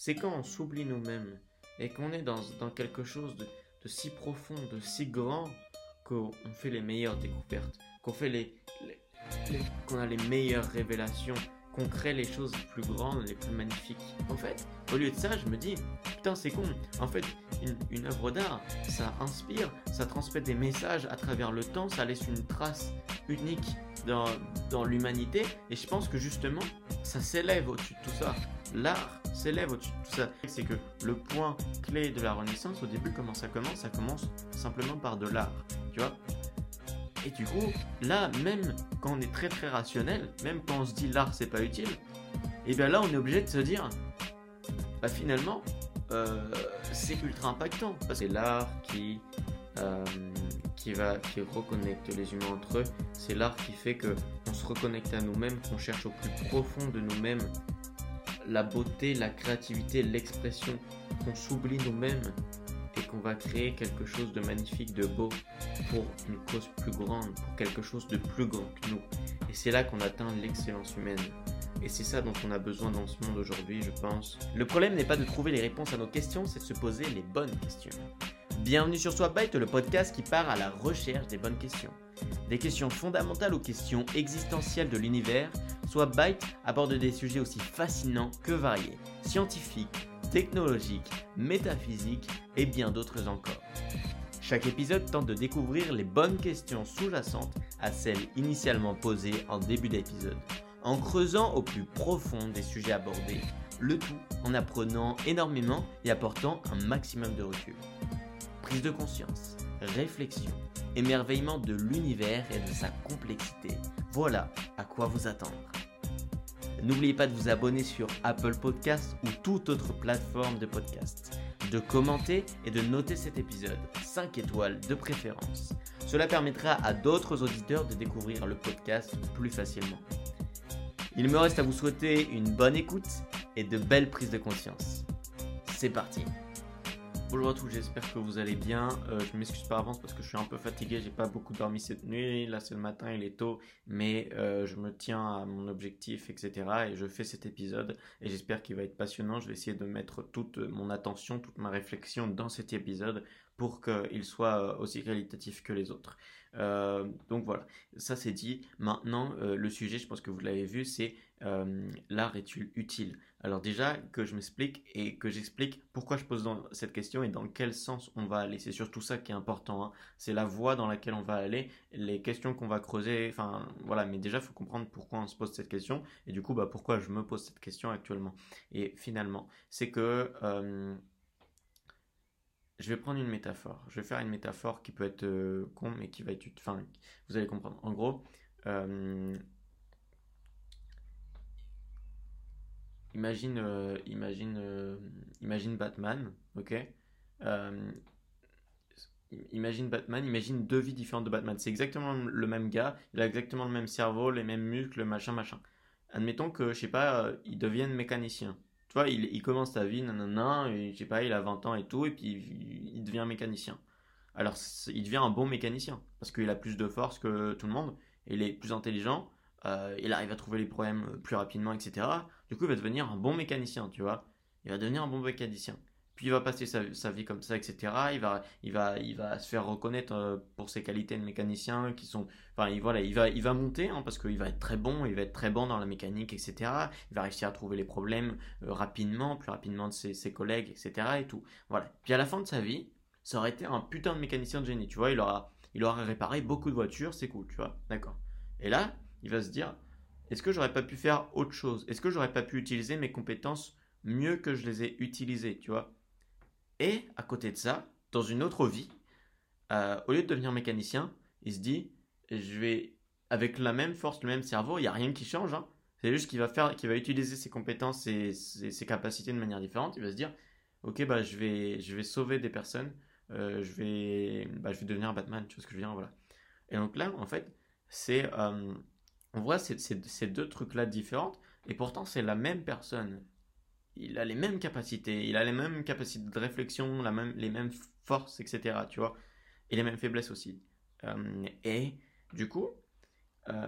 C'est quand on s'oublie nous-mêmes et qu'on est dans, dans, quelque chose de, de, si profond, de si grand, qu'on fait les meilleures découvertes, qu'on fait les, qu'on a les meilleures révélations, qu'on crée les choses les plus grandes, les plus magnifiques. En fait, au lieu de ça, je me dis, putain, c'est con. En fait, une, une œuvre d'art, ça inspire, ça transmet des messages à travers le temps, ça laisse une trace unique dans, dans l'humanité. Et je pense que justement, ça s'élève au-dessus de tout ça. L'art s'élève au-dessus de tout ça. C'est que le point clé de la Renaissance, au début, comment ça commence Ça commence simplement par de l'art. Tu vois et du coup, là, même quand on est très très rationnel, même quand on se dit l'art c'est pas utile, et bien là on est obligé de se dire, bah finalement, euh, c'est ultra impactant. C'est l'art qui, euh, qui, va, qui reconnecte les humains entre eux, c'est l'art qui fait que on se reconnecte à nous-mêmes, qu'on cherche au plus profond de nous-mêmes la beauté, la créativité, l'expression, qu'on s'oublie nous-mêmes et qu'on va créer quelque chose de magnifique, de beau pour une cause plus grande, pour quelque chose de plus grand que nous. Et c'est là qu'on atteint l'excellence humaine. Et c'est ça dont on a besoin dans ce monde aujourd'hui, je pense. Le problème n'est pas de trouver les réponses à nos questions, c'est de se poser les bonnes questions. Bienvenue sur Swapbyte, le podcast qui part à la recherche des bonnes questions. Des questions fondamentales aux questions existentielles de l'univers, Swapbyte aborde des sujets aussi fascinants que variés, scientifiques, technologiques, métaphysiques et bien d'autres encore. Chaque épisode tente de découvrir les bonnes questions sous-jacentes à celles initialement posées en début d'épisode, en creusant au plus profond des sujets abordés, le tout en apprenant énormément et apportant un maximum de recul. Prise de conscience, réflexion, émerveillement de l'univers et de sa complexité, voilà à quoi vous attendre. N'oubliez pas de vous abonner sur Apple Podcasts ou toute autre plateforme de podcast, de commenter et de noter cet épisode 5 étoiles de préférence. Cela permettra à d'autres auditeurs de découvrir le podcast plus facilement. Il me reste à vous souhaiter une bonne écoute et de belles prises de conscience. C'est parti Bonjour à tous, j'espère que vous allez bien. Euh, je m'excuse par avance parce que je suis un peu fatigué, j'ai pas beaucoup dormi cette nuit. Là c'est le matin, il est tôt, mais euh, je me tiens à mon objectif, etc. Et je fais cet épisode et j'espère qu'il va être passionnant. Je vais essayer de mettre toute mon attention, toute ma réflexion dans cet épisode pour qu'il soit aussi qualitatif que les autres. Euh, donc voilà, ça c'est dit. Maintenant, le sujet, je pense que vous l'avez vu, c'est l'art est-il utile? Alors déjà que je m'explique et que j'explique pourquoi je pose cette question et dans quel sens on va aller. C'est surtout ça qui est important. Hein. C'est la voie dans laquelle on va aller, les questions qu'on va creuser. Enfin voilà, mais déjà il faut comprendre pourquoi on se pose cette question et du coup bah pourquoi je me pose cette question actuellement. Et finalement, c'est que euh, je vais prendre une métaphore. Je vais faire une métaphore qui peut être euh, con mais qui va être, enfin vous allez comprendre. En gros. Euh, Imagine, euh, imagine, euh, imagine Batman, ok? Euh, Imagine Batman, imagine deux vies différentes de Batman. C'est exactement le même gars, il a exactement le même cerveau, les mêmes muscles, machin, machin. Admettons que, je sais pas, il devienne mécanicien. Tu vois, il, commence sa vie, nanana, et, je sais pas, il a 20 ans et tout, et puis il, il devient mécanicien. Alors, il devient un bon mécanicien, parce qu'il a plus de force que tout le monde, et il est plus intelligent, euh, il arrive à trouver les problèmes euh, plus rapidement, etc. Du coup, il va devenir un bon mécanicien, tu vois. Il va devenir un bon mécanicien. Puis il va passer sa, vie comme ça, etc. Il va, il va, il va se faire reconnaître euh, pour ses qualités de mécanicien qui sont, enfin, il, voilà, il va, il va monter hein, parce qu'il va être très bon, il va être très bon dans la mécanique, etc. Il va réussir à trouver les problèmes rapidement, plus rapidement de ses, collègues, etc. Et tout. Voilà. Puis à la fin de sa vie, ça aurait été un putain de mécanicien de génie, tu vois. Il aura, il aura réparé beaucoup de voitures, c'est cool, tu vois. D'accord. Et là, il va se dire est-ce que j'aurais pas pu faire autre chose? Est-ce que j'aurais pas pu utiliser mes compétences mieux que je les ai utilisées, tu vois? Et à côté de ça, dans une autre vie, euh, au lieu de devenir mécanicien, il se dit je vais avec la même force, le même cerveau, il n'y a rien qui change. Hein. C'est juste qu'il va faire, qu'il va utiliser ses compétences et ses, capacités de manière différente. Il va se dire, ok, bah je vais, je vais sauver des personnes. Euh, je vais, bah, je vais devenir Batman. Tu vois ce que je veux dire, voilà. Et donc là, en fait, c'est euh, on voit ces, deux trucs-là différentes, et pourtant c'est la même personne. Il a les mêmes capacités, il a les mêmes capacités de réflexion, la même, les mêmes forces, etc. Tu vois, et les mêmes faiblesses aussi. Euh, et du coup, euh,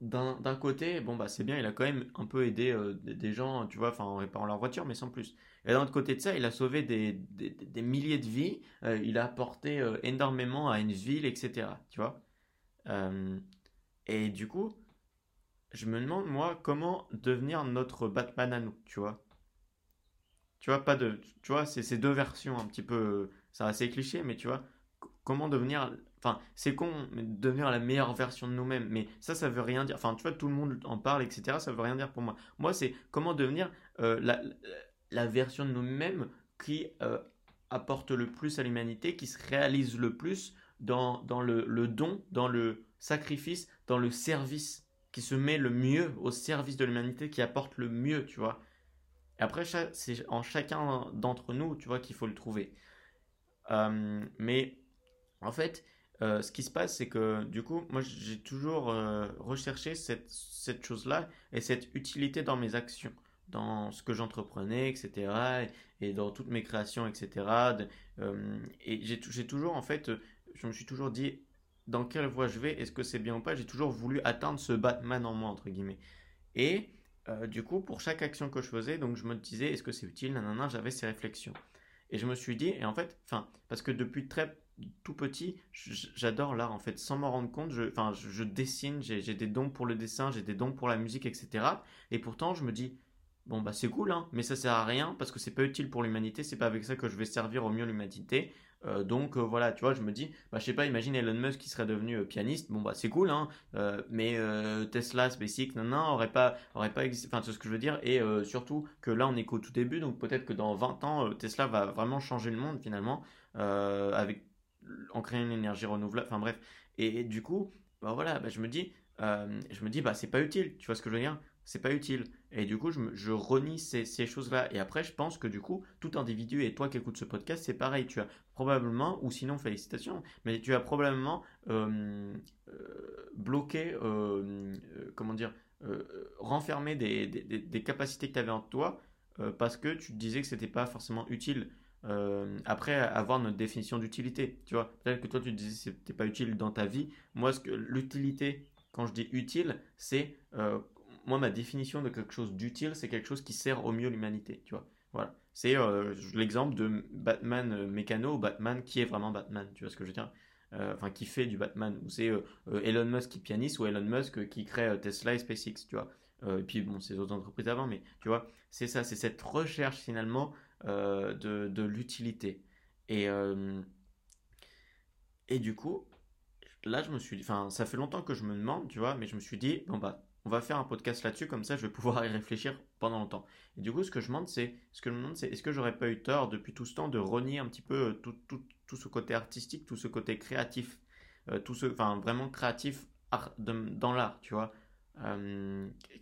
d'un côté, bon bah c'est bien, il a quand même un peu aidé euh, des, gens, tu vois, en réparant leur voiture, mais sans plus. Et d'un autre côté de ça, il a sauvé des, milliers de vies, il a apporté énormément à une ville, etc. Tu vois. Et du coup, je me demande moi comment devenir notre Batman à nous, tu vois. Tu vois, pas de, tu vois, c'est ces deux versions un petit peu, c'est assez cliché, mais tu vois, comment devenir Enfin, c'est con, devenir la meilleure version de nous-mêmes. Mais ça, ça veut rien dire. Enfin, tu vois, tout le monde en parle, etc. Ça veut rien dire pour moi. Moi, c'est comment devenir euh, la, version de nous-mêmes qui euh, apporte le plus à l'humanité, qui se réalise le plus dans, dans le, le, don, dans le sacrifice, dans le service, qui se met le mieux au service de l'humanité, qui apporte le mieux, tu vois. après, c'est en chacun d'entre nous, tu vois, qu'il faut le trouver. Euh, mais en fait, euh, ce qui se passe, c'est que du coup, moi j'ai toujours euh, recherché cette, cette chose-là et cette utilité dans mes actions, dans ce que j'entreprenais, etc. Et, dans toutes mes créations, etc. Euh, et j'ai toujours, en fait, je me suis toujours dit dans quelle voie je vais, est-ce que c'est bien ou pas? J'ai toujours voulu atteindre ce Batman en moi, entre guillemets. Et du coup, pour chaque action que je faisais, donc je me disais, est-ce que c'est utile, nanana, j'avais ces réflexions. Et je me suis dit, et en fait, enfin, parce que depuis très tout petit, j'adore l'art en fait, sans m'en rendre compte. Je, enfin, dessine, j'ai des dons pour le dessin, j'ai des dons pour la musique, etc. Et pourtant, je me dis, bon bah c'est cool, hein, mais ça sert à rien parce que c'est pas utile pour l'humanité. C'est pas avec ça que je vais servir au mieux l'humanité. Euh, donc euh, voilà, tu vois, je me dis, bah je sais pas, imagine Elon Musk qui serait devenu euh, pianiste. Bon bah c'est cool, hein, mais Tesla, SpaceX, non non, aurait pas, aurait pas existé. Enfin, c'est ce que je veux dire? Et surtout que là on est qu'au tout début, donc peut-être que dans 20 ans Tesla va vraiment changer le monde finalement avec en créant une énergie renouvelable. Enfin bref. Et, du coup, bah voilà, bah, je me dis, je me dis, bah c'est pas utile. Tu vois ce que je veux dire? C'est pas utile. Et du coup, je, je renie ces, ces choses-là. Et après, je pense que du coup, tout individu et toi qui écoutes ce podcast, c'est pareil. Tu as probablement, ou sinon félicitations, mais tu as probablement euh, euh, bloqué, comment dire, renfermé des, des, des, capacités que tu avais en toi parce que tu te disais que c'était pas forcément utile. Euh, après avoir notre définition d'utilité. Tu vois, peut-être que toi tu te disais c'était pas utile dans ta vie. Moi, ce que l'utilité, quand je dis utile, c'est euh, moi ma définition de quelque chose d'utile, c'est quelque chose qui sert au mieux l'humanité. Tu vois, voilà. C'est euh, l'exemple de Batman mécano, Batman qui est vraiment Batman. Tu vois ce que je veux dire? Enfin, qui fait du Batman. Ou c'est Elon Musk qui pianiste ou Elon Musk qui crée Tesla et SpaceX. Tu vois. et puis bon, c'est d'autres entreprises avant, mais tu vois, c'est ça, c'est cette recherche finalement euh, de, de l'utilité. Et, euh, et du coup, là, je me suis dit, enfin, ça fait longtemps que je me demande, tu vois, mais je me suis dit, bon, bah, on va faire un podcast là-dessus, comme ça, je vais pouvoir y réfléchir pendant longtemps. Et du coup, ce que je demande, c'est, ce que je demande, c'est, est-ce que j'aurais pas eu tort depuis tout ce temps de renier un petit peu euh, tout, tout, tout ce côté artistique, tout ce côté créatif, tout ce, enfin, vraiment créatif dans l'art, tu vois?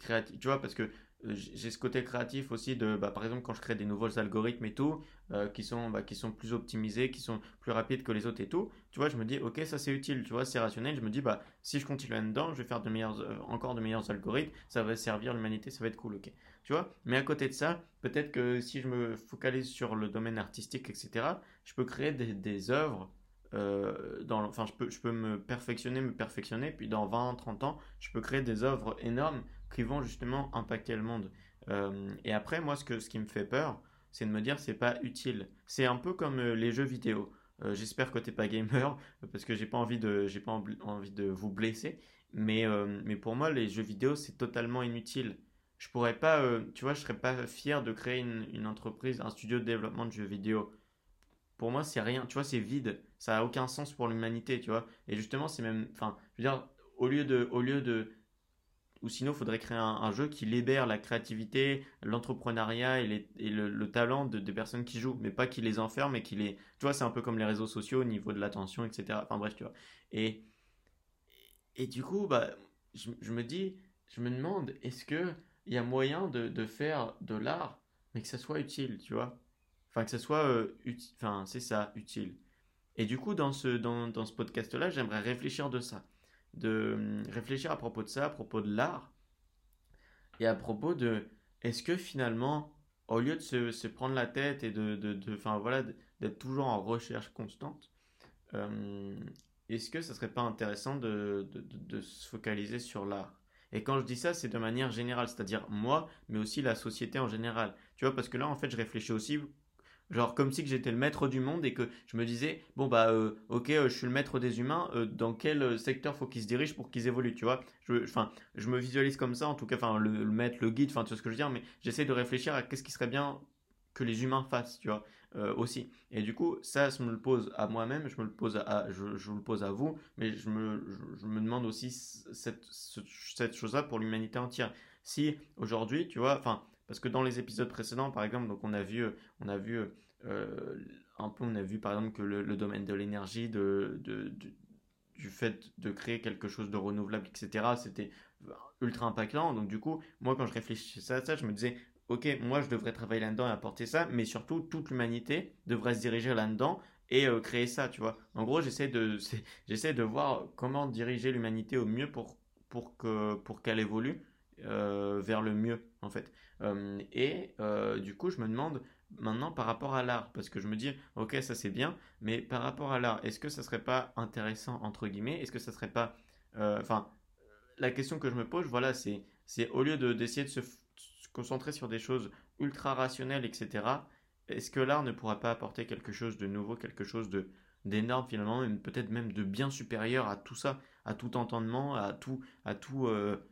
créatif, tu vois, parce que j'ai ce côté créatif aussi de bah, par exemple quand je crée des nouveaux algorithmes et tout euh, qui sont bah, qui sont plus optimisés qui sont plus rapides que les autres et tout tu vois je me dis ok ça c'est utile tu vois c'est rationnel. Je me dis bah si je continue là-dedans je vais faire de meilleurs euh, encore de meilleurs algorithmes ça va servir l'humanité ça va être cool ok. Tu vois mais à côté de ça peut-être que si je me focalise sur le domaine artistique etc je peux créer des, des œuvres euh, dans, enfin, je peux, je peux me perfectionner, me perfectionner, puis dans 20, 30 ans, je peux créer des œuvres énormes qui vont justement impacter le monde. Euh, et après, moi, ce, que, ce qui me fait peur, c'est de me dire c'est pas utile. C'est un peu comme euh, les jeux vidéo. Euh, j'espère que t'es pas gamer parce que j'ai pas envie de j'ai pas envie de vous blesser. Mais mais pour moi, les jeux vidéo c'est totalement inutile. Je pourrais pas, tu vois, je serais pas fier de créer une, une, entreprise, un studio de développement de jeux vidéo. Pour moi, c'est rien. Tu vois, c'est vide. Ça a aucun sens pour l'humanité, tu vois. Et justement, c'est même, enfin, je veux dire, au lieu de, au lieu de ou sinon, il faudrait créer un, jeu qui libère la créativité, l'entrepreneuriat et, le, talent de, des personnes qui jouent, mais pas qui les enferme et qui les. Tu vois, c'est un peu comme les réseaux sociaux au niveau de l'attention, etc. Enfin bref, tu vois. Et, et du coup, bah, je, me dis, je me demande, est-ce qu'il y a moyen de, faire de l'art, mais que ça soit utile, tu vois? Enfin, que ça soit. Euh, enfin, c'est ça, utile. Et du coup, dans ce, dans, dans ce podcast-là, j'aimerais réfléchir de ça de hum, réfléchir à propos de ça, à propos de l'art, et à propos de est-ce que finalement, au lieu de se, prendre la tête et de, de, voilà, d'être toujours en recherche constante, hum, est-ce que ça serait pas intéressant de, se focaliser sur l'art? Et quand je dis ça, c'est de manière générale, c'est-à-dire moi, mais aussi la société en général. Tu vois, parce que là, en fait, je réfléchis aussi Genre comme si j'étais le maître du monde et que je me disais, bon bah euh, ok, euh, je suis le maître des humains, euh, dans quel secteur faut qu'ils se dirigent pour qu'ils évoluent, tu vois? Je, je me visualise comme ça, en tout cas, enfin le, maître, le guide, enfin tu vois ce que je veux dire, mais j'essaie de réfléchir à qu'est-ce qui serait bien que les humains fassent, tu vois, aussi. Et du coup, ça, je me le pose à moi-même, je me le pose à, je, je, le pose à vous, mais je me, je, me demande aussi cette, cette chose-là pour l'humanité entière. Si aujourd'hui, tu vois, enfin, parce que dans les épisodes précédents, par exemple, donc on a vu, on a vu euh, un peu, on a vu par exemple que le, domaine de l'énergie, de, du fait de créer quelque chose de renouvelable, etc., c'était ultra impactant. Donc du coup, moi quand je réfléchissais à ça, je me disais, ok, moi je devrais travailler là-dedans et apporter ça, mais surtout toute l'humanité devrait se diriger là-dedans et euh, créer ça, tu vois. En gros, j'essaie de, j'essaie de voir comment diriger l'humanité au mieux pour, pour, que, pour qu'elle évolue euh, vers le mieux, en fait. et du coup, je me demande, maintenant par rapport à l'art Parce que je me dis, ok, ça c'est bien, mais par rapport à l'art, est-ce que ça serait pas intéressant, entre guillemets? Est-ce que ça serait pas. Euh, enfin, la question que je me pose, voilà, c'est, c'est au lieu de, d'essayer de se, concentrer sur des choses ultra rationnelles, etc., est-ce que l'art ne pourra pas apporter quelque chose de nouveau, quelque chose de d'énorme finalement, peut-être même de bien supérieur à tout ça, à tout entendement, à tout, à tout, euh,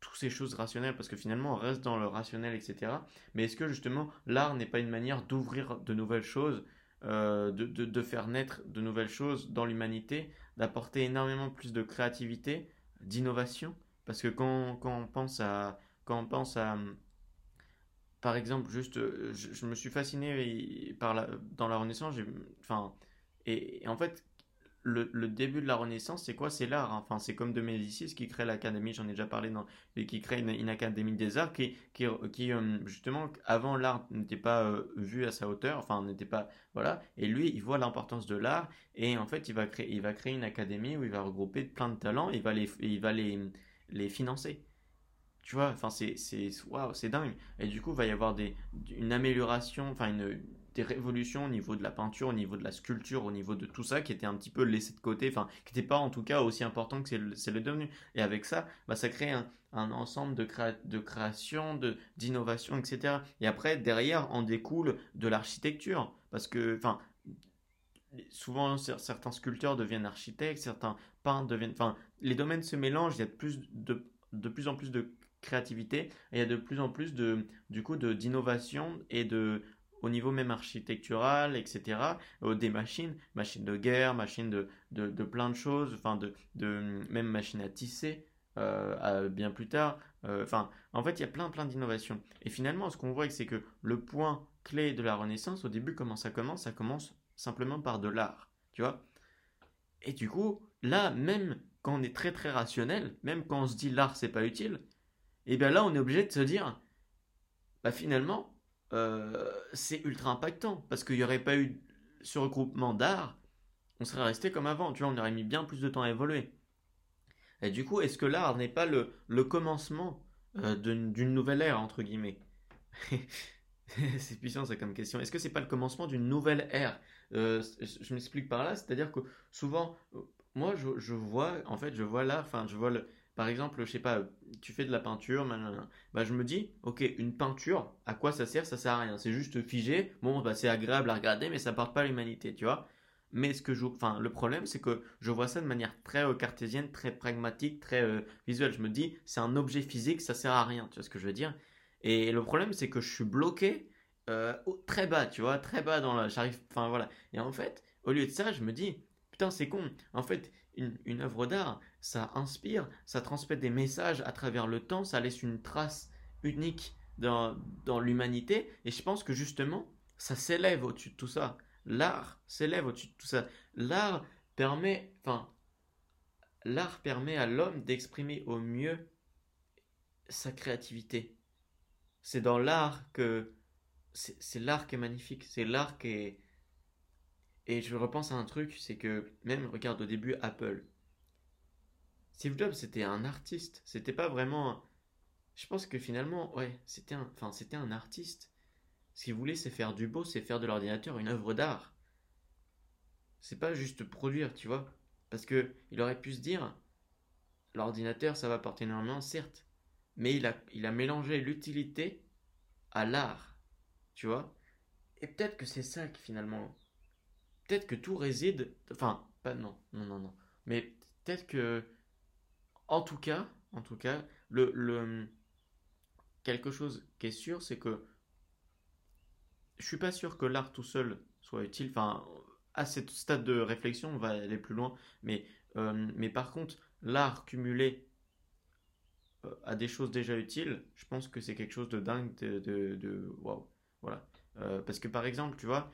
toutes ces choses rationnelles, parce que finalement on reste dans le rationnel, etc. Mais est-ce que justement l'art n'est pas une manière d'ouvrir de nouvelles choses, euh, de, de, faire naître de nouvelles choses dans l'humanité, d'apporter énormément plus de créativité, d'innovation? Parce que quand, quand, on pense à... Quand on pense à par exemple, juste, je, me suis fasciné par la, dans la Renaissance, enfin, et, en fait, le, début de la Renaissance, c'est quoi? C'est l'art. Hein. Enfin, c'est comme de Médicis qui crée l'académie, j'en ai déjà parlé, dans, qui crée une, académie des arts qui, qui, qui euh, justement, avant l'art n'était pas euh, vu à sa hauteur, enfin, n'était pas, voilà. Et lui, il voit l'importance de l'art et en fait, il va créer, il va créer une académie où il va regrouper plein de talents, et il va les, il va les, les financer. Tu vois, enfin, c'est, c'est, waouh, c'est dingue. Et du coup, il va y avoir des, une amélioration, enfin, une des révolutions au niveau de la peinture, au niveau de la sculpture, au niveau de tout ça qui était un petit peu laissé de côté, enfin qui n'était pas en tout cas aussi important que c'est le, devenu. Et avec ça, bah, ça crée un, ensemble de, de création, d'innovation, etc. Et après, derrière, en découle de l'architecture. Parce que, enfin, souvent certains sculpteurs deviennent architectes, certains peintres deviennent... Enfin, les domaines se mélangent, il y a de plus, de, de plus en plus de créativité, il y a de plus en plus de, du coup, d'innovation et de au niveau même architectural, etc. Euh, des machines, machines de guerre, machines de, de, plein de choses, enfin de, de même machines à tisser. Euh, bien plus tard. Euh, enfin, en fait, il y a plein plein d'innovations. Et finalement, ce qu'on voit, c'est que le point clé de la Renaissance, au début, comment ça commence Ça commence simplement par de l'art, tu vois. Et du coup, là, même quand on est très très rationnel, même quand on se dit l'art c'est pas utile, et eh bien là, on est obligé de se dire, bah finalement, euh, c'est ultra impactant parce qu'il n'y aurait pas eu ce regroupement d'art, on serait resté comme avant, tu vois, on aurait mis bien plus de temps à évoluer. Et du coup, est-ce que l'art n'est pas le, commencement euh, d'une nouvelle ère, entre guillemets? C'est puissant ça comme question. Est-ce que c'est pas le commencement d'une nouvelle ère? Euh, Je, m'explique par là, c'est-à-dire que souvent, moi je, je, vois, en fait, je vois l'art, enfin, je vois le, par exemple, je sais pas, tu fais de la peinture, bah je me dis, ok, une peinture, à quoi ça sert? Ça sert à rien. C'est juste figé. Bon, bah c'est agréable à regarder, mais ça porte pas l'humanité, tu vois. Mais ce que je, enfin, le problème, c'est que je vois ça de manière très euh, cartésienne, très pragmatique, très euh, visuelle. Je me dis, c'est un objet physique, ça sert à rien. Tu vois ce que je veux dire? Et le problème, c'est que je suis bloqué euh, très bas, tu vois, très bas dans la. J'arrive, enfin voilà. Et en fait, au lieu de ça, je me dis, putain, c'est con. En fait, une, une œuvre d'art, ça inspire, ça transmet des messages à travers le temps, ça laisse une trace unique dans, dans l'humanité. Et je pense que justement, ça s'élève au-dessus de tout ça. L'art s'élève au-dessus de tout ça. L'art permet, enfin, l'art permet à l'homme d'exprimer au mieux sa créativité. C'est dans l'art que c'est l'art qui est magnifique, c'est l'art qui est et je repense à un truc, c'est que même regarde au début Apple, Steve Jobs, c'était un artiste. C'était pas vraiment. Je pense que finalement, ouais, c'était un, enfin, c'était un artiste. Ce qu'il voulait, c'est faire du beau, c'est faire de l'ordinateur une œuvre d'art. C'est pas juste produire, tu vois. Parce que il aurait pu se dire, l'ordinateur, ça va apporter énormément, certes, mais il a, il a mélangé l'utilité à l'art, tu vois. Et peut-être que c'est ça qui finalement, peut-être que tout réside, enfin, pas non, non, non, non, mais peut-être que, en tout cas, quelque chose qui est sûr, c'est que je suis pas sûr que l'art tout seul soit utile. Enfin, à ce stade de réflexion, on va aller plus loin. Mais, euh, par contre, l'art cumulé euh, à des choses déjà utiles, je pense que c'est quelque chose de dingue, de, de. Voilà. Euh, parce que par exemple, tu vois,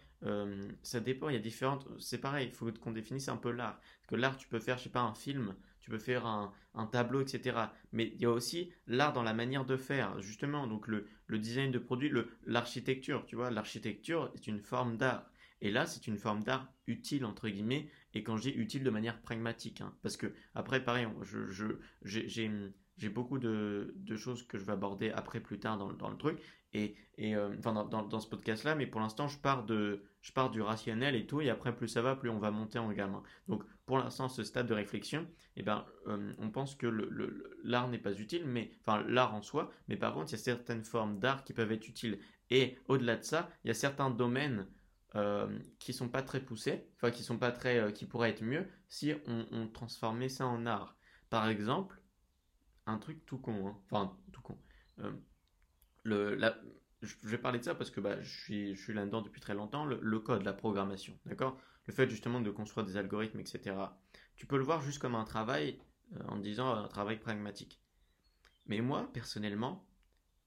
ça dépend, il y a différentes. C'est pareil, il faut qu'on définisse un peu l'art. Parce que l'art, tu peux faire, je sais pas, un film, tu peux faire un, tableau, etc. Mais il y a aussi l'art dans la manière de faire, justement. Donc le, design de produit, l'architecture, tu vois. L'architecture est une forme d'art. Et là, c'est une forme d'art utile, entre guillemets, et quand je dis utile de manière pragmatique, hein. parce que après, pareil, je, je, j'ai beaucoup de, de, choses que je vais aborder après, plus tard dans, dans le truc, et, et euh, enfin, dans, dans, ce podcast-là, mais pour l'instant, je pars de, je pars du rationnel et tout, et après, plus ça va, plus on va monter en gamme. Donc, pour l'instant, ce stade de réflexion, eh ben, euh, on pense que l'art n'est pas utile, mais enfin, l'art en soi, mais par contre, il y a certaines formes d'art qui peuvent être utiles. Et au-delà de ça, il y a certains domaines euh, qui sont pas très poussés, enfin qui sont pas très, euh, qui pourraient être mieux si on, transformait ça en art. Par exemple, un truc tout con, hein. enfin tout con. Euh, le, la, je vais parler de ça parce que bah, je suis, je suis là-dedans depuis très longtemps. Le, code, la programmation, d'accord? Le fait justement de construire des algorithmes, etc. Tu peux le voir juste comme un travail en disant un travail pragmatique. Mais moi, personnellement,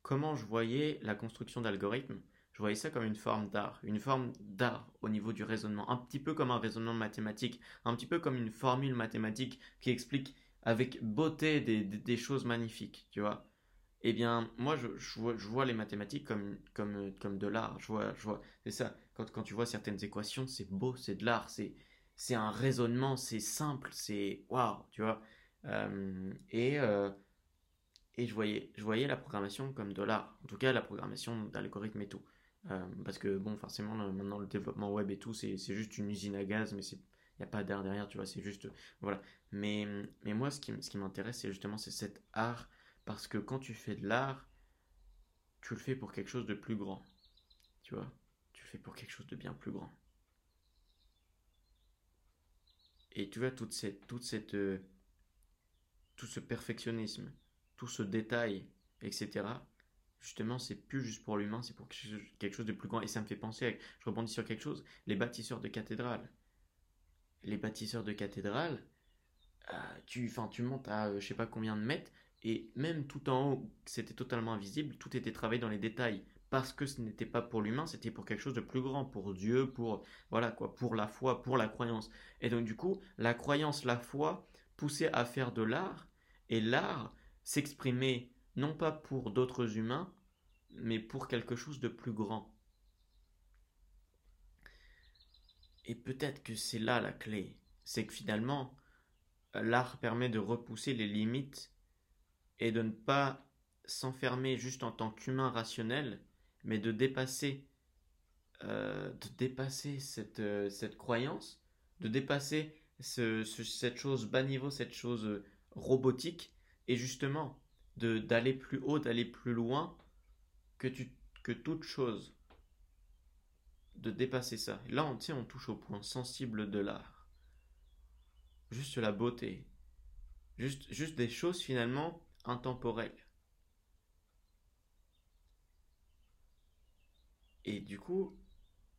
comment je voyais la construction d'algorithmes? Je voyais ça comme une forme d'art, une forme d'art au niveau du raisonnement, un petit peu comme un raisonnement mathématique, un petit peu comme une formule mathématique qui explique avec beauté des, choses magnifiques, tu vois. Eh bien, moi, je, vois, les mathématiques comme, comme, comme de l'art. Je vois, je vois, c'est ça. Quand, quand tu vois certaines équations, c'est beau, c'est de l'art, c'est, c'est un raisonnement, c'est simple, c'est waouh, tu vois. Euh, et, euh, et je voyais, je voyais la programmation comme de l'art. En tout cas, la programmation d'algorithmes et tout. Euh, parce que, bon, forcément, maintenant, le développement web et tout, c'est juste une usine à gaz, mais il n'y a pas d'art derrière, tu vois, c'est juste. Voilà. Mais, mais moi, ce qui, ce qui m'intéresse, c'est justement c'est cet art, parce que quand tu fais de l'art, tu le fais pour quelque chose de plus grand. Tu vois Tu le fais pour quelque chose de bien plus grand. Et tu vois, toute cette, toute cette, euh, tout ce perfectionnisme, tout ce détail, etc., justement, c'est plus juste pour l'humain, c'est pour quelque chose de plus grand. Et ça me fait penser, je rebondis sur quelque chose, les bâtisseurs de cathédrales. Les bâtisseurs de cathédrales, euh, tu, tu montes à je euh, je sais pas combien de mètres, et même tout en haut, c'était totalement invisible, tout était travaillé dans les détails. Parce que ce n'était pas pour l'humain, c'était pour quelque chose de plus grand, pour Dieu, pour voilà quoi, pour la foi, pour la croyance. Et donc du coup, la croyance, la foi poussait à faire de l'art, et l'art s'exprimait non pas pour d'autres humains, mais pour quelque chose de plus grand. Et peut-être que c'est là la clé, c'est que finalement, l'art permet de repousser les limites et de ne pas s'enfermer juste en tant qu'humain rationnel, mais de dépasser, euh, de dépasser cette, euh, cette croyance, de dépasser cette chose bas niveau, cette chose euh, robotique, et justement d'aller plus haut, d'aller plus loin que, tu, que toute chose. De dépasser ça. là, on, on touche au point sensible de l'art. Juste la beauté. Juste, juste des choses finalement intemporelles. Et du coup,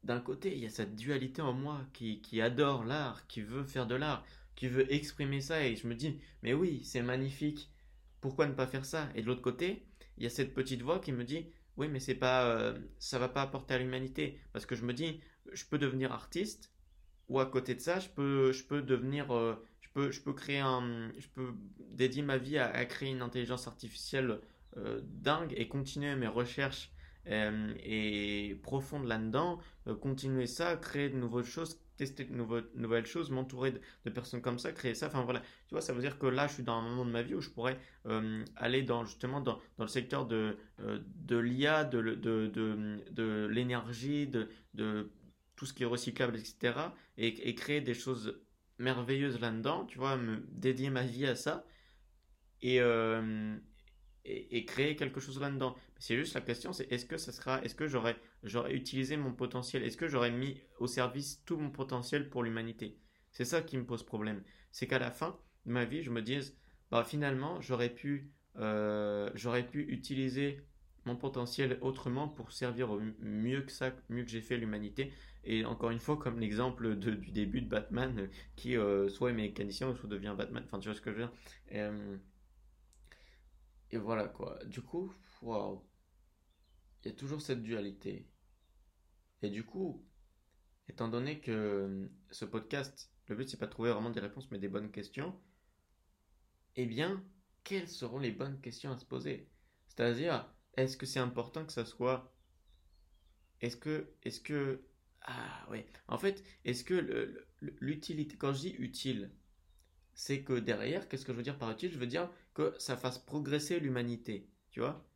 d'un côté, il y a cette dualité en moi qui, qui adore l'art, qui veut faire de l'art, qui veut exprimer ça. Et je me dis, mais oui, c'est magnifique pourquoi ne pas faire ça? Et de l'autre côté, il y a cette petite voix qui me dit oui, mais c'est pas, euh, ça va pas apporter à l'humanité. Parce que je me dis, je peux devenir artiste, ou à côté de ça, je peux, je peux devenir, euh, je peux, je peux créer un, je peux dédier ma vie à, créer une intelligence artificielle euh, dingue et continuer mes recherches et profondes là-dedans, continuer ça, créer de nouvelles choses tester de nouvelles, choses, m'entourer de, personnes comme ça, créer ça. Enfin voilà, tu vois, ça veut dire que là, je suis dans un moment de ma vie où je pourrais euh, aller dans justement dans, dans le secteur de, euh, de l'IA, de, de, de, l'énergie, de, tout ce qui est recyclable, etc. Et, et créer des choses merveilleuses là-dedans, tu vois, me dédier ma vie à ça. et, euh, et, créer quelque chose là-dedans. C'est juste la question, c'est est-ce que ça sera, est-ce que j'aurais, j'aurais utilisé mon potentiel, est-ce que j'aurais mis au service tout mon potentiel pour l'humanité? C'est ça qui me pose problème. C'est qu'à la fin de ma vie, je me dise, bah finalement, j'aurais pu, euh, j'aurais pu utiliser mon potentiel autrement pour servir mieux que ça, mieux que j'ai fait l'humanité. Et encore une fois, comme l'exemple du début de Batman, euh, qui euh, soit est mécanicien, soit devient Batman. Enfin, tu vois ce que je veux dire? Et, et voilà quoi. Du coup, waouh. Il y a toujours cette dualité. Et du coup, étant donné que ce podcast, le but c'est pas de trouver vraiment des réponses mais des bonnes questions, eh bien, quelles seront les bonnes questions à se poser? C'est-à-dire, est-ce que c'est important que ça soit. Est-ce que. Est-ce que. Ah ouais. En fait, est-ce que l'utilité. Quand je dis utile, c'est que derrière, qu'est-ce que je veux dire par utile? Je veux dire que ça fasse progresser l'humanité. Tu vois?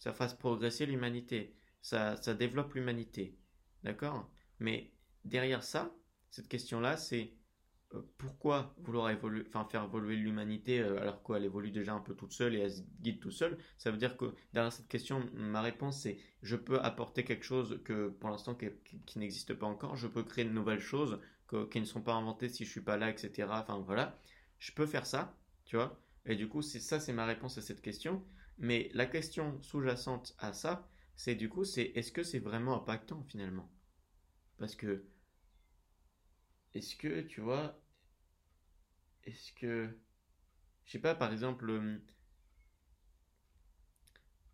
Ça fasse progresser l'humanité. Ça, ça développe l'humanité. D'accord? Mais derrière ça, cette question-là, c'est euh, pourquoi vouloir évoluer, enfin faire évoluer l'humanité euh, alors qu'elle évolue déjà un peu toute seule et elle se guide tout seule? Ça veut dire que derrière cette question, ma réponse c'est je peux apporter quelque chose que pour l'instant qui, n'existe pas encore, je peux créer de nouvelles choses qui ne sont pas inventées si je suis pas là, etc. Enfin voilà, je peux faire ça, tu vois? Et du coup, c'est ça, c'est ma réponse à cette question. Mais la question sous-jacente à ça, c'est du coup, c'est est-ce que c'est vraiment impactant finalement? Parce que est-ce que, tu vois, est-ce que, je sais pas, par exemple, euh,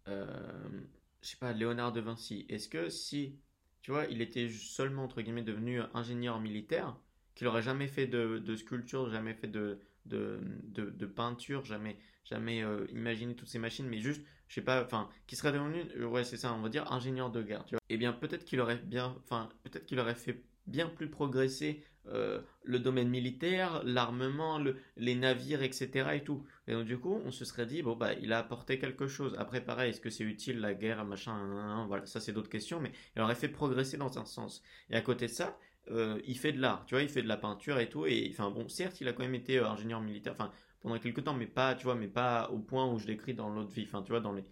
euh, je sais pas, Léonard de Vinci, est-ce que si, tu vois, il était seulement, entre guillemets, devenu ingénieur militaire, qu'il aurait jamais fait de, sculpture, jamais fait de, de, peinture, jamais, jamais euh, imaginé toutes ces machines, mais juste, je sais pas, enfin, qui serait devenu, ouais, c'est ça, on va dire ingénieur de guerre, tu vois. Eh bien, peut-être qu'il aurait bien, enfin, peut-être qu'il aurait fait bien plus progresser euh, le domaine militaire, l'armement, les navires, etc. et tout. Et donc du coup, on se serait dit, bon, bah, il a apporté quelque chose. Après, pareil, est-ce que c'est utile la guerre, machin, voilà, ça c'est d'autres questions, mais il aurait fait progresser dans un sens. Et à côté de ça, euh, il fait de l'art, tu vois, il fait de la peinture et tout. Et enfin, bon, certes, il a quand même été euh, ingénieur militaire, enfin, pendant quelques temps, mais pas, tu vois, mais pas au point où je l'écris dans l'autre vie, enfin, tu vois, dans les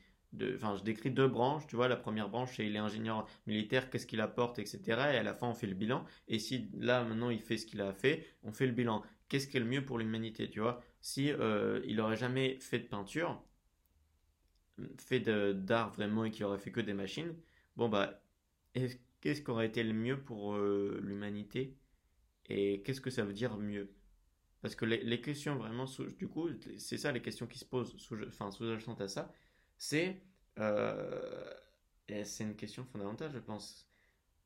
enfin, je décris deux branches, tu vois, la première branche, c'est il est ingénieur militaire, qu'est-ce qu'il apporte, etc. Et à la fin, on fait le bilan. Et si là, maintenant, il fait ce qu'il a fait, on fait le bilan. Qu'est-ce qui est le mieux pour l'humanité, tu vois? Si euh, il aurait jamais fait de peinture, fait d'art vraiment et qu'il aurait fait que des machines, bon bah, qu'est-ce qui aurait été le mieux pour euh, l'humanité? Et qu'est-ce que ça veut dire mieux? Parce que les, questions vraiment, du coup, c'est ça les questions qui se posent, sous, enfin, sous-jacentes à ça, c'est euh, c'est une question fondamentale, je pense.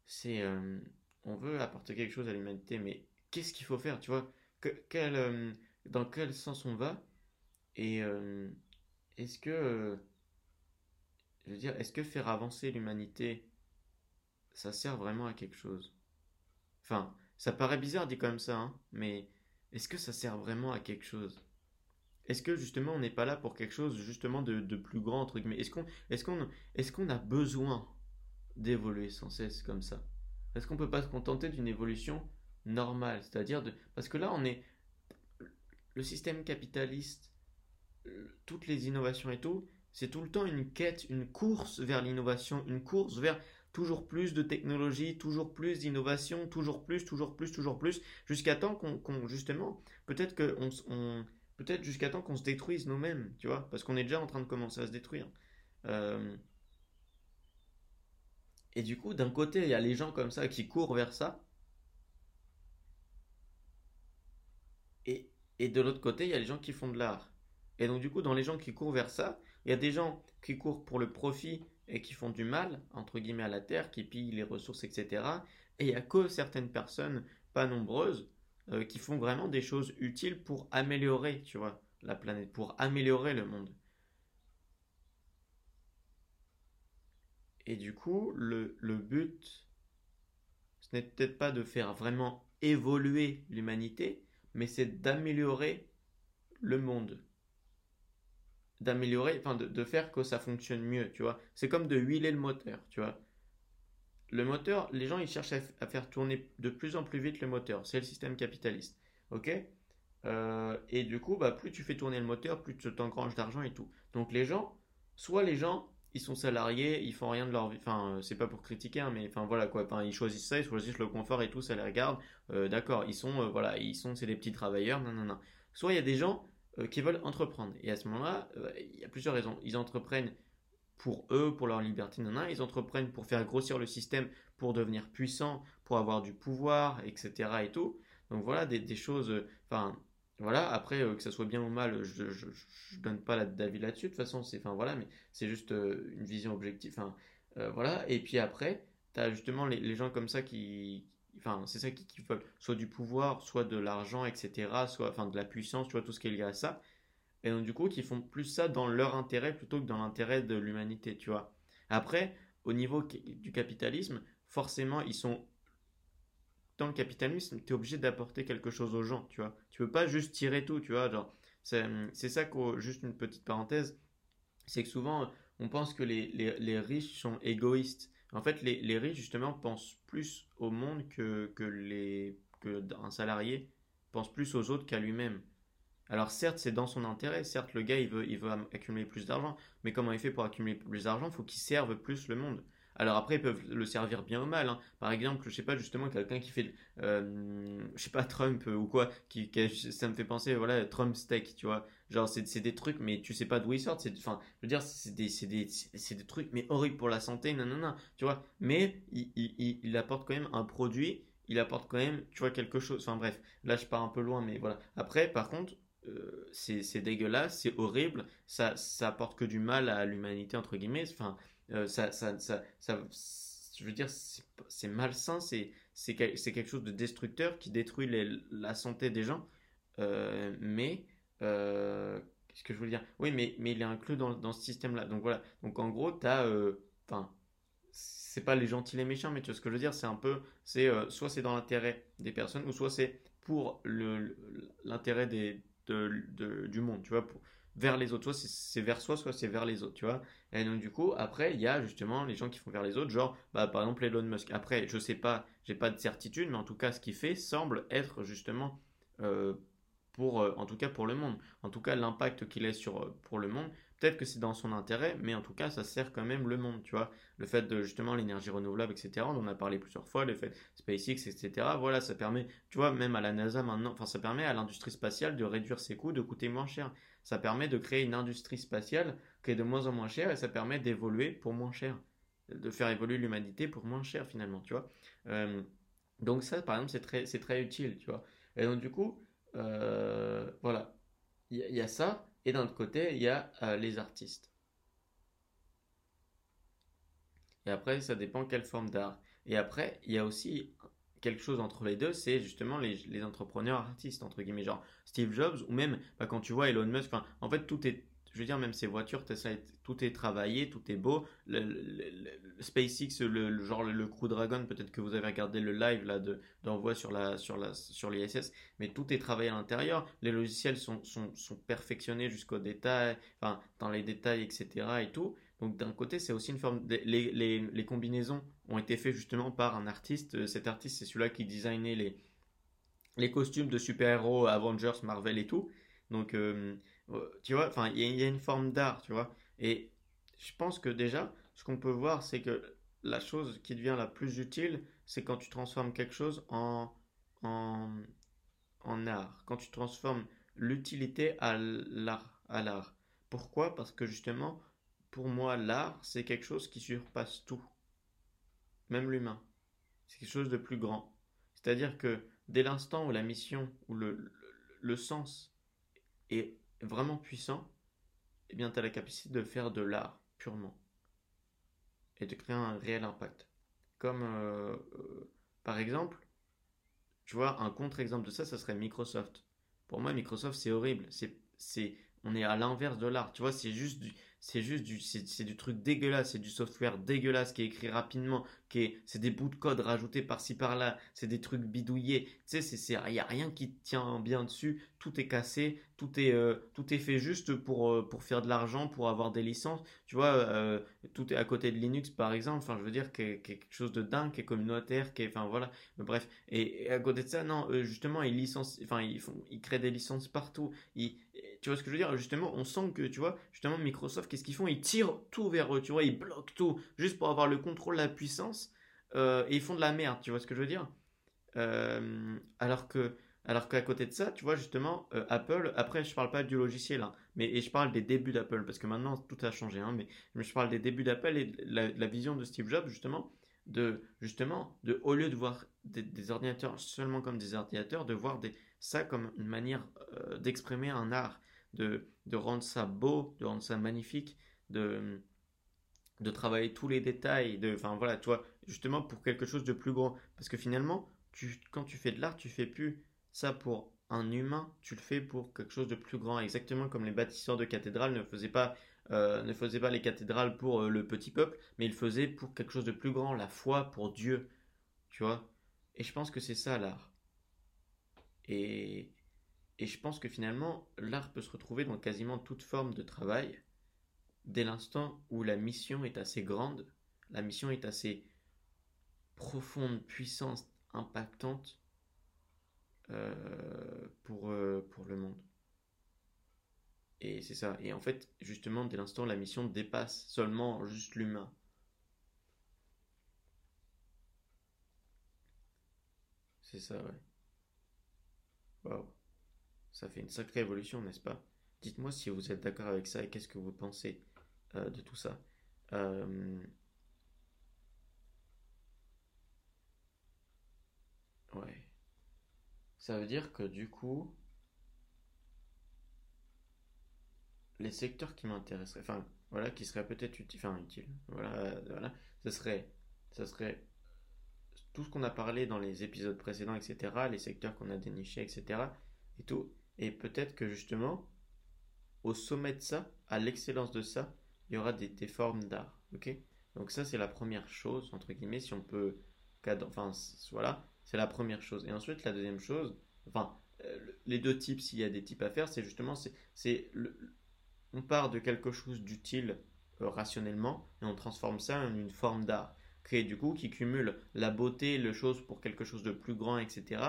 C'est euh, on veut apporter quelque chose à l'humanité, mais qu'est-ce qu'il faut faire, tu vois? Que, quel, euh, Dans quel sens on va? Et est-ce que je veux dire, est-ce que faire avancer l'humanité, ça sert vraiment à quelque chose? Enfin, ça paraît bizarre dit comme ça, hein, mais est-ce que ça sert vraiment à quelque chose? Est-ce que justement on n'est pas là pour quelque chose justement de, plus grand entre guillemets? Est-ce qu'on a besoin d'évoluer sans cesse comme ça? Est-ce qu'on peut pas se contenter d'une évolution normale, c'est-à-dire parce que là on est le système capitaliste, toutes les innovations et tout, c'est tout le temps une quête, une course vers l'innovation, une course vers toujours plus de technologie, toujours plus d'innovation, toujours plus, toujours plus, toujours plus, jusqu'à temps qu'on justement, peut-être qu'on on, Peut-être jusqu'à temps qu'on se détruise nous-mêmes, tu vois, parce qu'on est déjà en train de commencer à se détruire. Euh, et du coup, d'un côté, il y a les gens comme ça qui courent vers ça. Et, et de l'autre côté, il y a les gens qui font de l'art. Et donc, du coup, dans les gens qui courent vers ça, il y a des gens qui courent pour le profit et qui font du mal, entre guillemets, à la terre, qui pillent les ressources, etc. Et il y a que certaines personnes, pas nombreuses, euh, qui font vraiment des choses utiles pour améliorer, tu la planète, pour améliorer le monde. Et du coup, le, le but, ce n'est peut-être pas de faire vraiment évoluer l'humanité, mais c'est d'améliorer le monde. D'améliorer, enfin de, faire que ça fonctionne mieux, tu vois. C'est comme de huiler le moteur, tu vois le moteur, les gens ils cherchent à, faire tourner de plus en plus vite le moteur. C'est le système capitaliste. Ok? Euh, et du coup, bah, plus tu fais tourner le moteur, plus tu t'engranges d'argent et tout. Donc les gens, soit les gens, ils sont salariés, ils font rien de leur vie. Enfin, euh, c'est pas pour critiquer, hein, mais enfin voilà quoi. Ils choisissent ça, ils choisissent le confort et tout, ça les regarde. Euh, d'accord, ils sont, voilà, ils sont, c'est des petits travailleurs, non, non, non. Soit il y a des gens qui veulent entreprendre. Et à ce moment-là, il y a plusieurs raisons. Ils entreprennent pour eux, pour leur liberté, non. Ils entreprennent pour faire grossir le système, pour devenir puissants, pour avoir du pouvoir, etc. et tout. Donc voilà, des, choses. Enfin, voilà, après, euh, que ça soit bien ou mal, je, ne donne pas d'avis là-dessus, de toute façon, c'est, enfin voilà, mais c'est juste euh, une vision objective, enfin, euh, voilà, et puis après, tu as justement les, gens comme ça qui, enfin, c'est ça qui, qui, veulent soit du pouvoir, soit de l'argent, etc., soit, enfin, de la puissance, tu vois, tout ce qui est lié à ça, et donc du coup, qui font plus ça dans leur intérêt plutôt que dans l'intérêt de l'humanité, tu vois. Après, au niveau du capitalisme, forcément, ils sont dans le capitalisme, tu es obligé d'apporter quelque chose aux gens, tu vois. Tu peux pas juste tirer tout, tu vois. Genre, c'est ça que, juste une petite parenthèse, c'est que souvent, on pense que les, les, riches sont égoïstes. En fait, les, riches, justement, pensent plus au monde que, que, les, que un salarié pense plus aux autres qu'à lui-même. Alors certes, c'est dans son intérêt, certes, le gars, il veut, il veut accumuler plus d'argent, mais comment il fait pour accumuler plus d'argent? Il faut qu'il serve plus le monde. Alors après, ils peuvent le servir bien ou mal. Hein. Par exemple, je sais pas, justement, quelqu'un qui fait, euh, je sais pas, Trump ou quoi, qui, ça me fait penser, voilà, Trump steak, tu vois. Genre, c'est des trucs, mais tu sais pas d'où ils sortent. Enfin, je veux dire, c'est des, des, des, trucs, mais horribles pour la santé, non, tu vois. Mais il, il, il apporte quand même un produit, il apporte quand même, tu vois, quelque chose. Enfin bref, là, je pars un peu loin, mais voilà. Après, par contre, euh, c'est dégueulasse, c'est horrible, ça, ça apporte que du mal à l'humanité, entre guillemets. Enfin, euh, ça, ça, ça, ça, je veux dire, c'est malsain, c'est quelque chose de destructeur qui détruit la santé des gens. Euh, mais, euh, qu'est-ce que je veux dire? Oui, mais, mais il est inclus dans, dans ce système-là. Donc voilà. Donc en gros, tu as. Enfin, c'est pas les gentils, les méchants, mais tu vois ce que je veux dire C'est un peu. c'est soit c'est dans l'intérêt des personnes, ou soit c'est pour l'intérêt des, de, du monde, tu vois. Vers les autres. Soit c'est vers soi, soit c'est vers les autres, tu vois. Et donc, du coup, après, il y a justement les gens qui font vers les autres, genre, bah, par exemple, Elon Musk. Après, je sais pas, j'ai pas de certitude, mais en tout cas, ce qu'il fait semble être justement euh, pour, euh, en tout cas, pour le monde. En tout cas, l'impact qu'il a sur, euh, pour le monde. Peut-être que c'est dans son intérêt, mais en tout cas, ça sert quand même le monde, tu vois. Le fait de justement l'énergie renouvelable, etc. On en a parlé plusieurs fois, le fait SpaceX, etc. Voilà, ça permet, tu vois, même à la NASA maintenant, enfin, ça permet à l'industrie spatiale de réduire ses coûts, de coûter moins cher ça permet de créer une industrie spatiale qui est de moins en moins chère et ça permet d'évoluer pour moins cher, de faire évoluer l'humanité pour moins cher finalement, tu vois. Euh, donc ça, par exemple, c'est très, c'est très utile, tu vois. Et donc du coup, euh, voilà, il y, a ça, et d'un autre côté, il y a euh, les artistes. Et après, ça dépend quelle forme d'art. Et après, il y a aussi quelque chose entre les deux, c'est justement les, entrepreneurs artistes, entre guillemets, genre Steve Jobs, ou même bah, quand tu vois Elon Musk, en fait, tout est, je veux dire, même ces voitures, tout est travaillé, tout est beau. SpaceX, le, genre le, Crew Dragon, peut-être que vous avez regardé le live là d'envoi sur la sur la sur l'ISS, mais tout est travaillé à l'intérieur. Les logiciels sont, sont, sont perfectionnés jusqu'au détail, enfin dans les détails, etc. et tout. Donc d'un côté, c'est aussi une forme. Les, les, combinaisons ont été faites justement par un artiste. Euh, cet artiste, c'est celui-là qui designait les, les costumes de super-héros, Avengers, Marvel et tout. Donc, euh, euh, tu vois, il y, a une forme d'art, tu vois. Et je pense que déjà, ce qu'on peut voir, c'est que la chose qui devient la plus utile, c'est quand tu transformes quelque chose en, en, en art. Quand tu transformes l'utilité. À l'art. Pourquoi? Parce que justement, pour moi, l'art, c'est quelque chose qui surpasse tout, même l'humain. C'est quelque chose de plus grand. C'est-à-dire que dès l'instant où la mission, ou le, sens est vraiment puissant, eh bien, tu as la capacité de faire de l'art purement et de créer un réel impact. Comme, euh, euh, par exemple, tu vois, un contre-exemple de ça, ça serait Microsoft. Pour moi, Microsoft, c'est horrible. C'est, on est à l'inverse de l'art. Tu vois, c'est juste du, c'est juste du, c'est du truc dégueulasse, c'est du software dégueulasse qui est écrit rapidement, qui est, c'est des bouts de code rajoutés par-ci par-là, c'est des trucs bidouillés. Tu sais, c'est, il y a rien qui tient bien dessus, tout est cassé, tout est, euh, tout est fait juste pour, euh, pour faire de l'argent, pour avoir des licences. Tu vois, euh, tout est à côté de Linux par exemple. Enfin, je veux dire, quelque chose de dingue, qui est communautaire, qui est, enfin voilà. bref, et, à côté de ça, non, justement, ils licencient, enfin, ils font, ils créent des licences partout. Tu vois ce que je veux dire? Justement, on sent que, tu vois, justement, Microsoft, qu'est-ce qu'ils font? Ils tirent tout vers eux, tu vois, ils bloquent tout, juste pour avoir le contrôle, la puissance, euh, et ils font de la merde, tu vois ce que je veux dire? Euh, Alors que, alors qu'à côté de ça, tu vois, justement, euh, Apple, après, je parle pas du logiciel, hein, mais et je parle des débuts d'Apple, parce que maintenant, tout a changé, hein, mais, je parle des débuts d'Apple et la, la, vision de Steve Jobs, justement, de, justement, de, au lieu de voir des, des ordinateurs seulement comme des ordinateurs, de voir des, ça comme une manière d'exprimer un art de, rendre ça beau, de rendre ça magnifique, de, de travailler tous les détails, de, enfin voilà, toi, justement pour quelque chose de plus grand. Parce que finalement, tu, quand tu fais de l'art, tu fais plus ça pour un humain, tu le fais pour quelque chose de plus grand. Exactement comme les bâtisseurs de cathédrales ne faisaient pas, euh, ne faisaient pas les cathédrales pour euh, le petit peuple, mais ils faisaient pour quelque chose de plus grand, la foi pour Dieu. Tu vois Et je pense que c'est ça l'art. Et, et je pense que finalement, l'art peut se retrouver dans quasiment toute forme de travail, dès l'instant où la mission est assez grande, la mission est assez profonde, puissante, impactante euh, pour, euh, pour le monde. Et c'est ça. Et en fait, justement, dès l'instant, la mission dépasse seulement juste l'humain. C'est ça, ouais. Waouh. Ça fait une sacrée évolution, n'est-ce pas? Dites-moi si vous êtes d'accord avec ça et qu'est-ce que vous pensez euh, de tout ça. Euh, ouais. Ça veut dire que du coup, les secteurs qui m'intéresseraient, enfin, voilà, qui seraient peut-être utiles, enfin, utiles, voilà, voilà, ce serait, ce serait tout ce qu'on a parlé dans les épisodes précédents, etc., les secteurs qu'on a dénichés, etc., et tout, et peut-être que justement, au sommet de ça, à l'excellence de ça, il y aura des, formes d'art. Ok? Donc ça, c'est la première chose, entre guillemets, si on peut... Enfin, voilà, c'est la première chose. Et ensuite, la deuxième chose, enfin, euh, les deux types, s'il y a des types à faire, c'est justement, c'est, on part de quelque chose d'utile euh, rationnellement et on transforme ça en une forme d'art. Créer du coup qui cumule la beauté, le chose pour quelque chose de plus grand, etc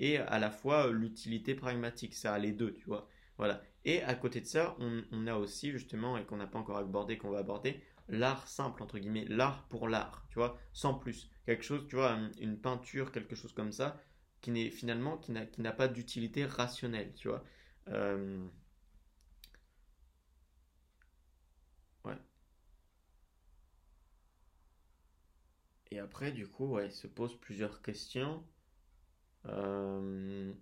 et à la fois euh, l'utilité pragmatique. Ça a les deux, tu vois. Voilà. Et à côté de ça, on, a aussi justement, et qu'on n'a pas encore abordé, qu'on va aborder, l'art simple, entre guillemets, l'art pour l'art, tu vois, sans plus. Quelque chose, tu vois, une peinture, quelque chose comme ça, qui n'est finalement, qui n'a pas d'utilité rationnelle, tu vois. Euh, ouais. Et après, du coup, ouais, se pose plusieurs questions. Euh,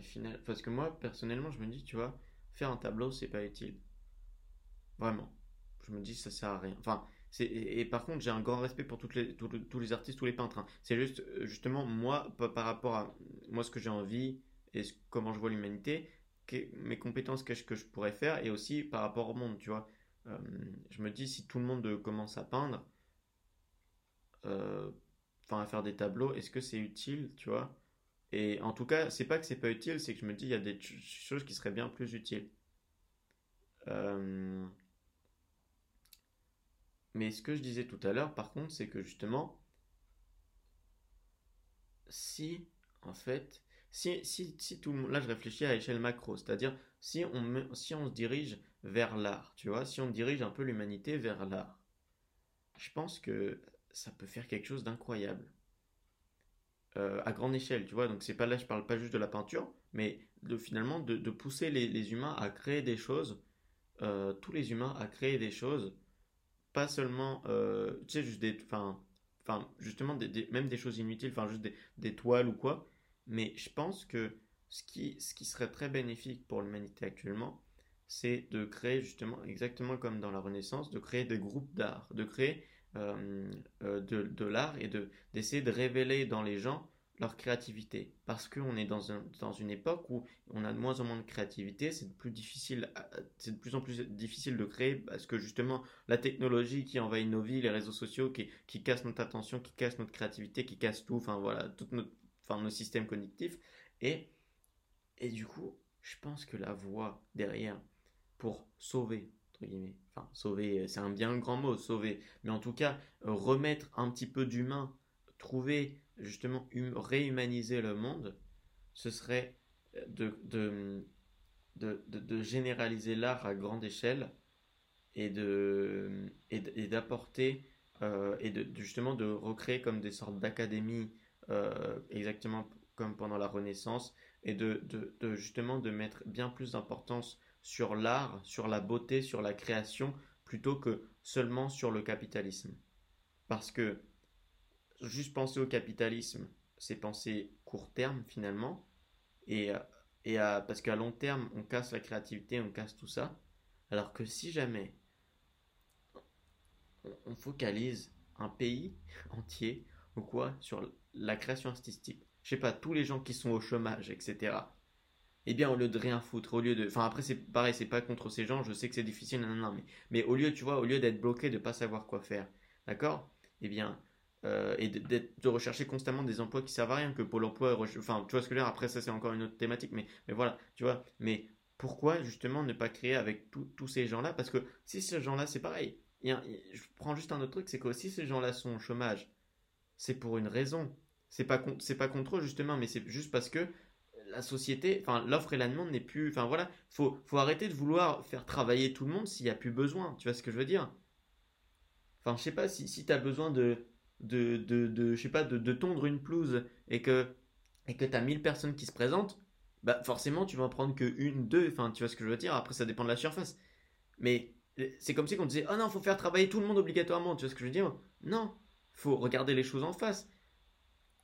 final... Parce que moi, personnellement, je me dis, tu vois, faire un tableau, c'est pas utile. Vraiment. Je me dis, ça sert à rien. Enfin. Et, par contre, j'ai un grand respect pour toutes les, tous, les artistes, tous les peintres. Hein. C'est juste, euh, justement, moi, par rapport à moi, ce que j'ai envie et comment je vois l'humanité, mes compétences, qu'est-ce que je pourrais faire, et aussi par rapport au monde, tu vois. Euh, je me dis, si tout le monde commence à peindre, enfin à faire des tableaux, est-ce que c'est utile, tu vois? Et en tout cas, c'est pas que c'est pas utile, c'est que je me dis il y a des choses qui seraient bien plus utiles. Euh, mais ce que je disais tout à l'heure, par contre, c'est que justement, si en fait, si, si, si tout là je réfléchis à échelle macro, c'est-à-dire si on, si on se dirige vers l'art, tu vois, si on dirige un peu l'humanité vers l'art, je pense que ça peut faire quelque chose d'incroyable. Euh, à grande échelle, tu vois. Donc c'est pas là, je parle pas juste de la peinture, mais de finalement de, pousser les, humains à créer des choses, euh, tous les humains à créer des choses, pas seulement, euh, tu sais, juste des, enfin, enfin, justement, des, même des choses inutiles, enfin, juste des, toiles ou quoi. Mais je pense que ce qui, ce qui serait très bénéfique pour l'humanité actuellement, c'est de créer justement, exactement comme dans la Renaissance, de créer des groupes d'art, de créer euh, euh, de, l'art et de, d'essayer de révéler dans les gens leur créativité. Parce qu'on est dans, un, dans une époque où on a de moins en moins de créativité, c'est de plus c'est de plus en plus difficile de créer parce que justement la technologie qui envahit nos vies, les réseaux sociaux qui, qui cassent notre attention, qui cassent notre créativité, qui cassent tout, enfin voilà, tout notre, enfin, nos systèmes cognitifs. Et, et du coup, je pense que la voie derrière pour sauver, enfin sauver, c'est un bien grand mot, sauver, mais en tout cas remettre un petit peu d'humain, trouver justement hum, réhumaniser le monde, ce serait euh, de, généraliser l'art à grande échelle et d'apporter euh, et de, justement de recréer comme des sortes d'académies euh, exactement comme pendant la Renaissance et de, de, justement de mettre bien plus d'importance sur l'art, sur la beauté, sur la création plutôt que seulement sur le capitalisme. Parce que juste penser au capitalisme, c'est penser court terme finalement. Et, et parce qu'à long terme, on casse la créativité, on casse tout ça. Alors que si jamais on focalise un pays entier ou quoi sur la création artistique, je sais pas, tous les gens qui sont au chômage, etc. Eh bien, au lieu de rien foutre, au lieu de. Enfin, après, c'est pareil, c'est pas contre ces gens, je sais que c'est difficile, non, non, mais, mais au lieu, tu vois, au lieu d'être bloqué, de pas savoir quoi faire, d'accord? Eh bien, euh, et de, rechercher constamment des emplois qui servent à rien, que Pôle emploi, enfin, tu vois ce que je veux dire, après ça c'est encore une autre thématique, mais, mais voilà, tu vois, mais pourquoi justement ne pas créer avec tous ces gens-là? Parce que si ces gens-là, c'est pareil, je prends juste un autre truc, c'est que si ces gens-là sont au chômage, c'est pour une raison. C'est pas, c'est pas contre eux justement, mais c'est juste parce que la société, enfin l'offre et la demande n'est plus, enfin voilà, faut, faut arrêter de vouloir faire travailler tout le monde s'il n'y a plus besoin, tu vois ce que je veux dire? Enfin, je sais pas si, si tu as besoin de, de, de, je sais pas, de, de, tondre une pelouse et que et que tu as 1000 personnes qui se présentent, bah forcément tu vas en prendre que une, deux, enfin tu vois ce que je veux dire, après ça dépend de la surface. Mais c'est comme si on disait "Oh non, faut faire travailler tout le monde obligatoirement", tu vois ce que je veux dire? Non, faut regarder les choses en face.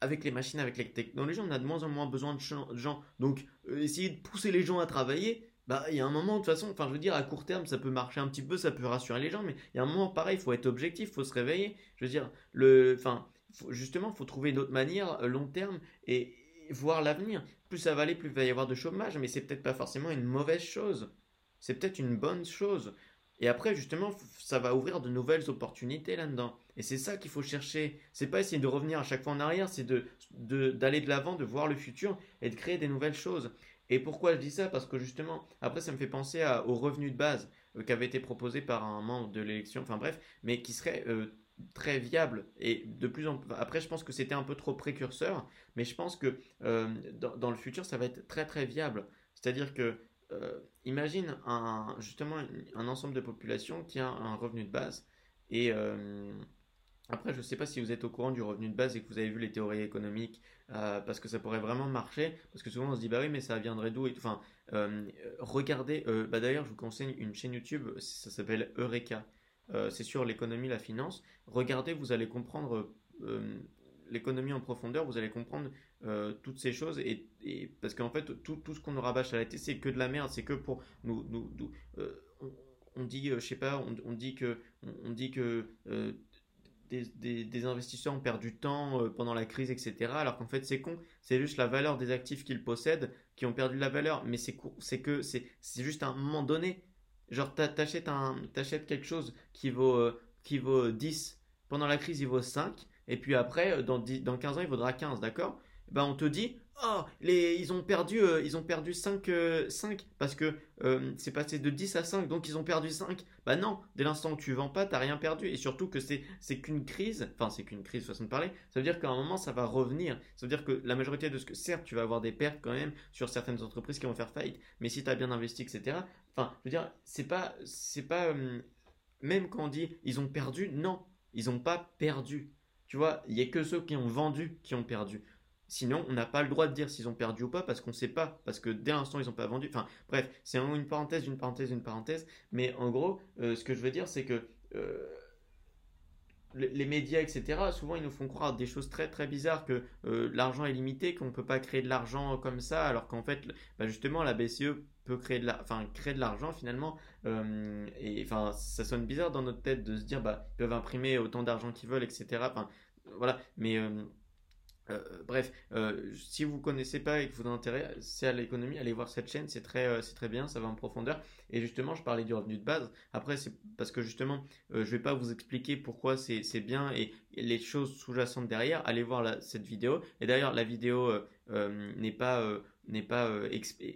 Avec les machines, avec les technologies, on a de moins en moins besoin de gens. Donc, euh, essayer de pousser les gens à travailler, bah il y a un moment de toute façon enfin je veux dire à court terme ça peut marcher un petit peu ça peut rassurer les gens mais il y a un moment pareil il faut être objectif il faut se réveiller. Je veux dire le enfin justement il faut trouver une autre manière euh, long terme et, voir l'avenir. Plus ça va aller plus il va y avoir de chômage mais c'est peut-être pas forcément une mauvaise chose. C'est peut-être une bonne chose. Et après justement ça va ouvrir de nouvelles opportunités là-dedans et c'est ça qu'il faut chercher c'est pas essayer de revenir à chaque fois en arrière c'est de d'aller de l'avant de voir le futur et de créer des nouvelles choses et pourquoi je dis ça? Parce que justement, après, ça me fait penser au revenu de base euh, qui avait été proposé par un membre de l'élection, enfin bref, mais qui serait euh, très viable et de plus en plus. Après, je pense que c'était un peu trop précurseur, mais je pense que euh, dans, le futur, ça va être très très viable. C'est-à-dire que, imagine un, justement un ensemble de population qui a un revenu de base et après, je ne sais pas si vous êtes au courant du revenu de base et que vous avez vu les théories économiques, euh, parce que ça pourrait vraiment marcher, parce que souvent on se dit, bah oui, mais ça viendrait d'où Enfin, euh, regardez, euh, bah d'ailleurs, je vous conseille une chaîne YouTube, ça s'appelle Eureka, c'est sur l'économie, la finance. Regardez, vous allez comprendre l'économie en profondeur, vous allez comprendre toutes ces choses, et, parce qu'en fait, tout, ce qu'on nous rabâche à la tête, c'est que de la merde, c'est que pour nous... on, dit, je sais pas, on, dit que... On, dit que des, investisseurs ont perdu du temps euh, pendant la crise, etc. Alors qu'en fait, c'est con. C'est juste la valeur des actifs qu'ils possèdent qui ont perdu la valeur. Mais c'est que c'est juste un moment donné. Genre, t'achètes achètes quelque chose qui vaut, euh, qui vaut 10. Pendant la crise, il vaut 5. Et puis après, euh, dans, dans 15 ans, il vaudra 15, d'accord? Ben, On te dit, oh, les, ils ont perdu, euh, ils ont perdu 5, 5 euh, parce que euh, c'est passé de 10 à 5, donc ils ont perdu 5. Bah non, dès l'instant où tu vends pas, t'as rien perdu. Et surtout que c'est, qu'une crise, enfin c'est qu'une crise, façon de parler, ça veut dire qu'à un moment ça va revenir. Ça veut dire que la majorité de ce que, certes, tu vas avoir des pertes quand même sur certaines entreprises qui vont faire faillite, mais si tu as bien investi, etc. Enfin, je veux dire, c'est pas, c'est pas, même quand on dit ils ont perdu, non, ils ont pas perdu. Tu vois, il y a que ceux qui ont vendu qui ont perdu. Sinon, on n'a pas le droit de dire s'ils ont perdu ou pas parce qu'on ne sait pas. Parce que dès l'instant, ils n'ont pas vendu. Enfin, bref, c'est une parenthèse, une parenthèse, une parenthèse. Mais en gros, euh, ce que je veux dire, c'est que euh, les médias, etc., souvent, ils nous font croire des choses très, très bizarres que euh, l'argent est limité, qu'on ne peut pas créer de l'argent comme ça, alors qu'en fait, bah, justement, la BCE peut créer de créer de l'argent finalement et enfin ça sonne bizarre dans notre tête de se dire bah ils peuvent imprimer autant d'argent qu'ils veulent etc enfin voilà mais bref, euh, si vous connaissez pas et que vous intéressez à l'économie, allez voir cette chaîne, c'est très, euh, c'est très bien, ça va en profondeur. Et justement, je parlais du revenu de base. Après, c'est parce que justement, je vais pas vous expliquer pourquoi c'est, bien et, les choses sous-jacentes derrière. Allez voir cette vidéo. Et d'ailleurs, la vidéo n'est pas n'est pas, euh,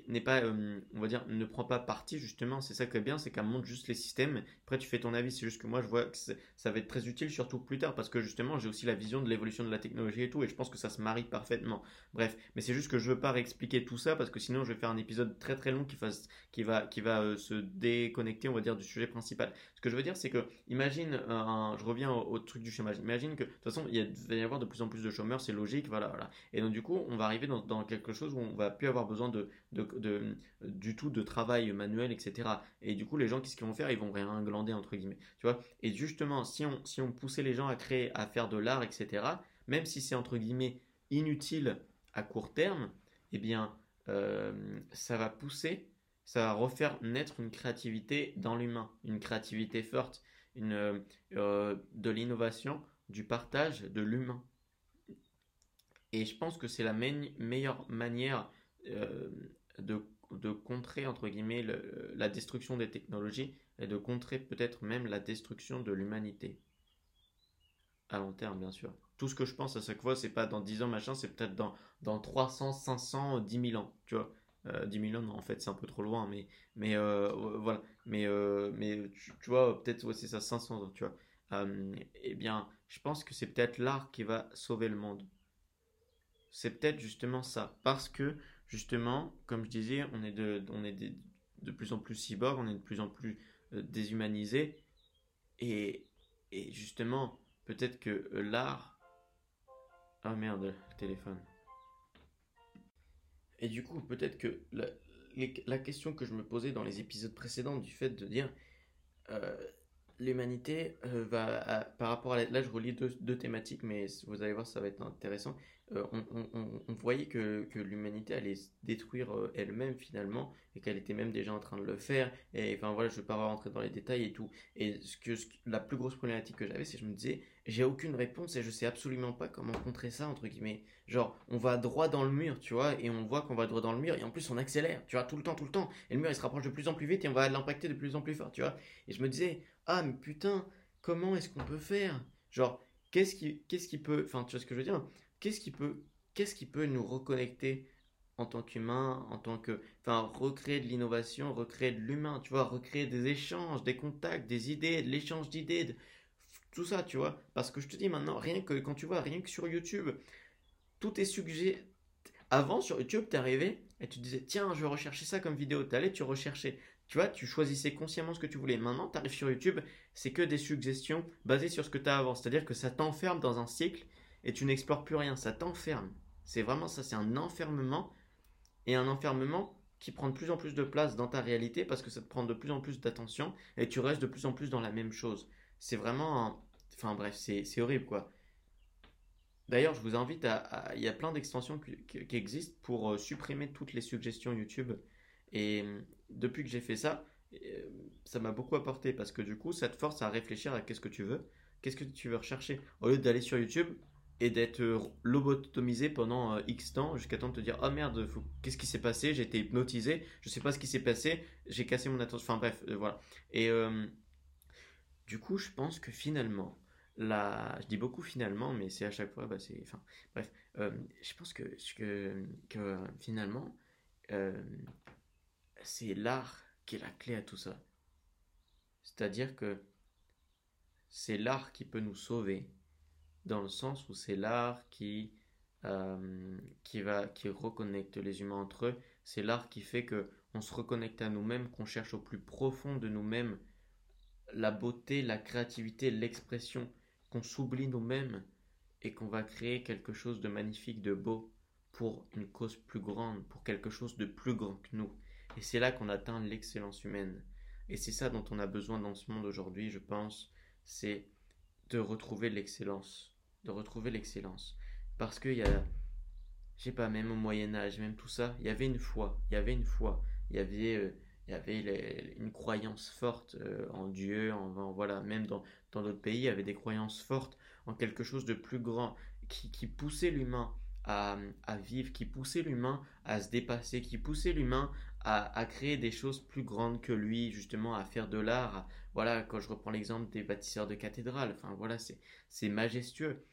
n'est pas euh, on va dire, ne prend pas parti justement. C'est ça qui est bien, c'est qu'elle montre juste les systèmes. Après, tu fais ton avis. C'est juste que moi, je vois que ça va être très utile, surtout plus tard, parce que justement, j'ai aussi la vision de l'évolution de la technologie et tout, et je pense que ça se marie parfaitement. Bref, mais c'est juste que je veux pas réexpliquer tout ça, parce que sinon, je vais faire un épisode très très long qui, fasse, qui va, qui va euh, se déconnecter, on va dire, du sujet principal. Ce que je veux dire, c'est que, imagine, je reviens au, truc du chômage. Imagine que, de toute façon, il, va y avoir de plus en plus de chômeurs, c'est logique, voilà, voilà. Et donc, du coup, on va arriver dans, dans quelque chose où on va plus avoir besoin de, de, du tout de travail manuel, etc. Et du coup, les gens, qu'est-ce qu'ils vont faire? Ils vont rien glander, entre guillemets. Tu vois? Et justement, si on, si on poussait les gens à créer, à faire de l'art, etc., même si c'est, entre guillemets, inutile à court terme, eh bien, euh, ça va pousser, ça va refaire naître une créativité dans l'humain, une créativité forte, une, euh, de l'innovation, du partage, de l'humain. Et je pense que c'est la meilleure manière euh, de, de, contrer, entre guillemets, la destruction des technologies et de contrer peut-être même la destruction de l'humanité. À long terme, bien sûr. Tout ce que je pense à chaque fois, c'est pas dans 10 ans, machin, c'est peut-être dans, dans 300, 500, 10 000 ans, tu vois. 10 euh, 000 ans, non, en fait, c'est un peu trop loin, mais, mais euh, voilà. Mais, mais tu, vois, peut-être, c'est ça, 500 ans, tu vois. eh bien, je pense que c'est peut-être l'art qui va sauver le monde. C'est peut-être justement ça. Parce que justement, comme je disais, on est de, on est de, plus en plus cyborg, on est de plus en plus euh, déshumanisé. Et, et justement, peut-être que euh, l'art. Ah merde, le téléphone. Et du coup, peut-être que la, question que je me posais dans les épisodes précédents, du fait de dire. Euh, l'humanité va par rapport à là je relis deux, thématiques mais vous allez voir ça va être intéressant euh, on, voyait que, l'humanité allait se détruire euh, elle-même finalement et qu'elle était même déjà en train de le faire et enfin voilà je ne vais pas rentrer dans les détails et tout et ce que la plus grosse problématique que j'avais c'est que je me disais j'ai aucune réponse et je sais absolument pas comment contrer ça entre guillemets. Genre on va droit dans le mur tu vois et on voit qu'on va droit dans le mur et en plus on accélère tu vois tout le temps tout le temps. Et le mur il se rapproche de plus en plus vite et on va l'impacter de plus en plus fort tu vois. Et je me disais ah mais putain comment est-ce qu'on peut faire? Genre qu'est-ce qui qu'est-ce qui peut enfin tu vois ce que je veux dire qu'est-ce qui peut, qu'est-ce qui peut nous reconnecter en tant qu'humain, en tant que, enfin, recréer de l'innovation, recréer de l'humain, tu vois, recréer des échanges, des contacts, des idées, de l'échange d'idées, tout ça, tu vois. Parce que je te dis maintenant, rien que quand tu vois, rien que sur YouTube, tout est suggéré. Avant, sur YouTube, tu arrivé et tu disais, tiens, je vais rechercher ça comme vidéo. Tu allais, tu recherchais. Tu vois, tu choisissais consciemment ce que tu voulais. Maintenant, tu arrives sur YouTube, c'est que des suggestions basées sur ce que tu as avant. C'est-à-dire que ça t'enferme dans un cycle et tu n'explores plus rien, ça t'enferme. C'est vraiment ça, c'est un enfermement et un enfermement qui prend de plus en plus de place dans ta réalité parce que ça te prend de plus en plus d'attention et tu restes de plus en plus dans la même chose. C'est vraiment... Enfin bref, c'est horrible quoi. D'ailleurs, je vous invite à... Il y a plein d'extensions qui, existent pour euh, supprimer toutes les suggestions YouTube. Et euh, depuis que j'ai fait ça, euh, ça m'a beaucoup apporté parce que du coup, ça te force à réfléchir à qu'est-ce que tu veux, qu'est-ce que tu veux rechercher. Au lieu d'aller sur YouTube, et d'être lobotomisé pendant X temps jusqu'à temps de te dire oh merde qu'est-ce qui s'est passé? J'ai été hypnotisé je sais pas ce qui s'est passé j'ai cassé mon attention enfin bref voilà et du coup je pense que finalement je dis beaucoup finalement mais c'est à chaque fois bah, bref je pense que finalement c'est l'art qui est la clé à tout ça c'est à dire que c'est l'art qui peut nous sauver dans le sens où c'est l'art qui, euh, qui, qui reconnecte les humains entre eux. C'est l'art qui fait que on se reconnecte à nous-mêmes, qu'on cherche au plus profond de nous-mêmes la beauté, la créativité, l'expression, qu'on s'oublie nous-mêmes et qu'on va créer quelque chose de magnifique, de beau pour une cause plus grande, pour quelque chose de plus grand que nous. Et c'est là qu'on atteint l'excellence humaine. Et c'est ça dont on a besoin dans ce monde aujourd'hui, je pense, c'est de retrouver l'excellence de retrouver l'excellence. Parce qu'il y a, je sais pas, même au Moyen-Âge, même tout ça, il y avait une foi, il y avait une foi, il y avait, euh, il y avait une croyance forte euh, en Dieu, en, voilà, même dans, dans d'autres pays, il y avait des croyances fortes en quelque chose de plus grand qui, qui poussait l'humain à, à, vivre, qui poussait l'humain à se dépasser, qui poussait l'humain à, à, créer des choses plus grandes que lui, justement à faire de l'art. Voilà, quand je reprends l'exemple des bâtisseurs de cathédrales, enfin voilà, c'est majestueux.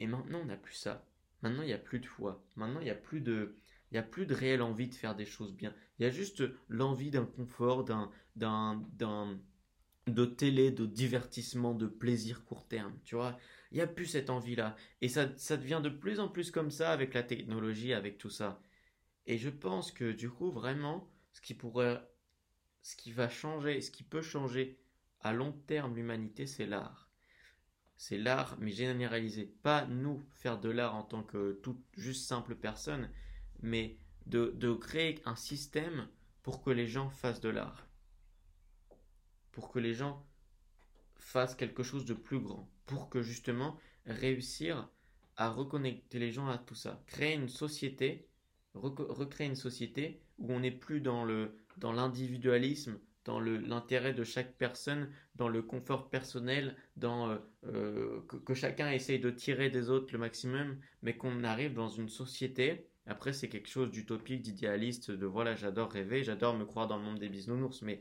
Et maintenant, on n'a plus ça. Maintenant, il n'y a plus de foi. Maintenant, il n'y a plus de, il y a plus de réelle envie de faire des choses bien. Il y a juste l'envie d'un confort, d'un, d'un, d'un, de télé, de divertissement, de plaisir court terme. Tu vois, il n'y a plus cette envie-là. Et ça, ça devient de plus en plus comme ça avec la technologie, avec tout ça. Et je pense que du coup, vraiment, ce qui pourrait, ce qui va changer, ce qui peut changer à long terme l'humanité, c'est l'art. C'est l'art, mais généralisé. Pas nous faire de l'art en tant que toute juste simple personne, mais de, de créer un système pour que les gens fassent de l'art. Pour que les gens fassent quelque chose de plus grand. Pour que justement réussir à reconnecter les gens à tout ça. Créer une société, recréer une société où on n'est plus dans l'individualisme, dans l'intérêt de chaque personne, dans le confort personnel, dans euh, euh, que, que, chacun essaye de tirer des autres le maximum, mais qu'on arrive dans une société après, c'est quelque chose d'utopique, d'idéaliste, de voilà, j'adore rêver, j'adore me croire dans le monde des bisounours, mais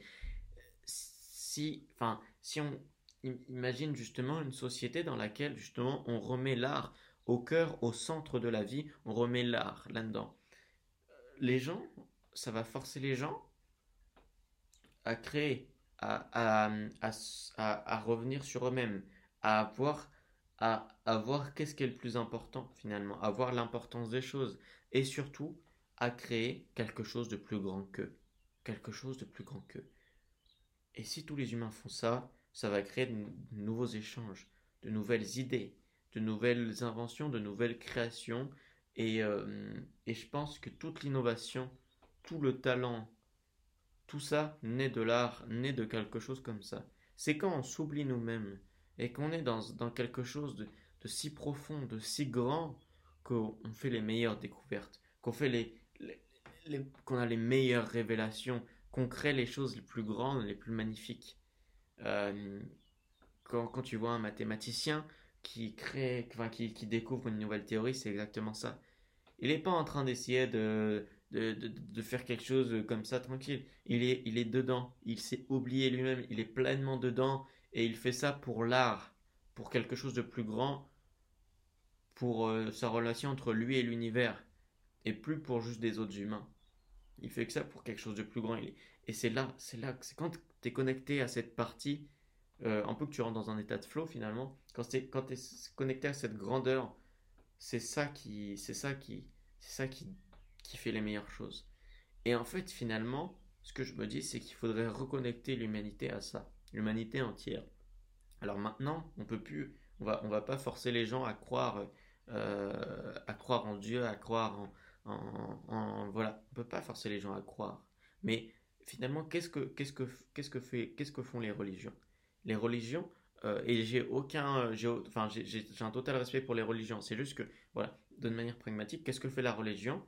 si, enfin, si on imagine justement une société dans laquelle justement on remet l'art au cœur, au centre de la vie, on remet l'art là-dedans. Les gens, ça va forcer les gens à créer, à, à, à, à revenir sur eux-mêmes, à avoir à, voir qu'est-ce qui est le plus important finalement, à voir l'importance des choses, et surtout à créer quelque chose de plus grand qu'eux. Quelque chose de plus grand qu'eux. Et si tous les humains font ça, ça va créer de, nouveaux échanges, de nouvelles idées, de nouvelles inventions, de nouvelles créations. Et, euh, et je pense que toute l'innovation, tout le talent, tout ça naît de l'art, naît de quelque chose comme ça. C'est quand on s'oublie nous-mêmes et qu'on est dans, dans quelque chose de, de si profond, de si grand, qu'on fait les meilleures découvertes, qu'on les, qu'on a les meilleures révélations, qu'on crée les choses les plus grandes, les plus magnifiques. Euh, quand, quand, tu vois un mathématicien qui crée, enfin, qui, qui découvre une nouvelle théorie, c'est exactement ça. Il n'est pas en train d'essayer de, de, de, de, faire quelque chose comme ça tranquille. Il est, il est dedans. Il s'est oublié lui-même. Il est pleinement dedans. Et il fait ça pour l'art, pour quelque chose de plus grand, pour euh, sa relation entre lui et l'univers, et plus pour juste des autres humains. Il fait que ça pour quelque chose de plus grand. Et c'est là, c'est là, c'est quand tu es connecté à cette partie, euh, un peu que tu rentres dans un état de flow finalement, quand tu es, connecté à cette grandeur, c'est ça qui, c'est ça qui, c'est ça qui, qui fait les meilleures choses. Et en fait, finalement, ce que je me dis, c'est qu'il faudrait reconnecter l'humanité à ça, l'humanité entière. Alors maintenant, on peut plus, on va, on va pas forcer les gens à croire euh, à croire en Dieu, à croire en, en, voilà, on peut pas forcer les gens à croire. Mais finalement, qu'est-ce que qu'est-ce que qu'est-ce que fait qu'est-ce que font les religions? Les religions euh, et j'ai aucun, j'ai, enfin j'ai, un total respect pour les religions. C'est juste que voilà, de manière pragmatique, qu'est-ce que fait la religion?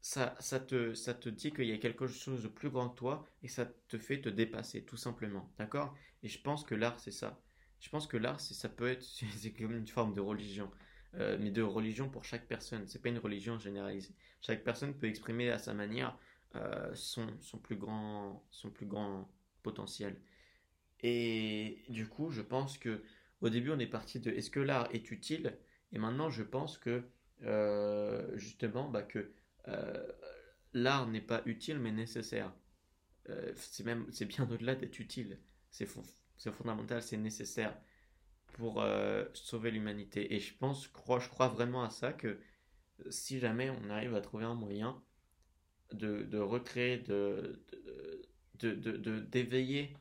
Ça, ça, te, ça te dit qu'il y a quelque chose de plus grand que toi et ça te fait te dépasser, tout simplement. D'accord? Et je pense que l'art, c'est ça. Je pense que l'art, ça peut être c'est comme une forme de religion. Euh, mais de religion pour chaque personne. C'est pas une religion généralisée. Chaque personne peut exprimer à sa manière euh, son, son, plus grand, son plus grand potentiel. Et du coup, je pense que au début, on est parti de est-ce que l'art est utile? Et maintenant, je pense que euh, justement, bah, que l'art n'est pas utile mais nécessaire. c'est même, c'est bien au-delà d'être utile. C'est fondamental, c'est nécessaire pour euh, sauver l'humanité. Et je pense, crois, je crois vraiment à ça que si jamais on arrive à trouver un moyen de, recréer, de, d'éveiller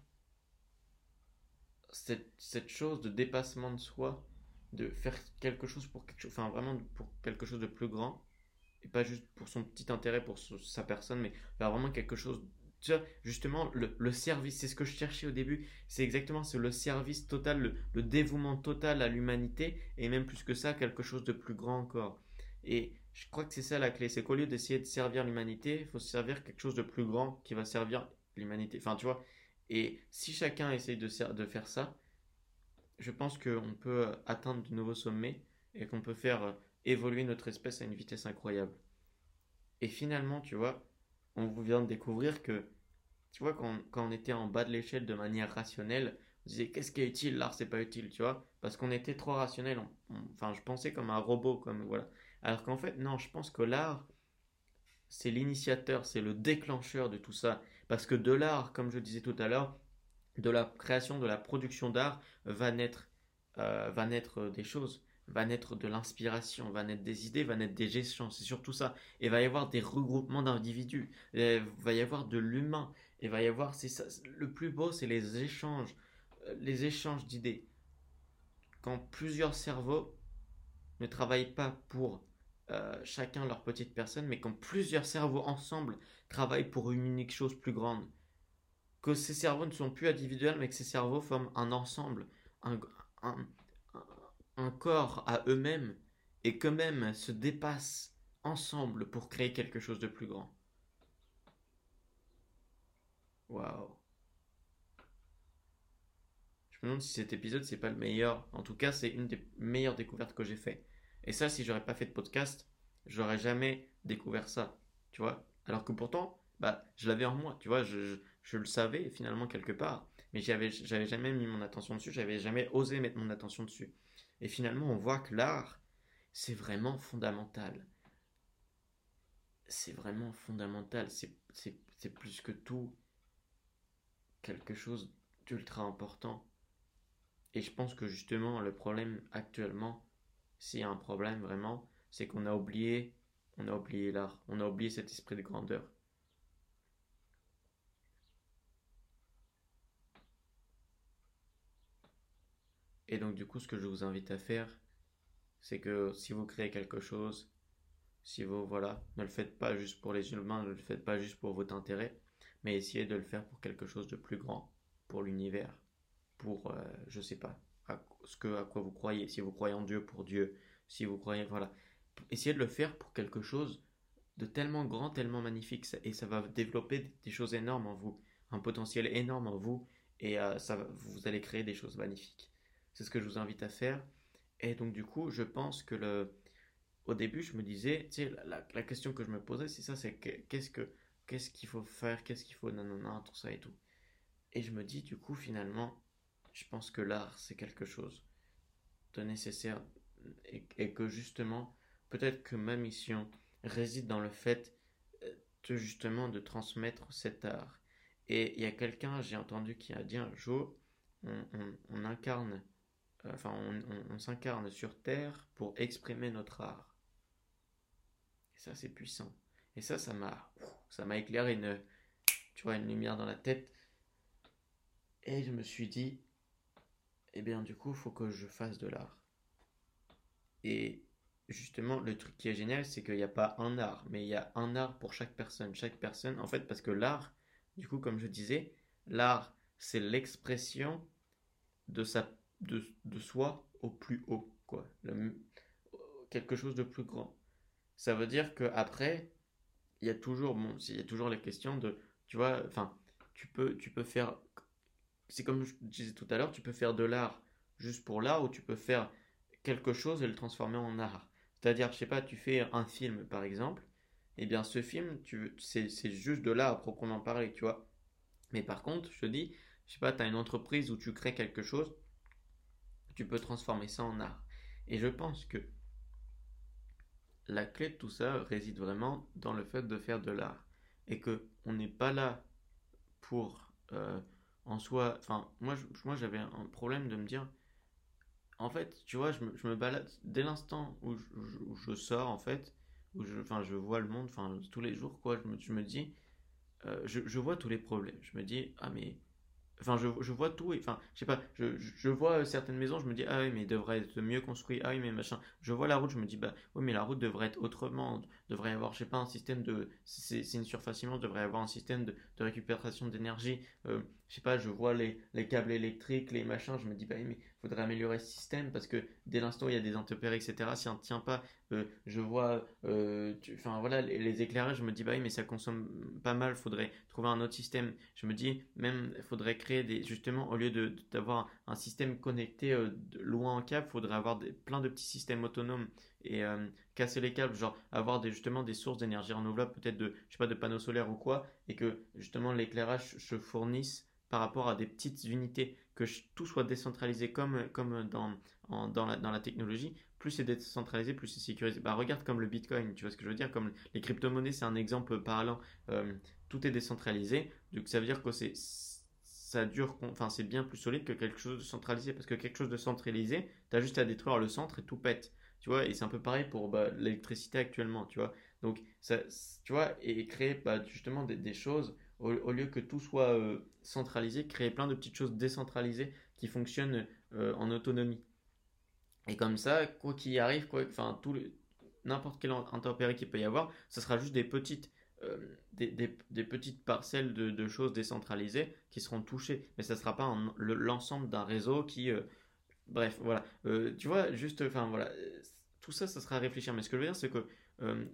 cette, cette chose de dépassement de soi, de faire quelque chose pour quelque chose, enfin vraiment pour quelque chose de plus grand, et pas juste pour son petit intérêt, pour sa personne, mais vraiment quelque chose justement, le, service, c'est ce que je cherchais au début. C'est exactement c'est le service total, le, dévouement total à l'humanité, et même plus que ça, quelque chose de plus grand encore. Et je crois que c'est ça la clé, c'est qu'au lieu d'essayer de servir l'humanité, il faut se servir quelque chose de plus grand qui va servir l'humanité. Enfin, tu vois. Et si chacun essaye de, de faire ça, je pense qu'on peut atteindre de nouveaux sommets. et qu'on peut faire euh, évoluer notre espèce à une vitesse incroyable. Et finalement, tu vois, on vient de découvrir que, tu vois, quand, quand on était en bas de l'échelle de manière rationnelle, on disait qu'est-ce qui est utile, l'art c'est pas utile, tu vois, parce qu'on était trop rationnel. enfin, je pensais comme un robot, comme voilà. Alors qu'en fait, non, je pense que l'art, c'est l'initiateur, c'est le déclencheur de tout ça. Parce que de l'art, comme je disais tout à l'heure, de la création, de la production d'art, va euh, va naître des choses, va naître de l'inspiration, va naître des idées, va naître des gestions, c'est surtout ça. Et va y avoir des regroupements d'individus, il va y avoir de l'humain, et va y avoir, c'est ça, le plus beau, c'est les échanges, euh, les échanges d'idées. Quand plusieurs cerveaux ne travaillent pas pour euh, chacun leur petite personne, mais quand plusieurs cerveaux ensemble travaillent pour une unique chose plus grande. Que ces cerveaux ne sont plus individuels, mais que ces cerveaux forment un ensemble, un, corps à eux-mêmes, et qu'eux-mêmes se dépassent ensemble pour créer quelque chose de plus grand. Waouh. Je me demande si cet épisode c'est pas le meilleur. En tout cas, c'est une des meilleures découvertes que j'ai fait. Et ça, si j'aurais pas fait de podcast, j'aurais jamais découvert ça, tu vois. Alors que pourtant, bah, je l'avais en moi, tu vois, je, le savais finalement quelque part, mais j'avais, j'avais jamais mis mon attention dessus, j'avais jamais osé mettre mon attention dessus. Et finalement, on voit que l'art, c'est vraiment fondamental. C'est vraiment fondamental, c'est, plus que tout quelque chose d'ultra important. Et je pense que justement, le problème actuellement, s'il y a un problème vraiment, c'est qu'on a oublié, on a oublié l'art, on a oublié cet esprit de grandeur. Et donc du coup, ce que je vous invite à faire, c'est que si vous créez quelque chose, si vous voilà, ne le faites pas juste pour les humains, ne le faites pas juste pour votre intérêt, mais essayez de le faire pour quelque chose de plus grand, pour l'univers, pour euh, je sais pas, à ce que à quoi vous croyez. Si vous croyez en Dieu, pour Dieu. Si vous croyez, voilà, essayez de le faire pour quelque chose de tellement grand, tellement magnifique, et ça va développer des choses énormes en vous, un potentiel énorme en vous, et euh, ça, vous allez créer des choses magnifiques. C'est ce que je vous invite à faire. Et donc du coup, je pense que le, au début, je me disais, tu sais, la, question que je me posais, c'est ça, c'est qu'est-ce que, qu'est-ce qu'il faut faire, qu'est-ce qu'il faut, non, tout ça et tout. Et je me dis, du coup, finalement, je pense que l'art, c'est quelque chose de nécessaire et, que justement, peut-être que ma mission réside dans le fait euh, de justement de transmettre cet art. Et il y a quelqu'un, j'ai entendu, qui a dit un jour, on, incarne, enfin, on, s'incarne sur Terre pour exprimer notre art. Et ça, c'est puissant. Et ça, ça m'a, ça m'a éclairé une, tu vois, une lumière dans la tête. Et je me suis dit, eh bien du coup, faut que je fasse de l'art. Et justement, le truc qui est génial, c'est qu'il n'y a pas un art, mais il y a un art pour chaque personne. Chaque personne, en fait, parce que l'art, du coup, comme je disais, l'art, c'est l'expression de, sa, de, soi au plus haut, quoi. quelque chose de plus grand. Ça veut dire qu'après, il y a toujours, bon, il y a toujours les questions de, tu vois, enfin, tu peux, tu peux faire c'est comme je disais tout à l'heure, tu peux faire de l'art juste pour l'art ou tu peux faire quelque chose et le transformer en art. C'est-à-dire, je sais pas, tu fais un film par exemple, et eh bien ce film, c'est, juste de l'art proprement parler, tu vois. Mais par contre, je te dis, je sais pas, tu as une entreprise où tu crées quelque chose, tu peux transformer ça en art. Et je pense que la clé de tout ça réside vraiment dans le fait de faire de l'art. Et que on n'est pas là pour euh, en soi, enfin, moi, moi j'avais un problème de me dire, en fait, tu vois, je me, je me balade dès l'instant où, je, sors, en fait, où je, enfin, je vois le monde, enfin, tous les jours, quoi, je me, je me dis, euh, je, je, vois tous les problèmes. Je me dis, ah, mais, enfin, je, je vois tout, et, enfin, je sais pas, je, je vois certaines maisons, je me dis, ah oui, mais il devrait être mieux construit, ah oui, mais machin. Je vois la route, je me dis, bah, oui, mais la route devrait être autrement. Devrait y avoir, je sais pas, un système de, c'est une surface immense, devrait y avoir un système de, récupération d'énergie. Euh, je sais pas, je vois les, les, câbles électriques, les machins, je me dis, bah, mais faudrait améliorer ce système parce que dès l'instant où il y a des intempéries, etc., si on ne tient pas, euh, je vois, euh, enfin voilà, les, éclairages, je me dis, bah mais ça consomme pas mal, faudrait trouver un autre système. Je me dis, même, faudrait créer des, justement, au lieu d'avoir un système connecté loin en câble, faudrait avoir des, plein de petits systèmes autonomes et casser les câbles, genre avoir justement des sources d'énergie renouvelable, peut-être de, je sais pas, de panneaux solaires ou quoi, et que justement l'éclairage se fournisse par rapport à des petites unités, que tout soit décentralisé comme, comme dans, dans, la, dans la technologie, plus c'est décentralisé, plus c'est sécurisé. Bah, regarde comme le Bitcoin, tu vois ce que je veux dire, comme les crypto-monnaies, c'est un exemple parlant. Euh, tout est décentralisé, donc ça veut dire que c'est ça dure, enfin c'est bien plus solide que quelque chose de centralisé, parce que quelque chose de centralisé, tu as juste à détruire le centre et tout pète. Tu vois, et c'est un peu pareil pour bah, l'électricité actuellement, tu vois. Donc, ça, tu vois, et créer bah, justement des, choses au, lieu que tout soit euh, centralisé, créer plein de petites choses décentralisées qui fonctionnent euh, en autonomie. Et comme ça, quoi qu'il arrive, enfin, n'importe quelle intempérie qu'il peut y avoir, ce sera juste des petites, euh, des, des, petites parcelles de, de, choses décentralisées qui seront touchées. Mais ça ne sera pas l'ensemble d'un réseau qui. bref, voilà. tu vois, juste, enfin, voilà. Tout ça, ça sera à réfléchir. Mais ce que je veux dire, c'est que le,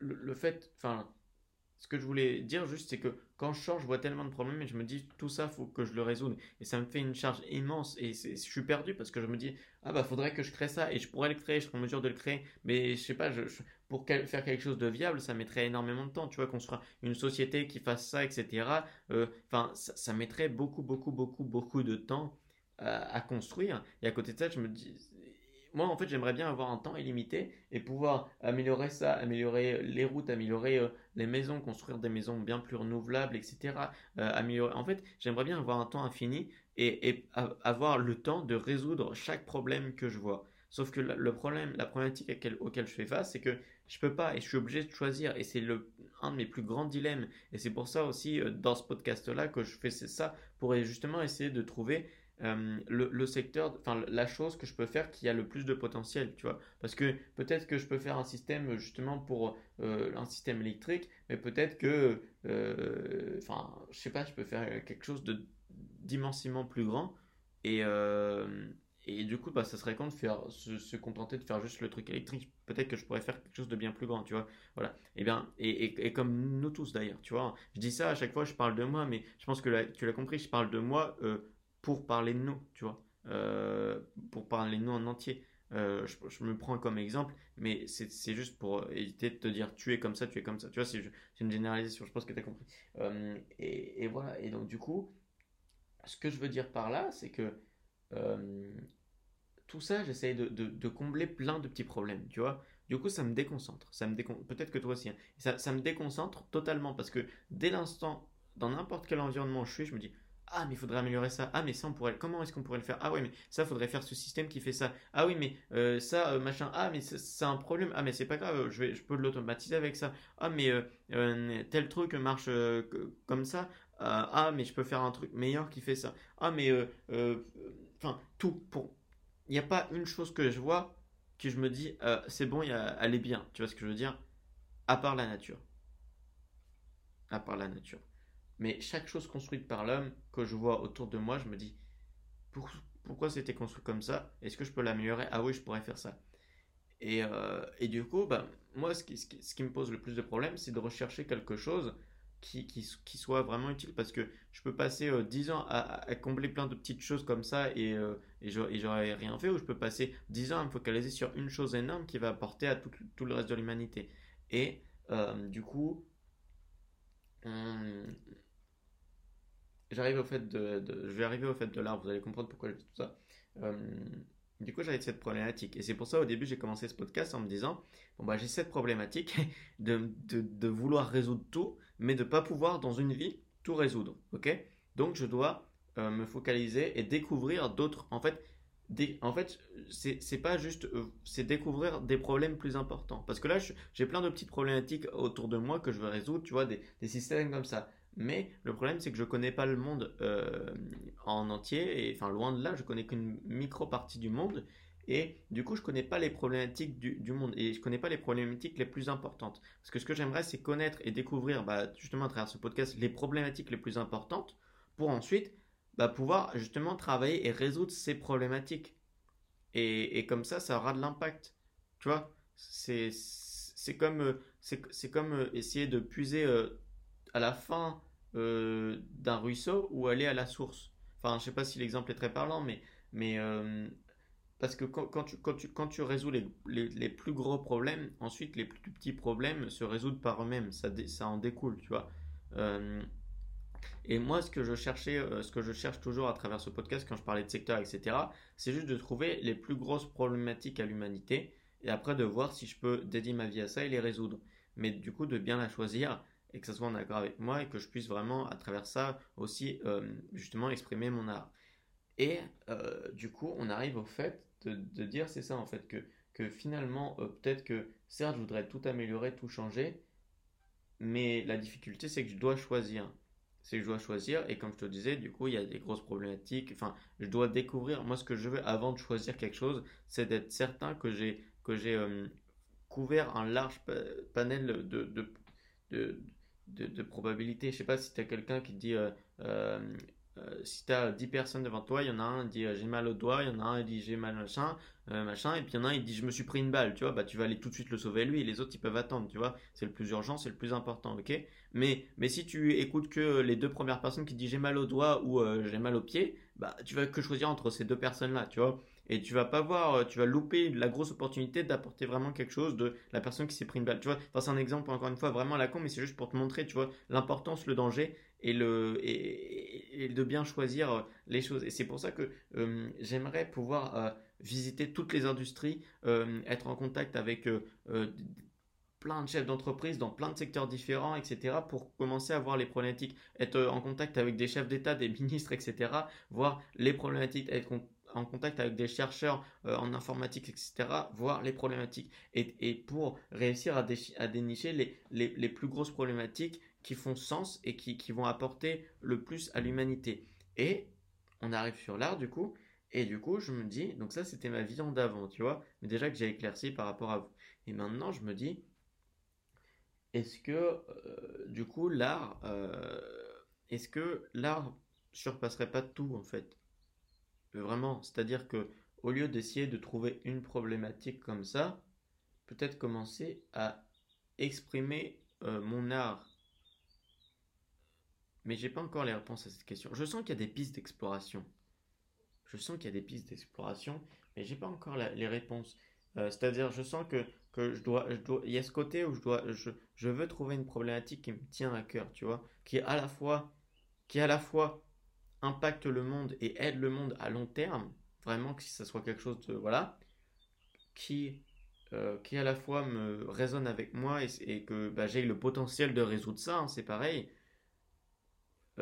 le, fait. Enfin ce que je voulais dire juste, c'est que quand je change, je vois tellement de problèmes et je me dis tout ça, faut que je le résoudre. Et ça me fait une charge immense et je suis perdu parce que je me dis ah bah faudrait que je crée ça et je pourrais le créer, je serais en mesure de le créer. Mais je sais pas, je, pour faire quelque chose de viable, ça mettrait énormément de temps. Tu vois, construire une société qui fasse ça, etc. Euh, enfin, ça, mettrait beaucoup, beaucoup, beaucoup, beaucoup de temps à construire. Et à côté de ça, je me dis moi, en fait, j'aimerais bien avoir un temps illimité et pouvoir améliorer ça, améliorer les routes, améliorer euh, les maisons, construire des maisons bien plus renouvelables, etc. Euh, améliorer. En fait, j'aimerais bien avoir un temps infini et, avoir le temps de résoudre chaque problème que je vois. Sauf que le problème, la problématique auquel je fais face, c'est que je peux pas et je suis obligé de choisir et c'est le un de mes plus grands dilemmes et c'est pour ça aussi euh, dans ce podcast là que je fais ça pour justement essayer de trouver euh, le, secteur, enfin la chose que je peux faire qui a le plus de potentiel, tu vois. Parce que peut-être que je peux faire un système justement pour euh, un système électrique, mais peut-être que, euh, enfin, je sais pas, je peux faire quelque chose de d'immensément plus grand et et du coup, bah, ça serait con de faire, se, contenter de faire juste le truc électrique. Peut-être que je pourrais faire quelque chose de bien plus grand, tu vois. Voilà. Et bien, et, et, comme nous tous d'ailleurs, tu vois. Je dis ça à chaque fois, je parle de moi, mais je pense que tu l'as compris, je parle de moi pour parler de nous, tu vois, euh, pour parler de nous en entier. Euh, je, me prends comme exemple, mais c'est juste pour éviter de te dire tu es comme ça, tu es comme ça. Tu vois, c'est une généralisation, je pense que tu as compris. Euh, et, voilà, et donc du coup, ce que je veux dire par là, c'est que tout ça, j'essaye de, de, combler plein de petits problèmes, tu vois. Du coup, ça me déconcentre. Ça me Peut-être que toi aussi. Hein. Ça, ça me déconcentre totalement parce que dès l'instant, dans n'importe quel environnement je suis, je me dis ah, mais il faudrait améliorer ça. Ah, mais ça, on pourrait. Comment est-ce qu'on pourrait le faire? Ah, oui, mais ça, faudrait faire ce système qui fait ça. Ah, oui, mais euh, ça, euh, machin. Ah, mais c'est un problème. Ah, mais c'est pas grave. Je, vais, je peux l'automatiser avec ça. Ah, mais euh, tel truc marche comme ça. ah, mais je peux faire un truc meilleur qui fait ça. Ah, mais. Enfin, tout. Pour... Il n'y a pas une chose que je vois que je me dis, c'est bon, elle est bien. Tu vois ce que je veux dire? À part la nature. À part la nature. Mais chaque chose construite par l'homme que je vois autour de moi, je me dis pourquoi c'était construit comme ça? Est-ce que je peux l'améliorer? Ah oui, je pourrais faire ça. Et, euh, et du coup, bah, moi, ce qui, ce, qui, me pose le plus de problèmes, c'est de rechercher quelque chose qui, qui, qui, soit vraiment utile parce que je peux passer euh, 10 ans à, à, combler plein de petites choses comme ça et, euh, et j'aurais rien fait, ou je peux passer 10 ans à me focaliser sur une chose énorme qui va apporter à tout, tout le reste de l'humanité. Et euh, du coup, j'arrive au fait de, je vais arriver au fait de l'arbre, vous allez comprendre pourquoi je dis tout ça. Euh, du coup, j'avais cette problématique. Et c'est pour ça, au début, j'ai commencé ce podcast en me disant, bon, bah, j'ai cette problématique de, de, vouloir résoudre tout, mais de pas pouvoir, dans une vie, tout résoudre. Ok? Donc, je dois euh, me focaliser et découvrir d'autres. En fait, en fait, c'est pas juste, euh, c'est découvrir des problèmes plus importants. Parce que là, j'ai plein de petites problématiques autour de moi que je veux résoudre, tu vois, des, systèmes comme ça. Mais le problème, c'est que je connais pas le monde euh, en entier, et enfin loin de là, je connais qu'une micro partie du monde. Et du coup, je connais pas les problématiques du, monde et je connais pas les problématiques les plus importantes. Parce que ce que j'aimerais, c'est connaître et découvrir, bah, justement à travers ce podcast, les problématiques les plus importantes pour ensuite bah, pouvoir justement travailler et résoudre ces problématiques. Et, et comme ça, ça aura de l'impact. Tu vois, c'est comme euh, c'est comme euh, essayer de puiser euh, à la fin d'un ruisseau ou aller à la source. Enfin, je sais pas si l'exemple est très parlant, mais mais parce que quand, quand, tu, quand, tu, quand tu résous les, les, plus gros problèmes, ensuite les plus petits problèmes se résoudent par eux-mêmes. Ça, ça en découle, tu vois. Et moi, ce que je cherchais, euh, ce que je cherche toujours à travers ce podcast quand je parlais de secteur, etc., c'est juste de trouver les plus grosses problématiques à l'humanité et après de voir si je peux dédier ma vie à ça et les résoudre. Mais du coup, de bien la choisir et que ça soit en accord avec moi et que je puisse vraiment, à travers ça, aussi euh, justement exprimer mon art. Et du coup, on arrive au fait de, dire c'est ça en fait, que, que finalement, euh, peut-être que certes, je voudrais tout améliorer, tout changer, mais la difficulté, c'est que je dois choisir. C'est que je dois choisir, et comme je te disais, du coup, il y a des grosses problématiques. Enfin, je dois découvrir. Moi, ce que je veux avant de choisir quelque chose, c'est d'être certain que j'ai euh, couvert un large panel de, probabilités. Je sais pas si tu as quelqu'un qui dit euh, euh, si tu as 10 personnes devant toi, il y en a un qui dit euh, j'ai mal au doigt, il y en a un qui dit j'ai mal machin, euh, machin, et puis il y en a un qui dit je me suis pris une balle, tu vois, bah tu vas aller tout de suite le sauver lui, et les autres ils peuvent attendre, tu vois, c'est le plus urgent, c'est le plus important, ok? Mais, mais si tu écoutes que les deux premières personnes qui disent j'ai mal au doigt ou j'ai mal au pied, bah tu vas que choisir entre ces deux personnes-là, tu vois, et tu vas pas voir, tu vas louper la grosse opportunité d'apporter vraiment quelque chose de la personne qui s'est pris une balle, tu vois, enfin c'est un exemple encore une fois vraiment à la con, mais c'est juste pour te montrer, tu vois, l'importance, le danger, et, le, et, de bien choisir euh, les choses. Et c'est pour ça que euh, j'aimerais pouvoir euh, visiter toutes les industries, être en contact avec plein de chefs d'entreprise dans plein de secteurs différents, etc., pour commencer à voir les problématiques, être en contact avec des chefs d'État, des ministres, etc., voir les problématiques, être en contact avec des chercheurs en informatique, etc., voir les problématiques. Et, et pour réussir à, à dénicher les, les, les, plus grosses problématiques qui font sens et qui, vont apporter le plus à l'humanité. Et on arrive sur l'art du coup, et du coup je me dis, donc ça c'était ma vision d'avant, tu vois, mais déjà que j'ai éclairci par rapport à vous. Et maintenant je me dis, est-ce que euh, du coup l'art, euh, est-ce que l'art surpasserait pas tout en fait? Vraiment, c'est-à-dire que au lieu d'essayer de trouver une problématique comme ça, peut-être commencer à exprimer euh, mon art mais j'ai pas encore les réponses à cette question. Je sens qu'il y a des pistes d'exploration. Je sens qu'il y a des pistes d'exploration, mais j'ai pas encore les réponses. Euh, c'est-à-dire, je sens que, que je, dois. Il y a ce côté où je, dois, je veux trouver une problématique qui me tient à cœur, tu vois, qui à la fois, qui à la fois impacte le monde et aide le monde à long terme, vraiment que ça soit quelque chose de. Voilà. Qui, euh, qui à la fois me résonne avec moi et, que bah, j'ai le potentiel de résoudre ça, hein, c'est pareil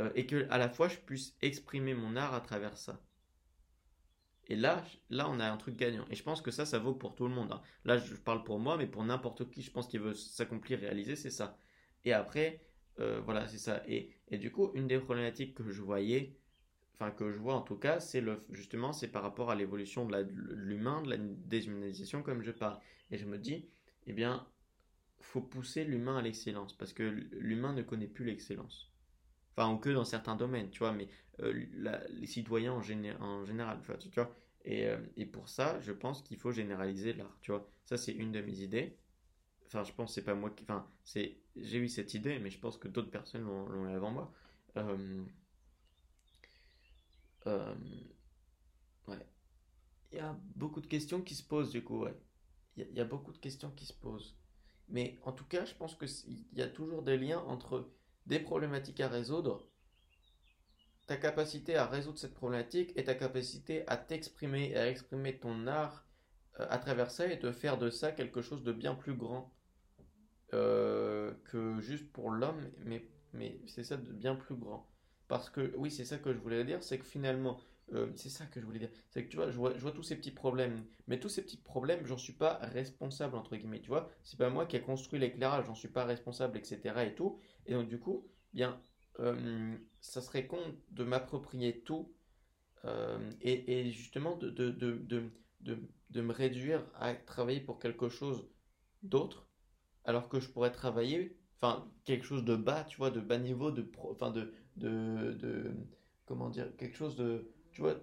euh, et que à la fois je puisse exprimer mon art à travers ça. Et là, là, on a un truc gagnant. Et je pense que ça, ça vaut pour tout le monde. Hein. Là, je parle pour moi, mais pour n'importe qui, je pense qu'il veut s'accomplir, réaliser, c'est ça. Et après, euh, voilà, c'est ça. Et, et, du coup, une des problématiques que je voyais, enfin que je vois en tout cas, c'est le, justement, c'est par rapport à l'évolution de l'humain, de la déshumanisation, comme je parle. Et je me dis, eh bien, faut pousser l'humain à l'excellence, parce que l'humain ne connaît plus l'excellence. Enfin, ou que dans certains domaines, tu vois, mais euh, les citoyens en, en général, tu vois. Et, euh, et, pour ça, je pense qu'il faut généraliser l'art, tu vois. Ça, c'est une de mes idées. Enfin, je pense c'est pas moi qui. Enfin, j'ai eu cette idée, mais je pense que d'autres personnes l'ont, eu avant moi. Euh, ouais. Il y a beaucoup de questions qui se posent, du coup, ouais. Il y, y, a beaucoup de questions qui se posent. Mais en tout cas, je pense qu'il y a toujours des liens entre des problématiques à résoudre, ta capacité à résoudre cette problématique et ta capacité à t'exprimer et à exprimer ton art euh, à travers ça et de faire de ça quelque chose de bien plus grand euh, que juste pour l'homme, mais, mais c'est ça de bien plus grand. Parce que, oui, c'est ça que je voulais dire, c'est que finalement, euh, c'est ça que je voulais dire, c'est que tu vois je, vois, tous ces petits problèmes, mais tous ces petits problèmes, j'en suis pas responsable, entre guillemets, tu vois, c'est pas moi qui ai construit l'éclairage, j'en suis pas responsable, etc. et tout, et donc, du coup, bien, euh, ça serait con de m'approprier tout euh, et, et, justement de, de, de, de, de me réduire à travailler pour quelque chose d'autre, alors que je pourrais travailler, enfin, quelque chose de bas, tu vois, de bas niveau, de, enfin, de, de, comment dire, quelque chose de, tu vois,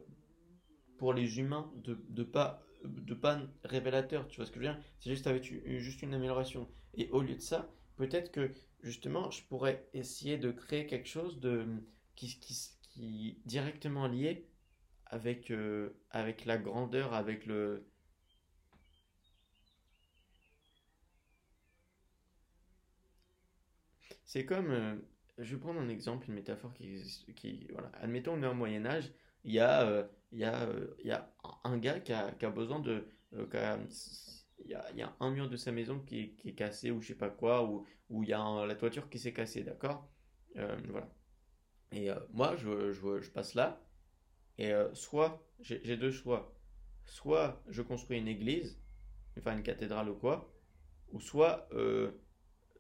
pour les humains, de, de pas, de pas révélateur, tu vois ce que je veux dire? C'est juste avec juste une amélioration. Et au lieu de ça, peut-être que, justement, je pourrais essayer de créer quelque chose de, qui, qui, qui directement lié avec, euh, avec la grandeur, avec le, C'est comme, euh, je vais prendre un exemple, une métaphore qui, qui voilà, admettons on est au Moyen Âge, il y a, euh, il y a, euh, il y a un gars qui a, qui a besoin de, il y a, il y a un mur de sa maison qui, qui est cassé ou je sais pas quoi, ou, ou il y a la toiture qui s'est cassée, d'accord? voilà. Et moi, je, je, passe là, et soit, j'ai deux choix, soit je construis une église, enfin une cathédrale ou quoi, ou soit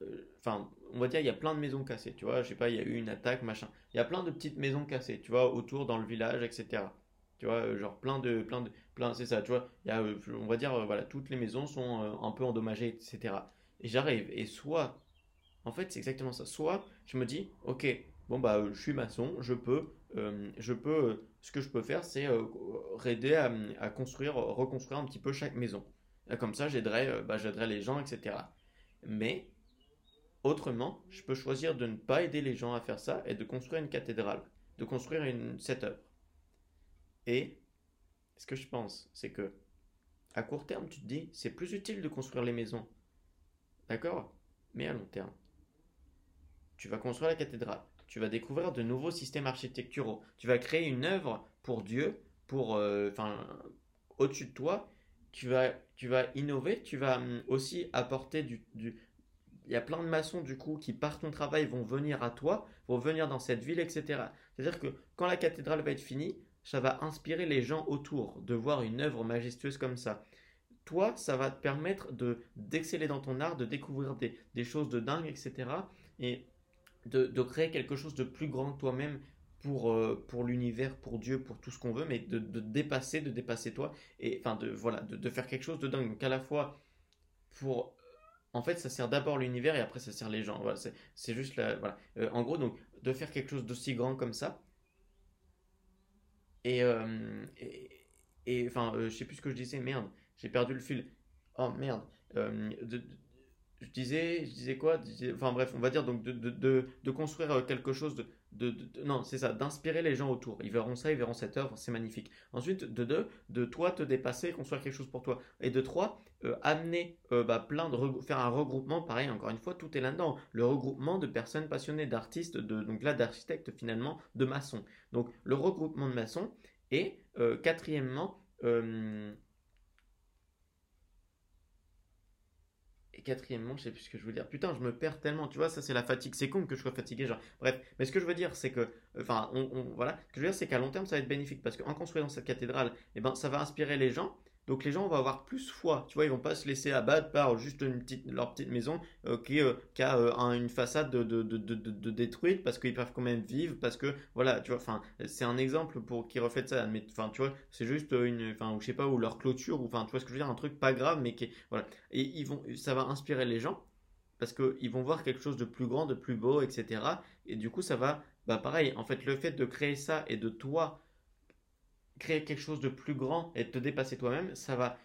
euh, enfin, on va dire, il y a plein de maisons cassées, tu vois. Je sais pas, il y a eu une attaque, machin. Il y a plein de petites maisons cassées, tu vois, autour dans le village, etc. Tu vois, euh, genre plein de, plein de, plein, c'est ça, tu vois. Y a, euh, on va dire, voilà, toutes les maisons sont un peu endommagées, etc. Et j'arrive, et soit, en fait, c'est exactement ça. Soit, je me dis, ok, bon bah, je suis maçon, je peux, je peux, ce que je peux faire, c'est aider à, à, construire, reconstruire un petit peu chaque maison. Comme ça, j'aiderai, bah, j'aiderai les gens, etc. Mais Autrement, je peux choisir de ne pas aider les gens à faire ça et de construire une cathédrale, de construire cette œuvre. Et ce que je pense, c'est que à court terme, tu te dis, c'est plus utile de construire les maisons. D'accord? Mais à long terme, tu vas construire la cathédrale, tu vas découvrir de nouveaux systèmes architecturaux, tu vas créer une œuvre pour Dieu, pour, euh, enfin, au-dessus de toi, tu vas, tu vas innover, tu vas hum, aussi apporter du, il y a plein de maçons du coup qui par ton travail vont venir à toi, vont venir dans cette ville, etc. C'est-à-dire que quand la cathédrale va être finie, ça va inspirer les gens autour de voir une œuvre majestueuse comme ça. Toi, ça va te permettre de d'exceller dans ton art, de découvrir des, des choses de dingue, etc. Et de, de, créer quelque chose de plus grand que toi-même pour, euh, pour l'univers, pour Dieu, pour tout ce qu'on veut, mais de, de, dépasser, de dépasser toi, et enfin de voilà, de, de faire quelque chose de dingue. Donc à la fois pour en fait, ça sert d'abord l'univers et après ça sert les gens. Voilà, c'est juste la, voilà. Euh, en gros, donc, de faire quelque chose d'aussi grand comme ça. Et, euh, et, enfin, euh, je sais plus ce que je disais, merde, j'ai perdu le fil. Oh merde. je disais, je disais quoi Enfin bref, on va dire donc de, de, de construire quelque chose de, de, non, c'est ça, d'inspirer les gens autour. Ils verront ça, ils verront cette œuvre, c'est magnifique. Ensuite, de deux, de toi te dépasser, construire quelque chose pour toi. Et de trois, euh, amener euh, bah, plein de faire un regroupement, pareil, encore une fois, tout est là-dedans. Le regroupement de personnes passionnées, d'artistes, de, donc là, d'architectes finalement, de maçons. Donc le regroupement de maçons. Et euh, quatrièmement, Et quatrièmement, je sais plus ce que je veux dire. Putain, je me perds tellement, tu vois, ça c'est la fatigue. C'est con que je sois fatigué, genre. Bref, mais ce que je veux dire, c'est que, enfin, on, voilà, ce que je veux dire, c'est qu'à long terme, ça va être bénéfique parce qu'en construisant cette cathédrale, eh ben, ça va inspirer les gens donc les gens vont avoir plus foi, tu vois, ils vont pas se laisser abattre par juste une petite, leur petite maison euh, qui, euh, qui, a euh, une façade de, détruite parce qu'ils peuvent quand même vivre, parce que voilà, tu vois, enfin, c'est un exemple pour qui reflète ça, mais enfin, tu vois, c'est juste une, enfin, je sais pas, ou leur clôture, ou enfin, tu vois ce que je veux dire, un truc pas grave, mais qui, voilà, et ils vont, ça va inspirer les gens parce qu'ils vont voir quelque chose de plus grand, de plus beau, etc. Et du coup, ça va, bah pareil, en fait, le fait de créer ça et de toi créer quelque chose de plus grand et te dépasser toi-même, ça va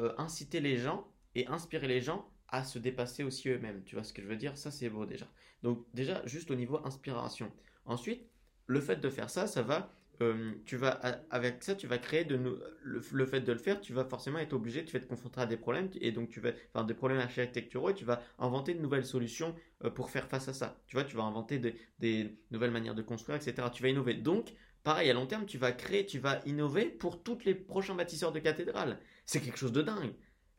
euh, inciter les gens et inspirer les gens à se dépasser aussi eux-mêmes. Tu vois ce que je veux dire? Ça, c'est beau déjà. Donc déjà, juste au niveau inspiration. Ensuite, le fait de faire ça, ça va... Euh, tu vas avec ça tu vas créer de le, fait de le faire tu vas forcément être obligé tu vas te confronter à des problèmes et donc tu vas faire des problèmes architecturaux et tu vas inventer de nouvelles solutions euh, pour faire face à ça tu vois tu vas inventer des, des nouvelles manières de construire etc tu vas innover donc Pareil, à long terme, tu vas créer, tu vas innover pour tous les prochains bâtisseurs de cathédrales. C'est quelque chose de dingue.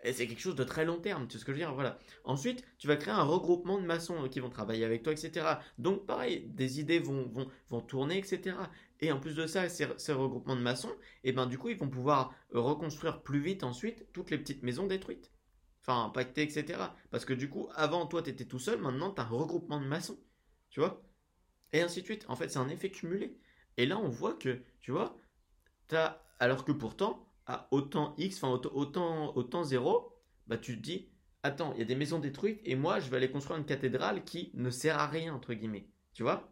Et c'est quelque chose de très long terme, tu sais ce que je veux dire Voilà. Ensuite, tu vas créer un regroupement de maçons qui vont travailler avec toi, etc. Donc, pareil, des idées vont, vont, vont tourner, etc. Et en plus de ça, ces, regroupements de maçons, et eh ben du coup, ils vont pouvoir reconstruire plus vite ensuite toutes les petites maisons détruites. Enfin, impactées, etc. Parce que du coup, avant, toi, tu étais tout seul, maintenant, tu as un regroupement de maçons. Tu vois Et ainsi de suite. En fait, c'est un effet cumulé. Et là, on voit que, tu vois, as, alors que pourtant, à autant X, enfin autant, autant 0, bah tu te dis, attends, il y a des maisons détruites et moi je vais aller construire une cathédrale qui ne sert à rien, entre guillemets. Tu vois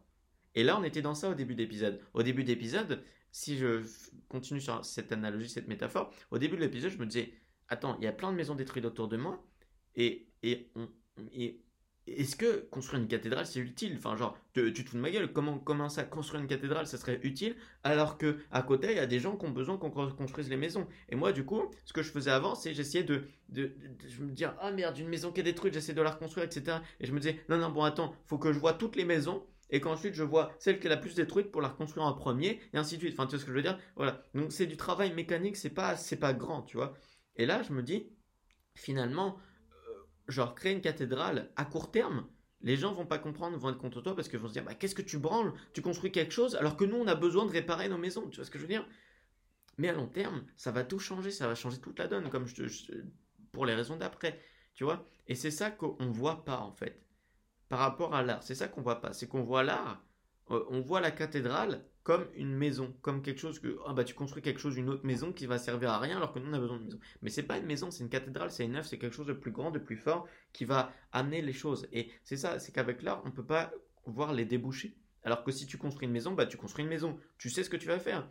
Et là on était dans ça au début d'épisode. Au début d'épisode, si je continue sur cette analogie, cette métaphore, au début de l'épisode je me disais, attends, il y a plein de maisons détruites autour de moi et, et, on, et est-ce que construire une cathédrale c'est utile? Enfin, genre, tu, te fous de ma gueule, comment, comment ça construire une cathédrale ça serait utile? Alors que à côté il y a des gens qui ont besoin qu'on construise les maisons Et moi, du coup, ce que je faisais avant, c'est j'essayais de, de, me dire, ah merde, une maison qui est détruite, j'essaie de la reconstruire, etc. Et je me disais, non, non, bon, attends, faut que je vois toutes les maisons et qu'ensuite je vois celle qui est la plus détruite pour la reconstruire en premier et ainsi de suite. Enfin, tu vois ce que je veux dire? Voilà. Donc, c'est du travail mécanique, c'est pas, c'est pas grand, tu vois. Et là, je me dis, finalement genre créer une cathédrale à court terme, les gens vont pas comprendre, vont être contre toi parce qu'ils vont se dire bah, qu'est-ce que tu branles? Tu construis quelque chose alors que nous on a besoin de réparer nos maisons, tu vois ce que je veux dire? Mais à long terme, ça va tout changer, ça va changer toute la donne comme je, pour les raisons d'après, tu vois? Et c'est ça qu'on voit pas en fait par rapport à l'art, c'est ça qu'on voit pas, c'est qu'on voit l'art, on voit la cathédrale comme une maison, comme quelque chose que ah bah tu construis quelque chose, une autre maison qui va servir à rien alors que nous on a besoin d'une maison. Mais c'est pas une maison, c'est une cathédrale, c'est une œuvre, c'est quelque chose de plus grand, de plus fort qui va amener les choses. Et c'est ça, c'est qu'avec l'art on peut pas voir les débouchés. Alors que si tu construis une maison, bah tu construis une maison, tu sais ce que tu vas faire.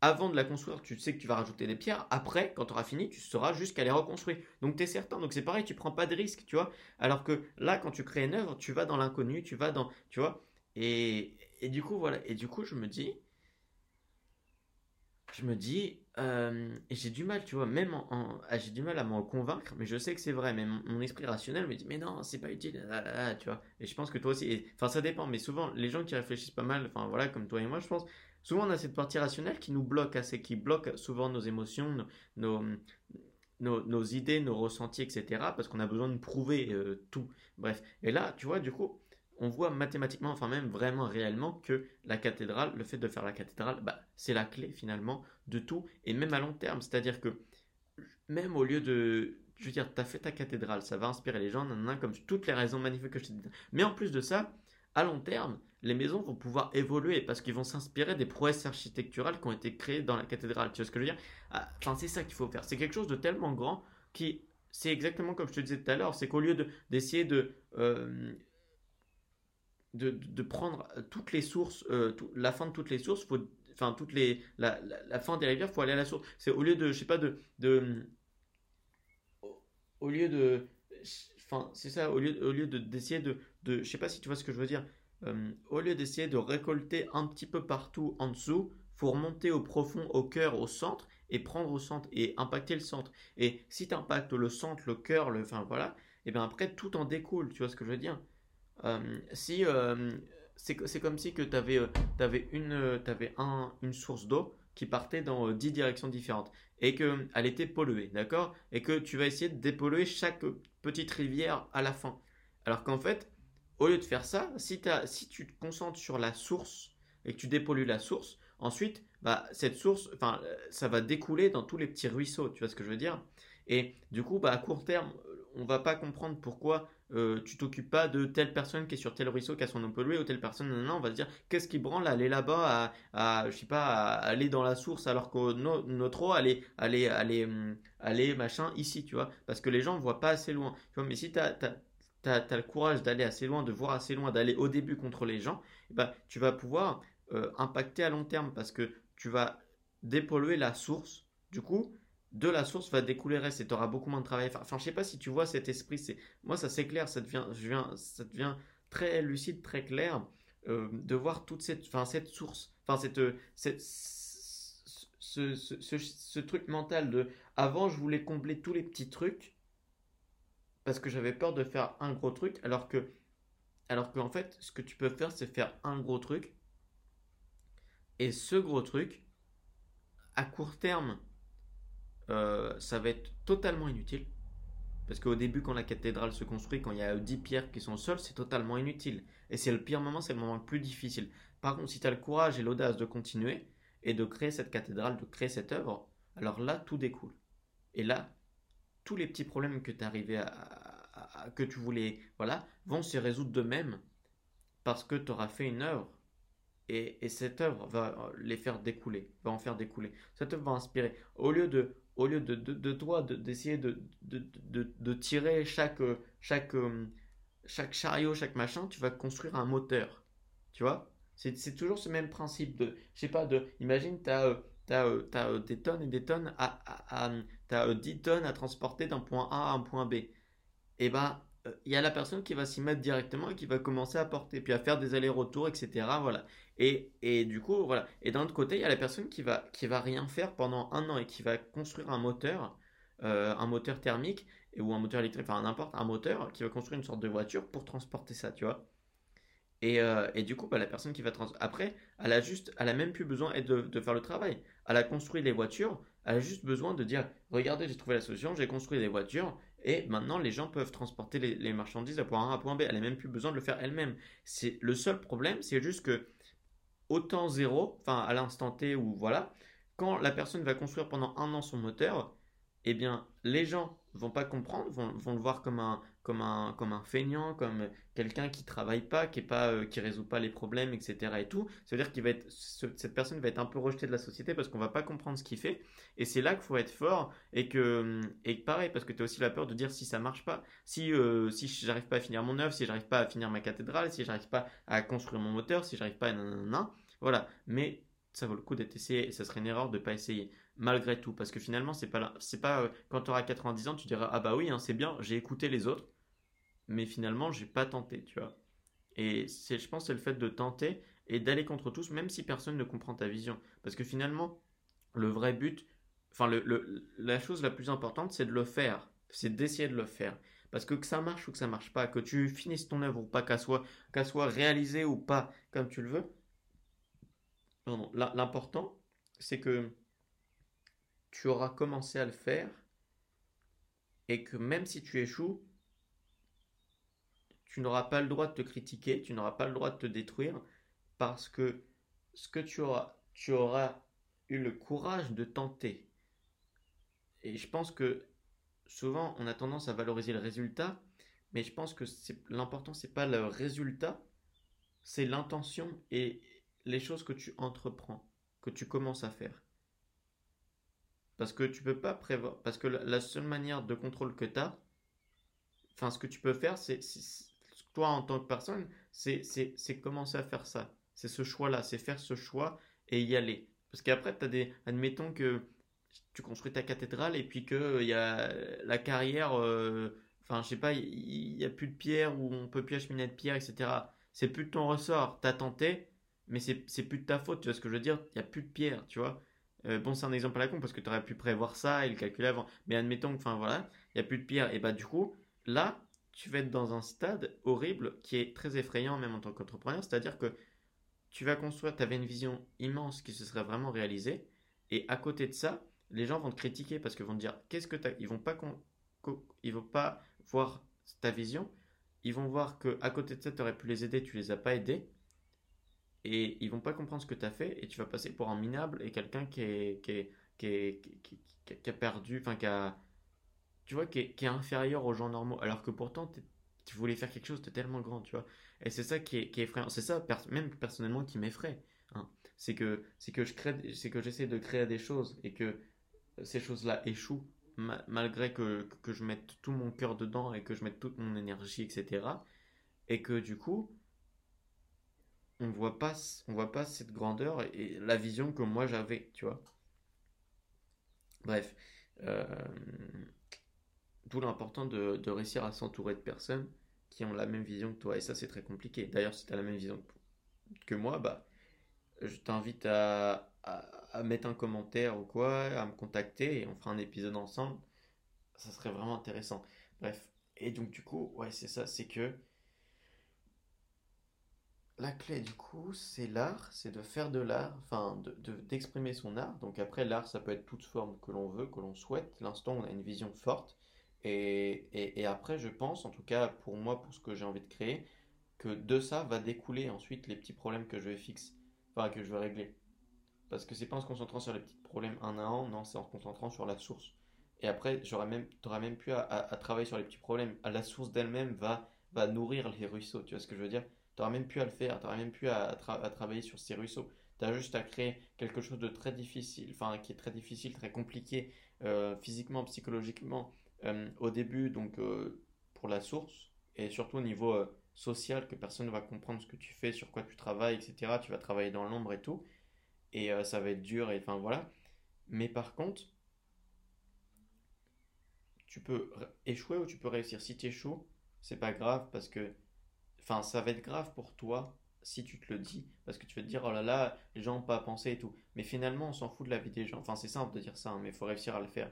Avant de la construire, tu sais que tu vas rajouter des pierres. Après, quand tu auras fini, tu sauras jusqu'à les reconstruire. Donc tu es certain. Donc c'est pareil, tu prends pas de risque, tu vois. Alors que là, quand tu crées une œuvre, tu vas dans l'inconnu, tu vas dans, tu vois. Et, et du coup, voilà. Et du coup, je me dis, je me dis, euh, j'ai du mal, tu vois, même en, ah, j'ai du mal à m'en convaincre, mais je sais que c'est vrai. Mais mon, esprit rationnel me dit, mais non, c'est pas utile, tu vois. Et je pense que toi aussi, enfin, ça dépend, mais souvent, les gens qui réfléchissent pas mal, enfin, voilà, comme toi et moi, je pense, souvent on a cette partie rationnelle qui nous bloque assez, qui bloque souvent nos émotions, nos, nos, nos, idées, nos ressentis, etc. Parce qu'on a besoin de prouver euh, tout. Bref. Et là, tu vois, du coup, on voit mathématiquement, enfin même vraiment réellement, que la cathédrale, le fait de faire la cathédrale, bah, c'est la clé finalement de tout, et même à long terme. C'est-à-dire que même au lieu de... Je veux dire, tu as fait ta cathédrale, ça va inspirer les gens, comme toutes les raisons magnifiques que je t'ai dit. Mais en plus de ça, à long terme, les maisons vont pouvoir évoluer parce qu'ils vont s'inspirer des prouesses architecturales qui ont été créées dans la cathédrale. Tu vois ce que je veux dire? Ah, Enfin, c'est ça qu'il faut faire. C'est quelque chose de tellement grand qui, c'est exactement comme je te disais tout à l'heure, c'est qu'au lieu d'essayer de, de, prendre toutes les sources, euh, la fin de toutes les sources, enfin toutes les, la, fin des rivières, faut aller à la source. C'est au lieu de, je sais pas, de, au lieu de, enfin c'est ça, au lieu, au lieu de d'essayer de, de, je sais pas si tu vois ce que je veux dire, euh, au lieu d'essayer de récolter un petit peu partout en dessous, faut remonter au profond, au cœur, au centre et prendre au centre et impacter le centre. Et si tu impactes le centre, le cœur, le, enfin voilà, et bien après tout en découle, tu vois ce que je veux dire. Euh, si euh, c'est comme si que tu avais, euh, une, un, une source d'eau qui partait dans 10 directions différentes et qu'elle était polluée, d'accord? Et que tu vas essayer de dépolluer chaque petite rivière à la fin. Alors qu'en fait, au lieu de faire ça, si, si tu te concentres sur la source et que tu dépollues la source, ensuite, bah, cette source, enfin, ça va découler dans tous les petits ruisseaux, tu vois ce que je veux dire? Et du coup, bah, à court terme, on va pas comprendre pourquoi euh, tu t'occupes pas de telle personne qui est sur tel ruisseau qui a son eau polluée ou telle personne non, non on va se dire qu'est-ce qui branle aller là-bas à, je sais pas aller dans la source alors que notre eau aller aller aller machin ici tu vois. Parce que les gens ne voient pas assez loin. Mais si tu as, as, le courage d'aller assez loin de voir assez loin d'aller au début contre les gens eh ben, tu vas pouvoir euh, impacter à long terme parce que tu vas dépolluer la source. Du coup de la source va découler et tu beaucoup moins de travail Enfin, je sais pas si tu vois cet esprit. C'est moi, ça c'est clair, ça devient, je ça devient très lucide, très clair euh, de voir toute cette, enfin, cette source, enfin cette, cette ce, ce, truc mental de avant je voulais combler tous les petits trucs parce que j'avais peur de faire un gros truc alors que alors qu'en fait ce que tu peux faire c'est faire un gros truc et ce gros truc à court terme euh, ça va être totalement inutile. Parce qu'au début, quand la cathédrale se construit, quand il y a 10 pierres qui sont seules, c'est totalement inutile. Et c'est le pire moment, c'est le moment le plus difficile. Par contre, si tu as le courage et l'audace de continuer et de créer cette cathédrale, de créer cette œuvre, alors là, tout découle. Et là, tous les petits problèmes que tu arrivé à, que tu voulais, voilà, vont se résoudre de même parce que tu auras fait une œuvre et, cette œuvre va les faire découler, va en faire découler. Cette œuvre va inspirer. Au lieu de au lieu de, de, de toi d'essayer de, de, tirer chaque, chaque, euh, chaque chariot, chaque machin, tu vas construire un moteur. Tu vois? C'est toujours ce même principe de, je sais pas, de, imagine, tu as, as, des tonnes et des tonnes, à, à, tu as 10 tonnes à transporter d'un point A à un point B. Et eh ben, il y a la personne qui va s'y mettre directement et qui va commencer à porter, puis à faire des allers-retours, etc. Voilà. Et, du coup, voilà. Et d'un autre côté, il y a la personne qui va, qui va rien faire pendant un an et qui va construire un moteur, euh, un moteur thermique, ou un moteur électrique, enfin n'importe, un moteur qui va construire une sorte de voiture pour transporter ça, tu vois. Et, euh, et, du coup, bah, la personne qui va trans... Après, elle a juste, elle a même plus besoin de, de, faire le travail. Elle a construit les voitures, elle a juste besoin de dire, regardez, j'ai trouvé la solution, j'ai construit les voitures, et maintenant, les gens peuvent transporter les, marchandises à point A à point B. Elle n'a même plus besoin de le faire elle-même. C'est le seul problème, c'est juste que au temps zéro, enfin à l'instant T ou voilà, quand la personne va construire pendant un an son moteur, eh bien, les gens vont pas comprendre, vont, vont le voir comme un, comme un, comme un feignant, comme quelqu'un qui travaille pas, qui est pas, euh, qui résout pas les problèmes, etc. et tout. Ça veut dire qu'il va être, cette personne va être un peu rejetée de la société parce qu'on va pas comprendre ce qu'il fait. Et c'est là qu'il faut être fort et que, et pareil, parce que tu as aussi la peur de dire si ça marche pas, si, euh, si j'arrive pas à finir mon œuvre, si j'arrive pas à finir ma cathédrale, si j'arrive pas à construire mon moteur, si j'arrive pas à nanana, voilà. Mais ça vaut le coup d'être essayé et ça serait une erreur de pas essayer malgré tout. Parce que finalement c'est pas c'est pas euh, quand tu auras 90 ans tu diras ah bah oui hein, c'est bien j'ai écouté les autres. Mais finalement j'ai pas tenté tu vois. Et c'est je pense c'est le fait de tenter et d'aller contre tous même si personne ne comprend ta vision. Parce que finalement le vrai but enfin le, la chose la plus importante c'est de le faire. C'est d'essayer de le faire. Parce que que ça marche ou que ça marche pas que tu finisses ton œuvre ou pas qu'elle soit qu'elle soit réalisée ou pas comme tu le veux l'important c'est que tu auras commencé à le faire et que même si tu échoues, tu n'auras pas le droit de te critiquer, tu n'auras pas le droit de te détruire parce que ce que tu auras, tu auras eu le courage de tenter. Et je pense que souvent on a tendance à valoriser le résultat, mais je pense que l'important c'est pas le résultat, c'est l'intention et les choses que tu entreprends, que tu commences à faire. Parce que tu peux pas prévoir. Parce que la, seule manière de contrôle que tu as, enfin, ce que tu peux faire, c'est. Toi, en tant que personne, c'est commencer à faire ça. C'est ce choix-là. C'est faire ce choix et y aller. Parce qu'après, tu as des. Admettons que tu construis ta cathédrale et puis qu'il y a la carrière. Euh, enfin, je sais pas, il n'y a plus de pierre ou on peut plus acheminer de pierre, etc. C'est plus de ton ressort. Tu as tenté, mais c'est plus de ta faute. Tu vois ce que je veux dire? Il n'y a plus de pierre, tu vois? Euh, bon, c'est un exemple à la con parce que tu aurais pu prévoir ça et le calculer avant. Mais admettons enfin voilà, il n'y a plus de pierre. Et bah, du coup, là, tu vas être dans un stade horrible qui est très effrayant, même en tant qu'entrepreneur. C'est-à-dire que tu vas construire, tu avais une vision immense qui se serait vraiment réalisée. Et à côté de ça, les gens vont te critiquer parce qu'ils vont te dire qu'est-ce que tu Ils vont pas ils vont pas voir ta vision. Ils vont voir que à côté de ça, tu aurais pu les aider, tu les as pas aidés et ils vont pas comprendre ce que tu as fait et tu vas passer pour un minable et quelqu'un qui est, qui, est, qui, est, qui, a perdu, enfin qui a, tu vois, qui est, qui inférieur aux gens normaux, alors que pourtant tu voulais faire quelque chose de tellement grand, tu vois. Et c'est ça qui est, qui effrayant. C'est ça, même personnellement, qui m'effraie. Hein. C'est que, c'est que je crée, c'est que j'essaie de créer des choses et que ces choses-là échouent malgré que, que je mette tout mon cœur dedans et que je mette toute mon énergie, etc. Et que du coup, on voit pas on voit pas cette grandeur et la vision que moi j'avais tu vois. Bref euh, d'où l'important de, réussir à s'entourer de personnes qui ont la même vision que toi. Et ça c'est très compliqué. D'ailleurs si tu as la même vision que moi bah je t'invite à, mettre un commentaire ou quoi à me contacter et on fera un épisode ensemble. Ça serait vraiment intéressant. Bref. Et donc du coup ouais c'est ça. C'est que la clé du coup, c'est l'art, c'est de faire de l'art, enfin d'exprimer de, son art. Donc après, l'art, ça peut être toute forme que l'on veut, que l'on souhaite. L'instant, on a une vision forte. Et, et, après, je pense, en tout cas pour moi, pour ce que j'ai envie de créer, que de ça va découler ensuite les petits problèmes que je vais fixer, enfin que je vais régler. Parce que c'est pas en se concentrant sur les petits problèmes un à un, non, c'est en se concentrant sur la source. Et après, j'aurais même, même à, à, travailler sur les petits problèmes. La source d'elle-même va, va nourrir les ruisseaux, tu vois ce que je veux dire? T'auras même plus à le faire, t'auras même plus à, à, travailler sur ces ruisseaux. Tu as juste à créer quelque chose de très difficile, enfin qui est très difficile, très compliqué, euh, physiquement, psychologiquement, euh, au début, donc pour la source, et surtout au niveau social, que personne ne va comprendre ce que tu fais, sur quoi tu travailles, etc. Tu vas travailler dans l'ombre et tout, et ça va être dur, et enfin voilà. Mais par contre, tu peux échouer ou tu peux réussir. Si tu échoues, c'est pas grave parce que. Enfin, ça va être grave pour toi si tu te le dis, parce que tu vas te dire, oh là là, les gens n'ont pas pensé et tout. Mais finalement, on s'en fout de la vie des gens. Enfin, c'est simple de dire ça, hein, mais il faut réussir à le faire.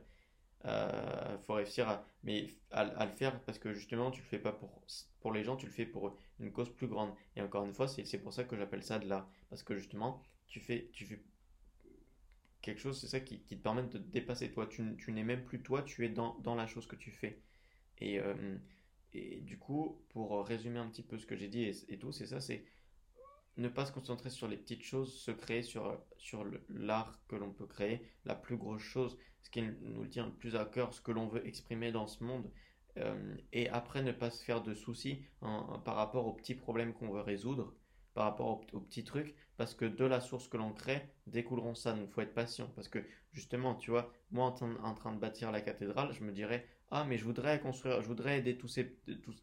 Euh, faut réussir à, mais à, le faire parce que justement, tu le fais pas pour, pour les gens, tu le fais pour une cause plus grande. Et encore une fois, c'est pour ça que j'appelle ça de l'art. Parce que justement, tu fais, tu fais quelque chose, c'est ça qui, te permet de te dépasser toi. Tu, n'es même plus toi, tu es dans, la chose que tu fais. Et, euh, et du coup, pour résumer un petit peu ce que j'ai dit et, tout, c'est ça, c'est ne pas se concentrer sur les petites choses, se créer sur, sur l'art que l'on peut créer, la plus grosse chose, ce qui nous tient le plus à cœur, ce que l'on veut exprimer dans ce monde. Euh, et après, ne pas se faire de soucis par rapport aux petits problèmes qu'on veut résoudre, par rapport aux, petits trucs, parce que de la source que l'on crée découleront ça. Donc, faut être patient. Parce que justement, tu vois, moi en, train de bâtir la cathédrale, je me dirais, ah, mais je voudrais construire, je voudrais aider tous ces,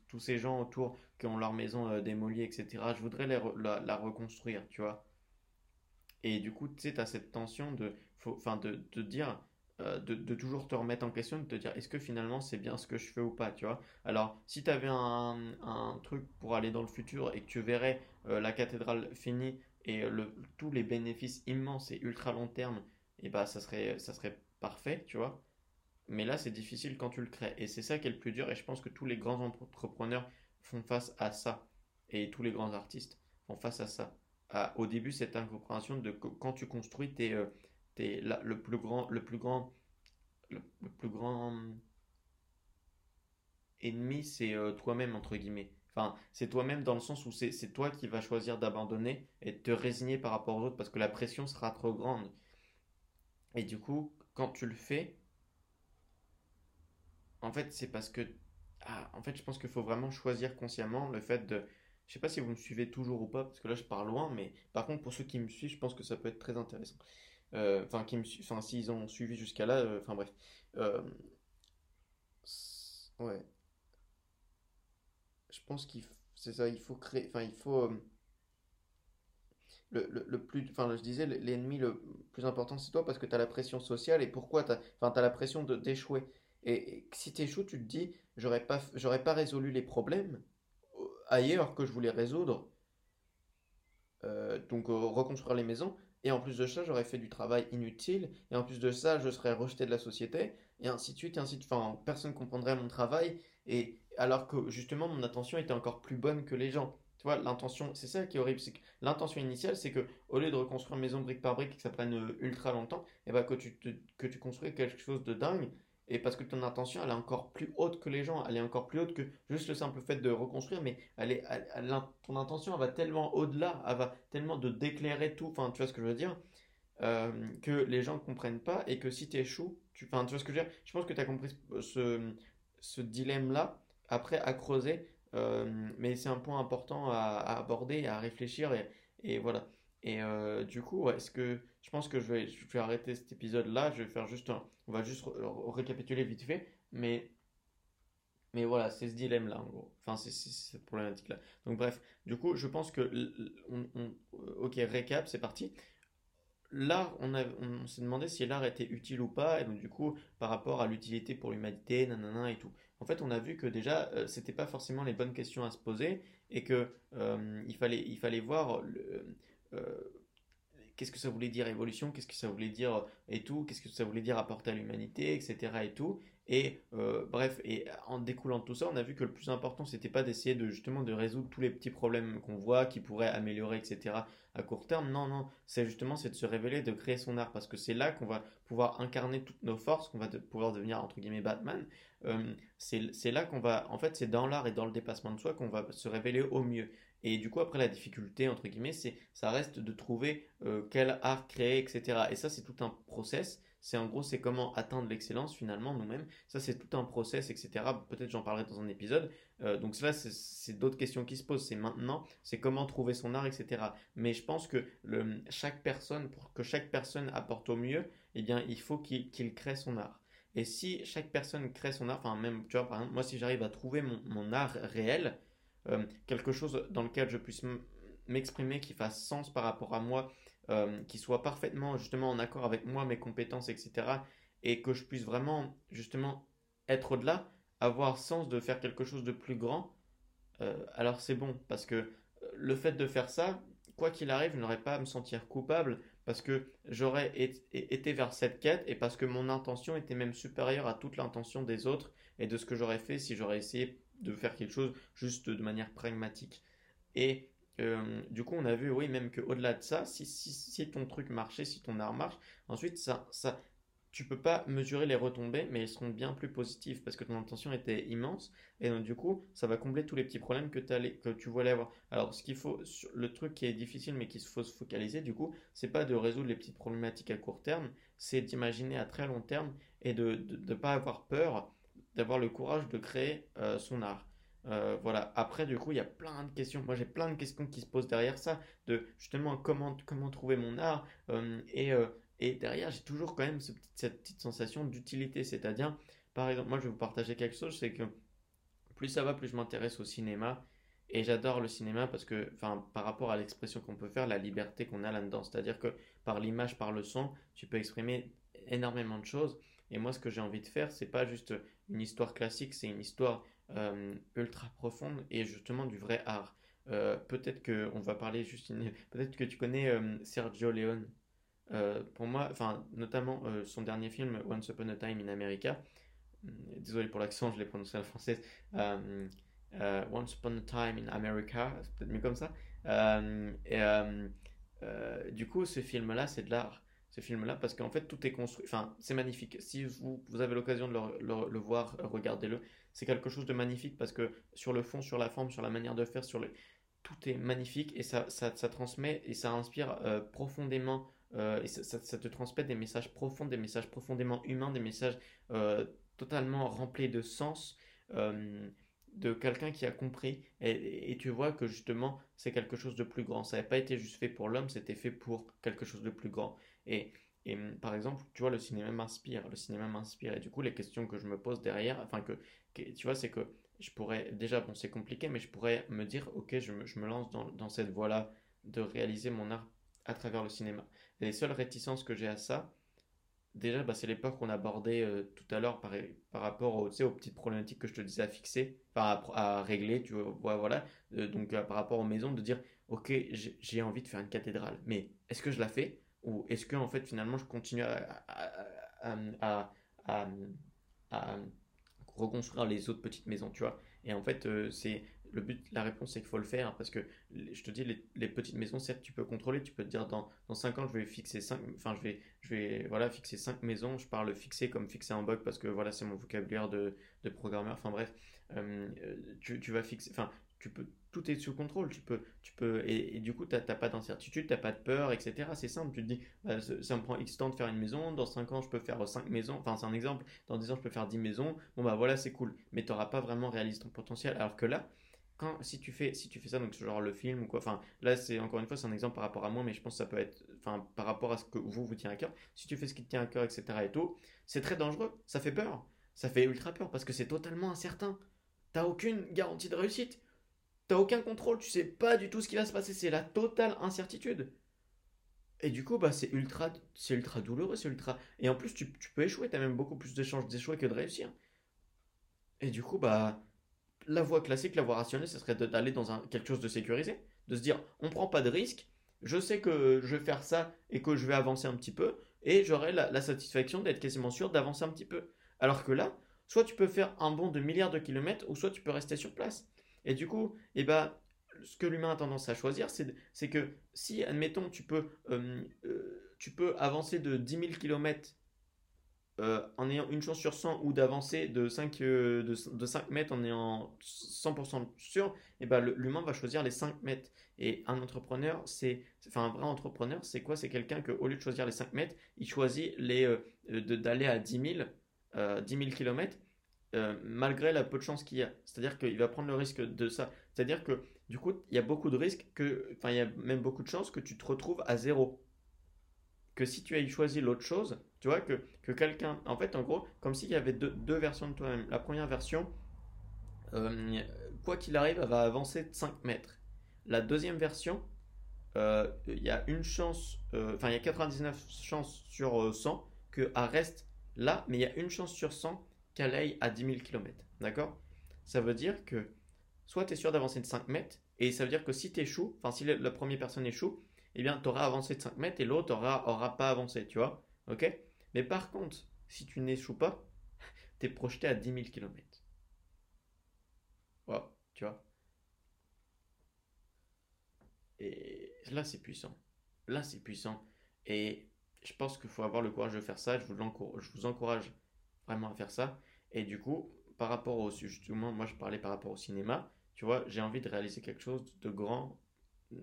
tous, ces gens autour qui ont leur maison euh, démolie, etc. Je voudrais la, reconstruire, tu vois. Et du coup, tu sais, tu as cette tension de, enfin, de, de dire, euh, de, toujours te remettre en question, de te dire est-ce que finalement c'est bien ce que je fais ou pas, tu vois. Alors, si tu avais un, truc pour aller dans le futur et que tu verrais euh, la cathédrale finie et le, tous les bénéfices immenses et ultra long terme, et eh bah ça serait, ça serait parfait, tu vois. Mais là, c'est difficile quand tu le crées. Et c'est ça qui est le plus dur. Et je pense que tous les grands entrepreneurs font face à ça. Et tous les grands artistes font face à ça. au début, cette incompréhension de quand tu construis, tu es, euh, le plus grand, le plus grand, le, plus grand ennemi, c'est euh, toi-même, entre guillemets. Enfin, c'est toi-même dans le sens où c'est toi qui vas choisir d'abandonner et de te résigner par rapport aux autres parce que la pression sera trop grande. Et du coup, quand tu le fais, en fait, c'est parce que. Ah, en fait, je pense qu'il faut vraiment choisir consciemment le fait de. Je sais pas si vous me suivez toujours ou pas, parce que là je pars loin, mais par contre, pour ceux qui me suivent, je pense que ça peut être très intéressant. Euh, enfin, qui me s'ils ont suivi jusqu'à là, euh, enfin bref. Euh, ouais. Je pense qu'il c'est ça, il faut créer, enfin, il faut. Le, le, plus, enfin, je disais, l'ennemi le plus important, c'est toi parce que tu as la pression sociale et pourquoi tu enfin, as la pression d'échouer. Et, si tu échoues, tu te dis, j'aurais pas, pas résolu les problèmes ailleurs que je voulais résoudre. donc, reconstruire les maisons. Et en plus de ça, j'aurais fait du travail inutile. Et en plus de ça, je serais rejeté de la société. Et ainsi de suite, et ainsi de suite. Personne ne comprendrait mon travail. Et alors que justement, mon attention était encore plus bonne que les gens. Tu vois, l'intention, c'est ça qui est horrible. C'est l'intention initiale, c'est que au lieu de reconstruire une maison brique par brique et que ça prenne euh, ultra longtemps, et eh ben, que, tu que tu construis quelque chose de dingue et parce que ton intention, elle est encore plus haute que les gens, elle est encore plus haute que juste le simple fait de reconstruire, mais elle est, ton intention, elle va tellement au-delà, elle va tellement de d'éclairer tout, enfin, tu vois ce que je veux dire, euh, que les gens ne comprennent pas et que si tu échoues, tu, enfin, tu vois ce que je veux dire, je pense que tu as compris ce, ce dilemme-là, après à creuser, euh, mais c'est un point important à, aborder, à réfléchir, et, et voilà. Et euh, du coup, est-ce que je pense que je vais, je vais arrêter cet épisode-là, je vais faire juste un, on va juste récapituler vite fait, mais mais voilà, c'est ce dilemme-là, en gros. Enfin, c'est cette problématique-là. Donc, bref, du coup, je pense que. On, ok, récap, c'est parti. L'art, on, on s'est demandé si l'art était utile ou pas, et donc, du coup, par rapport à l'utilité pour l'humanité, nanana et tout. En fait, on a vu que déjà, euh, c'était pas forcément les bonnes questions à se poser, et que euh, il, fallait, il fallait voir. Le, euh, qu'est-ce que ça voulait dire évolution, qu'est-ce que ça voulait dire et tout, qu'est-ce que ça voulait dire apporter à l'humanité, etc. et tout. Et euh, bref, et en découlant de tout ça, on a vu que le plus important, c'était pas d'essayer de justement de résoudre tous les petits problèmes qu'on voit, qui pourraient améliorer, etc. à court terme. Non, non, c'est justement c'est de se révéler, de créer son art, parce que c'est là qu'on va pouvoir incarner toutes nos forces, qu'on va pouvoir devenir entre guillemets Batman. Euh, c'est là qu'on va, en fait, c'est dans l'art et dans le dépassement de soi qu'on va se révéler au mieux. Et du coup, après, la difficulté, entre guillemets, c'est, ça reste de trouver euh, quel art créer, etc. Et ça, c'est tout un process. C'est en gros, c'est comment atteindre l'excellence finalement nous-mêmes. Ça, c'est tout un process, etc. Peut-être j'en parlerai dans un épisode. Euh, donc cela, c'est d'autres questions qui se posent. C'est maintenant, c'est comment trouver son art, etc. Mais je pense que le, chaque personne, pour que chaque personne apporte au mieux, eh bien, il faut qu'il crée son art. Et si chaque personne crée son art, enfin même, tu vois, par exemple, moi si j'arrive à trouver mon, art réel, euh, quelque chose dans lequel je puisse m'exprimer, qui fasse sens par rapport à moi, euh, qui soit parfaitement justement en accord avec moi, mes compétences, etc. Et que je puisse vraiment justement être au-delà, avoir sens de faire quelque chose de plus grand, euh, alors c'est bon. Parce que le fait de faire ça, quoi qu'il arrive, je n'aurais pas à me sentir coupable parce que j'aurais été vers cette quête et parce que mon intention était même supérieure à toute l'intention des autres et de ce que j'aurais fait si j'aurais essayé de faire quelque chose juste de manière pragmatique. Et euh, du coup, on a vu, oui, même qu'au-delà de ça, si, si, si, ton truc marchait, si ton art marche, ensuite, ça, ça, tu peux pas mesurer les retombées, mais elles seront bien plus positives parce que ton intention était immense. Et donc, du coup, ça va combler tous les petits problèmes que, que tu voulais avoir. Alors, ce qu'il faut, le truc qui est difficile, mais qu'il faut se focaliser, du coup, c'est pas de résoudre les petites problématiques à court terme, c'est d'imaginer à très long terme et de ne pas avoir peur, d'avoir le courage de créer euh, son art. Euh, voilà. Après, du coup, il y a plein de questions. Moi, j'ai plein de questions qui se posent derrière ça, de justement comment, comment trouver mon art euh, et et derrière, j'ai toujours quand même cette petite sensation d'utilité. C'est-à-dire, par exemple, moi je vais vous partager quelque chose, c'est que plus ça va, plus je m'intéresse au cinéma. Et j'adore le cinéma parce que, enfin, par rapport à l'expression qu'on peut faire, la liberté qu'on a là-dedans. C'est-à-dire que par l'image, par le son, tu peux exprimer énormément de choses. Et moi, ce que j'ai envie de faire, c'est pas juste une histoire classique, c'est une histoire euh, ultra profonde et justement du vrai art. Euh, peut-être que on va parler juste peut-être que tu connais euh, Sergio Leone pour moi, enfin, notamment son dernier film, Once Upon a Time in America, désolé pour l'accent, je l'ai prononcé française, euh, Once Upon a Time in America, c'est peut-être mieux comme ça. du coup, ce film-là, c'est de l'art. Ce film-là, parce qu'en fait, tout est construit. Enfin, c'est magnifique. Si vous, vous avez l'occasion de le, voir, regardez-le. C'est quelque chose de magnifique parce que sur le fond, sur la forme, sur la manière de faire, sur le... tout est magnifique et ça, ça, transmet et ça inspire profondément euh, et ça, te transmet des messages profonds, des messages profondément humains, des messages euh, totalement remplis de sens euh, de quelqu'un qui a compris. Et, tu vois que justement, c'est quelque chose de plus grand. Ça n'a pas été juste fait pour l'homme, c'était fait pour quelque chose de plus grand. Et, et par exemple, tu vois, le cinéma m'inspire. Le cinéma m'inspire. Et du coup, les questions que je me pose derrière, enfin, que, tu vois, c'est que je pourrais, déjà, bon, c'est compliqué, mais je pourrais me dire, ok, je me, je me lance dans, dans cette voie-là de réaliser mon art à travers le cinéma. les seules réticences que j'ai à ça, déjà, bah, c'est l'époque qu'on abordait euh, tout à l'heure par, par rapport aux, aux petites problématiques que je te disais à fixer, à, régler, tu vois, voilà. Euh, donc euh, par rapport aux maisons, de dire, ok, j'ai envie de faire une cathédrale, mais est-ce que je la fais? Ou est-ce que en fait finalement je continue à, à, à reconstruire les autres petites maisons, tu vois? Et en fait, c'est le but, la réponse, c'est qu'il faut le faire parce que je te dis, les, petites maisons, certes, tu peux contrôler. Tu peux te dire, dans, dans 5 ans, je vais fixer 5, enfin, je vais, je vais voilà, fixer 5 maisons. Je parle fixer comme fixer un bug parce que voilà, c'est mon vocabulaire de, de programmeur. Enfin, bref, euh, tu, tu, vas fixer, enfin, tu peux, tout est sous contrôle. Tu peux, tu peux, et, du coup, tu n'as pas d'incertitude, tu n'as pas de peur, etc. C'est simple. Tu te dis, bah, ça me prend X temps de faire une maison. Dans 5 ans, je peux faire 5 maisons. Enfin, c'est un exemple. Dans 10 ans, je peux faire 10 maisons. Bon, bah voilà, c'est cool. Mais tu n'auras pas vraiment réalisé ton potentiel. Alors que là, quand, si tu fais si tu fais ça donc genre le film ou quoi enfin là c'est encore une fois c'est un exemple par rapport à moi mais je pense que ça peut être enfin par rapport à ce que vous vous tient à cœur si tu fais ce qui te tient à cœur etc et tout c'est très dangereux ça fait peur ça fait ultra peur parce que c'est totalement incertain t'as aucune garantie de réussite t'as aucun contrôle tu sais pas du tout ce qui va se passer c'est la totale incertitude et du coup bah c'est ultra c'est ultra douloureux c'est ultra et en plus tu, peux échouer t'as même beaucoup plus de chances d'échouer que de réussir et du coup bah la voie classique, la voie rationnelle, ce serait d'aller dans un, quelque chose de sécurisé, de se dire on prend pas de risque, je sais que je vais faire ça et que je vais avancer un petit peu, et j'aurai la, satisfaction d'être quasiment sûr d'avancer un petit peu. Alors que là, soit tu peux faire un bond de milliards de kilomètres, ou soit tu peux rester sur place. Et du coup, eh ben, ce que l'humain a tendance à choisir, c'est que si, admettons, tu peux, euh, euh, avancer de 10 000 km en ayant une chance sur 100 ou d'avancer de 5, euh, de, 5 mètres en ayant 100% sûr, eh ben l'humain va choisir les 5 mètres. Et un entrepreneur, c'est, enfin un vrai entrepreneur, c'est quoi? C'est quelqu'un que au lieu de choisir les 5 mètres, il choisit d'aller à 10 000, euh, 10 000 km malgré la peu de chance qu'il y a. C'est-à-dire qu'il va prendre le risque de ça. C'est-à-dire que du coup, il y a beaucoup de risques que, enfin, il y a même beaucoup de chances que tu te retrouves à zéro. Que si tu as choisi l'autre chose, tu vois, que, que quelqu'un, en fait, en gros, comme s'il y avait deux, versions de toi-même. La première version, euh, quoi qu'il arrive, elle va avancer de 5 mètres. La deuxième version, euh, il y a une chance, euh, enfin il y a 99 chances sur 100 qu'elle reste là, mais il y a une chance sur 100 aille à 10 000 km. D'accord? Ça veut dire que soit tu es sûr d'avancer de 5 mètres, et ça veut dire que si tu échoues, enfin si la, première personne échoue, eh bien tu auras avancé de 5 mètres et l'autre aura, aura pas avancé, tu vois? Ok? Mais par contre, si tu n'échoues pas, tu es projeté à 10 000 km. Wow, tu vois? Et là, c'est puissant. Là, c'est puissant. Et je pense qu'il faut avoir le courage de faire ça. Je vous, je vous encourage vraiment à faire ça. Et du coup, par rapport au justement, moi je parlais par rapport au cinéma, tu vois, j'ai envie de réaliser quelque chose de grand mm,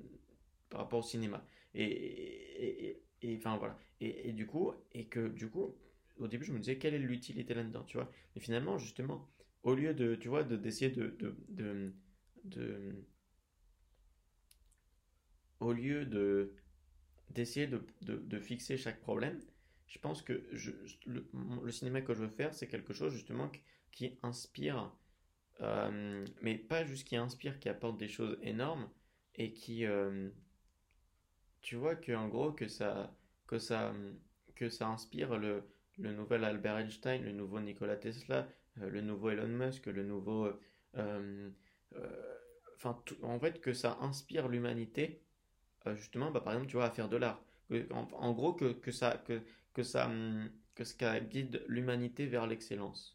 par rapport au cinéma. Et, et, enfin voilà. Et, du coup, et que du coup, au début, je me disais quelle est l'utilité là-dedans, tu vois. Mais finalement, justement, au lieu de, tu vois, d'essayer de, de, de, de, au lieu de d'essayer de, de, fixer chaque problème, je pense que je, le, le, cinéma que je veux faire, c'est quelque chose justement qui inspire, euh, mais pas juste qui inspire, qui apporte des choses énormes et qui, euh, tu vois, que en gros que ça, que ça, que ça inspire le, le nouvel Albert Einstein, le nouveau Nikola Tesla, euh, le nouveau Elon Musk, le nouveau, en fait que ça inspire l'humanité, justement, bah, par exemple, tu vois, à faire de l'art. En, en, gros, que, que ça, que, que ça, que ça guide l'humanité vers l'excellence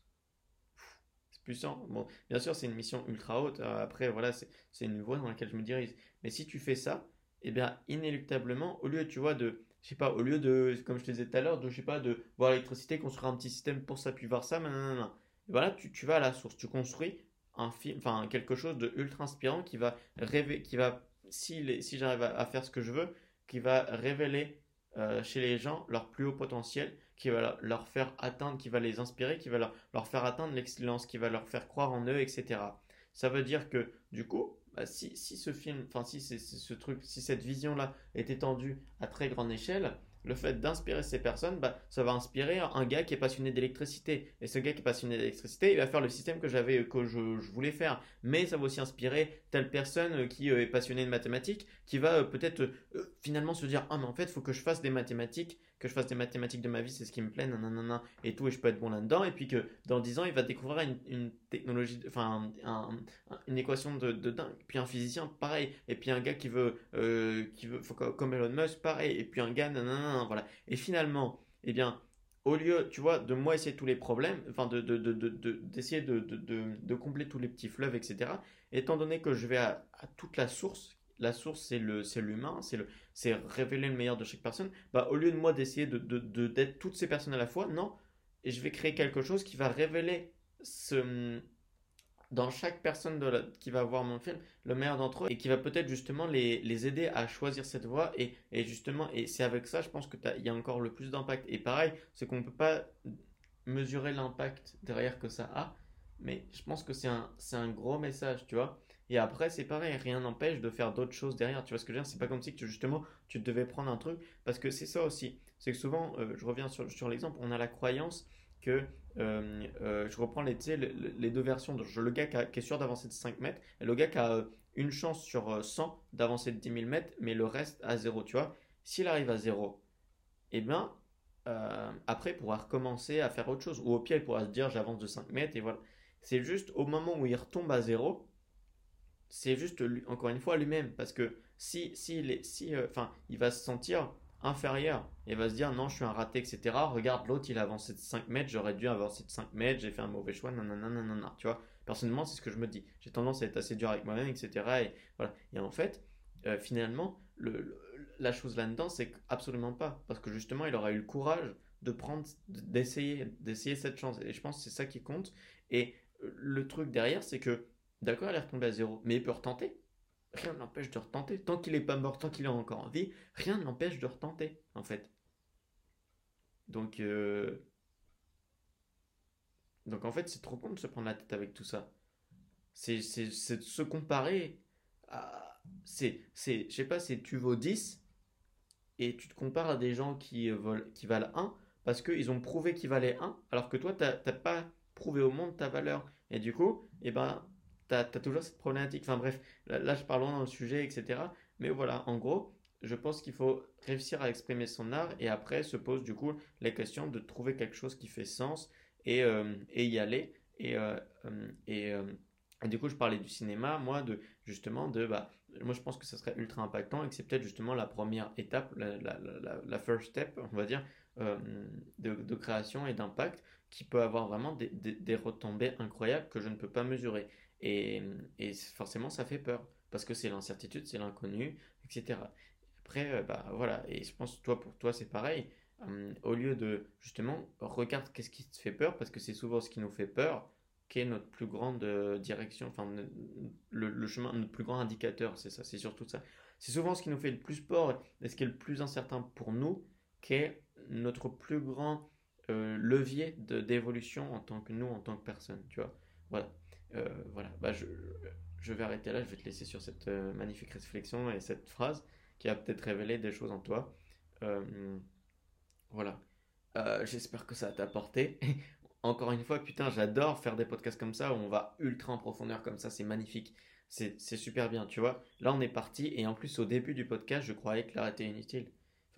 puissant. Bon, bien sûr, c'est une mission ultra haute. Euh, après, voilà, c'est une voie dans laquelle je me dirige. Mais si tu fais ça, eh bien, inéluctablement, au lieu, tu vois, de, je sais pas, au lieu de, comme je te disais tout à l'heure, de, je sais pas, de voir l'électricité, construire un petit système pour ça, puis voir ça, non, non, non. tu, tu vas à la source, tu construis un film, enfin, quelque chose de ultra inspirant qui va rêver, qui va, si, si j'arrive à, faire ce que je veux, qui va révéler euh, chez les gens leur plus haut potentiel qui va leur faire atteindre, qui va les inspirer, qui va leur, faire atteindre l'excellence, qui va leur faire croire en eux, etc. Ça veut dire que du coup, bah, si, si, ce film, enfin si c'est ce truc, si cette vision-là est étendue à très grande échelle, le fait d'inspirer ces personnes, bah, ça va inspirer un gars qui est passionné d'électricité. Et ce gars qui est passionné d'électricité, il va faire le système que j'avais, que je, voulais faire. Mais ça va aussi inspirer telle personne qui euh, est passionnée de mathématiques, qui va euh, peut-être euh, finalement se dire, ah mais en fait, il faut que je fasse des mathématiques que je fasse des mathématiques de ma vie, c'est ce qui me plaît, nanana, et tout, et je peux être bon là-dedans. Et puis que dans 10 ans, il va découvrir une, technologie, enfin, une équation de, de, dingue. Puis un physicien, pareil. Et puis un gars qui veut, euh, qui veut comme Elon Musk, pareil. Et puis un gars, nanana, voilà. Et finalement, eh bien, au lieu, tu vois, de moi essayer tous les problèmes, enfin, de, d'essayer de, de, combler tous les petits fleuves, etc., étant donné que je vais à, toute la source la source c'est le c'est l'humain, c'est le c'est révéler le meilleur de chaque personne. Bah au lieu de moi d'essayer de d'être toutes ces personnes à la fois, non, et je vais créer quelque chose qui va révéler ce dans chaque personne de qui va voir mon film le meilleur d'entre eux et qui va peut-être justement les, les, aider à choisir cette voie et, et justement et c'est avec ça je pense que il y a encore le plus d'impact et pareil c'est qu'on ne peut pas mesurer l'impact derrière que ça a mais je pense que c'est un, un gros message tu vois et après, c'est pareil, rien n'empêche de faire d'autres choses derrière. Tu vois ce que je veux dire? C'est pas comme si que justement tu devais prendre un truc. Parce que c'est ça aussi. C'est que souvent, euh, je reviens sur, sur l'exemple, on a la croyance que euh, euh, je reprends les, les deux versions. Le gars qui, est sûr d'avancer de 5 mètres et le gars qui a une chance sur 100 d'avancer de 10 000 mètres, mais le reste à 0. Tu vois S'il arrive à 0, eh bien, après, il pourra recommencer à faire autre chose. Ou au pire, il pourra se dire j'avance de 5 mètres et voilà. C'est juste au moment où il retombe à 0 c'est juste, encore une fois, lui-même. Parce que si, si, il, si euh, enfin, il va se sentir inférieur et va se dire non, je suis un raté, etc. Regarde, l'autre, il a avancé de 5 mètres, j'aurais dû avancer de 5 mètres, j'ai fait un mauvais choix, non, non, tu vois. Personnellement, c'est ce que je me dis. J'ai tendance à être assez dur avec moi-même, etc. Et, voilà. et en fait, euh, finalement, le, la chose là-dedans, c'est absolument pas. Parce que justement, il aura eu le courage de prendre, d'essayer, d'essayer cette chance. Et je pense que c'est ça qui compte. Et le truc derrière, c'est que D'accord, elle est retombée à zéro, mais il peut retenter. Rien ne l'empêche de retenter. Tant qu'il n'est pas mort, tant qu'il est encore en vie, rien ne l'empêche de retenter, en fait. Donc, euh, en fait, c'est trop con de se prendre la tête avec tout ça. C'est de se comparer à... C'est, je sais pas, c'est tu vaux 10 et tu te compares à des gens qui, volent, qui valent un parce qu'ils ont prouvé qu'ils valaient un alors que toi, t'as pas prouvé au monde ta valeur. Et du coup, eh ben, t'as, t'as toujours cette problématique. Enfin bref, là, je parle loin dans le sujet, etc. Mais voilà, en gros, je pense qu'il faut réussir à exprimer son art et après se pose du coup la question de trouver quelque chose qui fait sens et, euh, et y aller. Et, euh, euh, et, du coup, je parlais du cinéma, moi, de justement, de bah, moi je pense que ça serait ultra impactant et que c'est peut-être justement la première étape, la, la, first step, on va dire, de création et d'impact qui peut avoir vraiment des, retombées incroyables que je ne peux pas mesurer. Et, forcément, ça fait peur parce que c'est l'incertitude, c'est l'inconnu, etc. Après, euh, bah voilà, et je pense toi, pour toi, c'est pareil. Hum, au lieu de justement, regarde qu'est-ce qui te fait peur, parce que c'est souvent ce qui nous fait peur, qui est notre plus grande euh, direction, enfin le, le chemin, notre plus grand indicateur, c'est ça, c'est surtout ça. C'est souvent ce qui nous fait le plus peur et ce qui est le plus incertain pour nous, qui est notre plus grand euh, levier d'évolution en tant que nous, en tant que personne, tu vois. Voilà. Euh, voilà. Bah, je, je vais arrêter là, je vais te laisser sur cette euh, magnifique réflexion et cette phrase qui a peut-être révélé des choses en toi. Euh, voilà. J'espère que ça t'a apporté. Encore une fois, putain, j'adore faire des podcasts comme ça où on va ultra en profondeur comme ça, c'est magnifique. C'est c'est super bien, tu vois. Là, on est parti et en plus, au début du podcast, je croyais que l'art était inutile.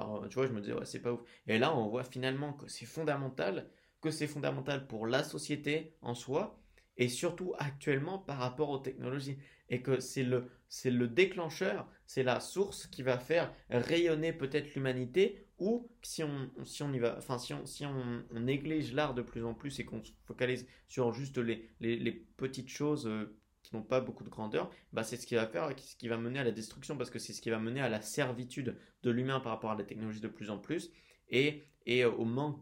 Euh, tu vois, je me disais, ouais, c'est pas ouf. Et là, on voit finalement que c'est fondamental, que c'est fondamental pour la société en soi et surtout actuellement par rapport aux technologies. Et que c'est le, le déclencheur, c'est la source qui va faire rayonner peut-être l'humanité ou si on, si on y va, enfin si on, si on, néglige l'art de plus en plus et qu'on se focalise sur juste les, les, les petites choses euh, n'ont pas beaucoup de grandeur, bah c'est ce qui va faire, ce qui va mener à la destruction parce que c'est ce qui va mener à la servitude de l'humain par rapport à la technologie de plus en plus et, et au manque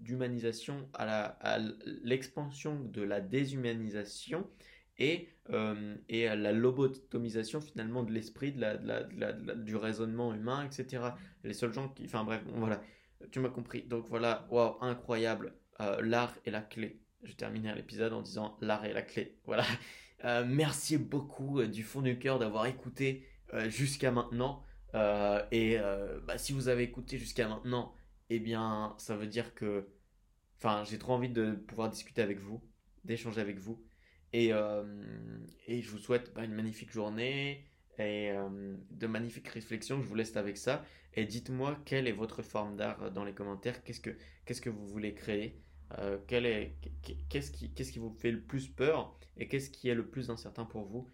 d'humanisation, à, l'expansion de la déshumanisation et, euh, et à la lobotomisation finalement de l'esprit, de la, du raisonnement humain, etc. Les seuls gens qui... Enfin bref, voilà, tu m'as compris. Donc voilà, waouh, incroyable. Euh, l'art est la clé. Je terminerai l'épisode en disant l'art est la clé. Voilà. Euh, merci beaucoup euh, du fond du cœur d'avoir écouté euh, jusqu'à maintenant. Et bah, si vous avez écouté jusqu'à maintenant, eh bien, ça veut dire que... Enfin, j'ai trop envie de pouvoir discuter avec vous, d'échanger avec vous. Et, et je vous souhaite bah, une magnifique journée et de magnifiques réflexions. Je vous laisse avec ça. Et dites-moi quelle est votre forme d'art dans les commentaires? Qu'est-ce que, qu'est-ce que vous voulez créer? Euh, qu'est-ce, qui, qui vous fait le plus peur Et qu'est-ce qui est le plus incertain pour vous?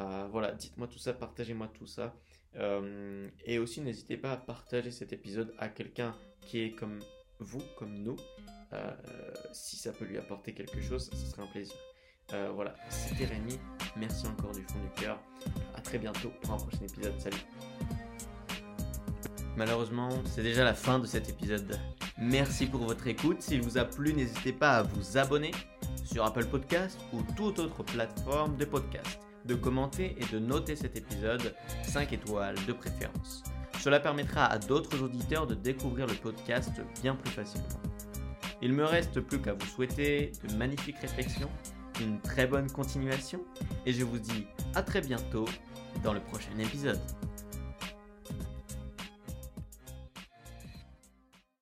Euh, Voilà, dites-moi tout ça, partagez-moi tout ça. Euh, et aussi, n'hésitez pas à partager cet épisode à quelqu'un qui est comme vous, comme nous. Si ça peut lui apporter quelque chose, ce serait un plaisir. Voilà, c'était Rémi. Merci encore du fond du cœur. À très bientôt pour un prochain épisode. Salut. Malheureusement, c'est déjà la fin de cet épisode. Merci pour votre écoute. S'il vous a plu, n'hésitez pas à vous abonner sur Apple Podcast ou toute autre plateforme de podcast, de commenter et de noter cet épisode 5 étoiles de préférence. Cela permettra à d'autres auditeurs de découvrir le podcast bien plus facilement. Il me reste plus qu'à vous souhaiter de magnifiques réflexions, une très bonne continuation et je vous dis à très bientôt dans le prochain épisode.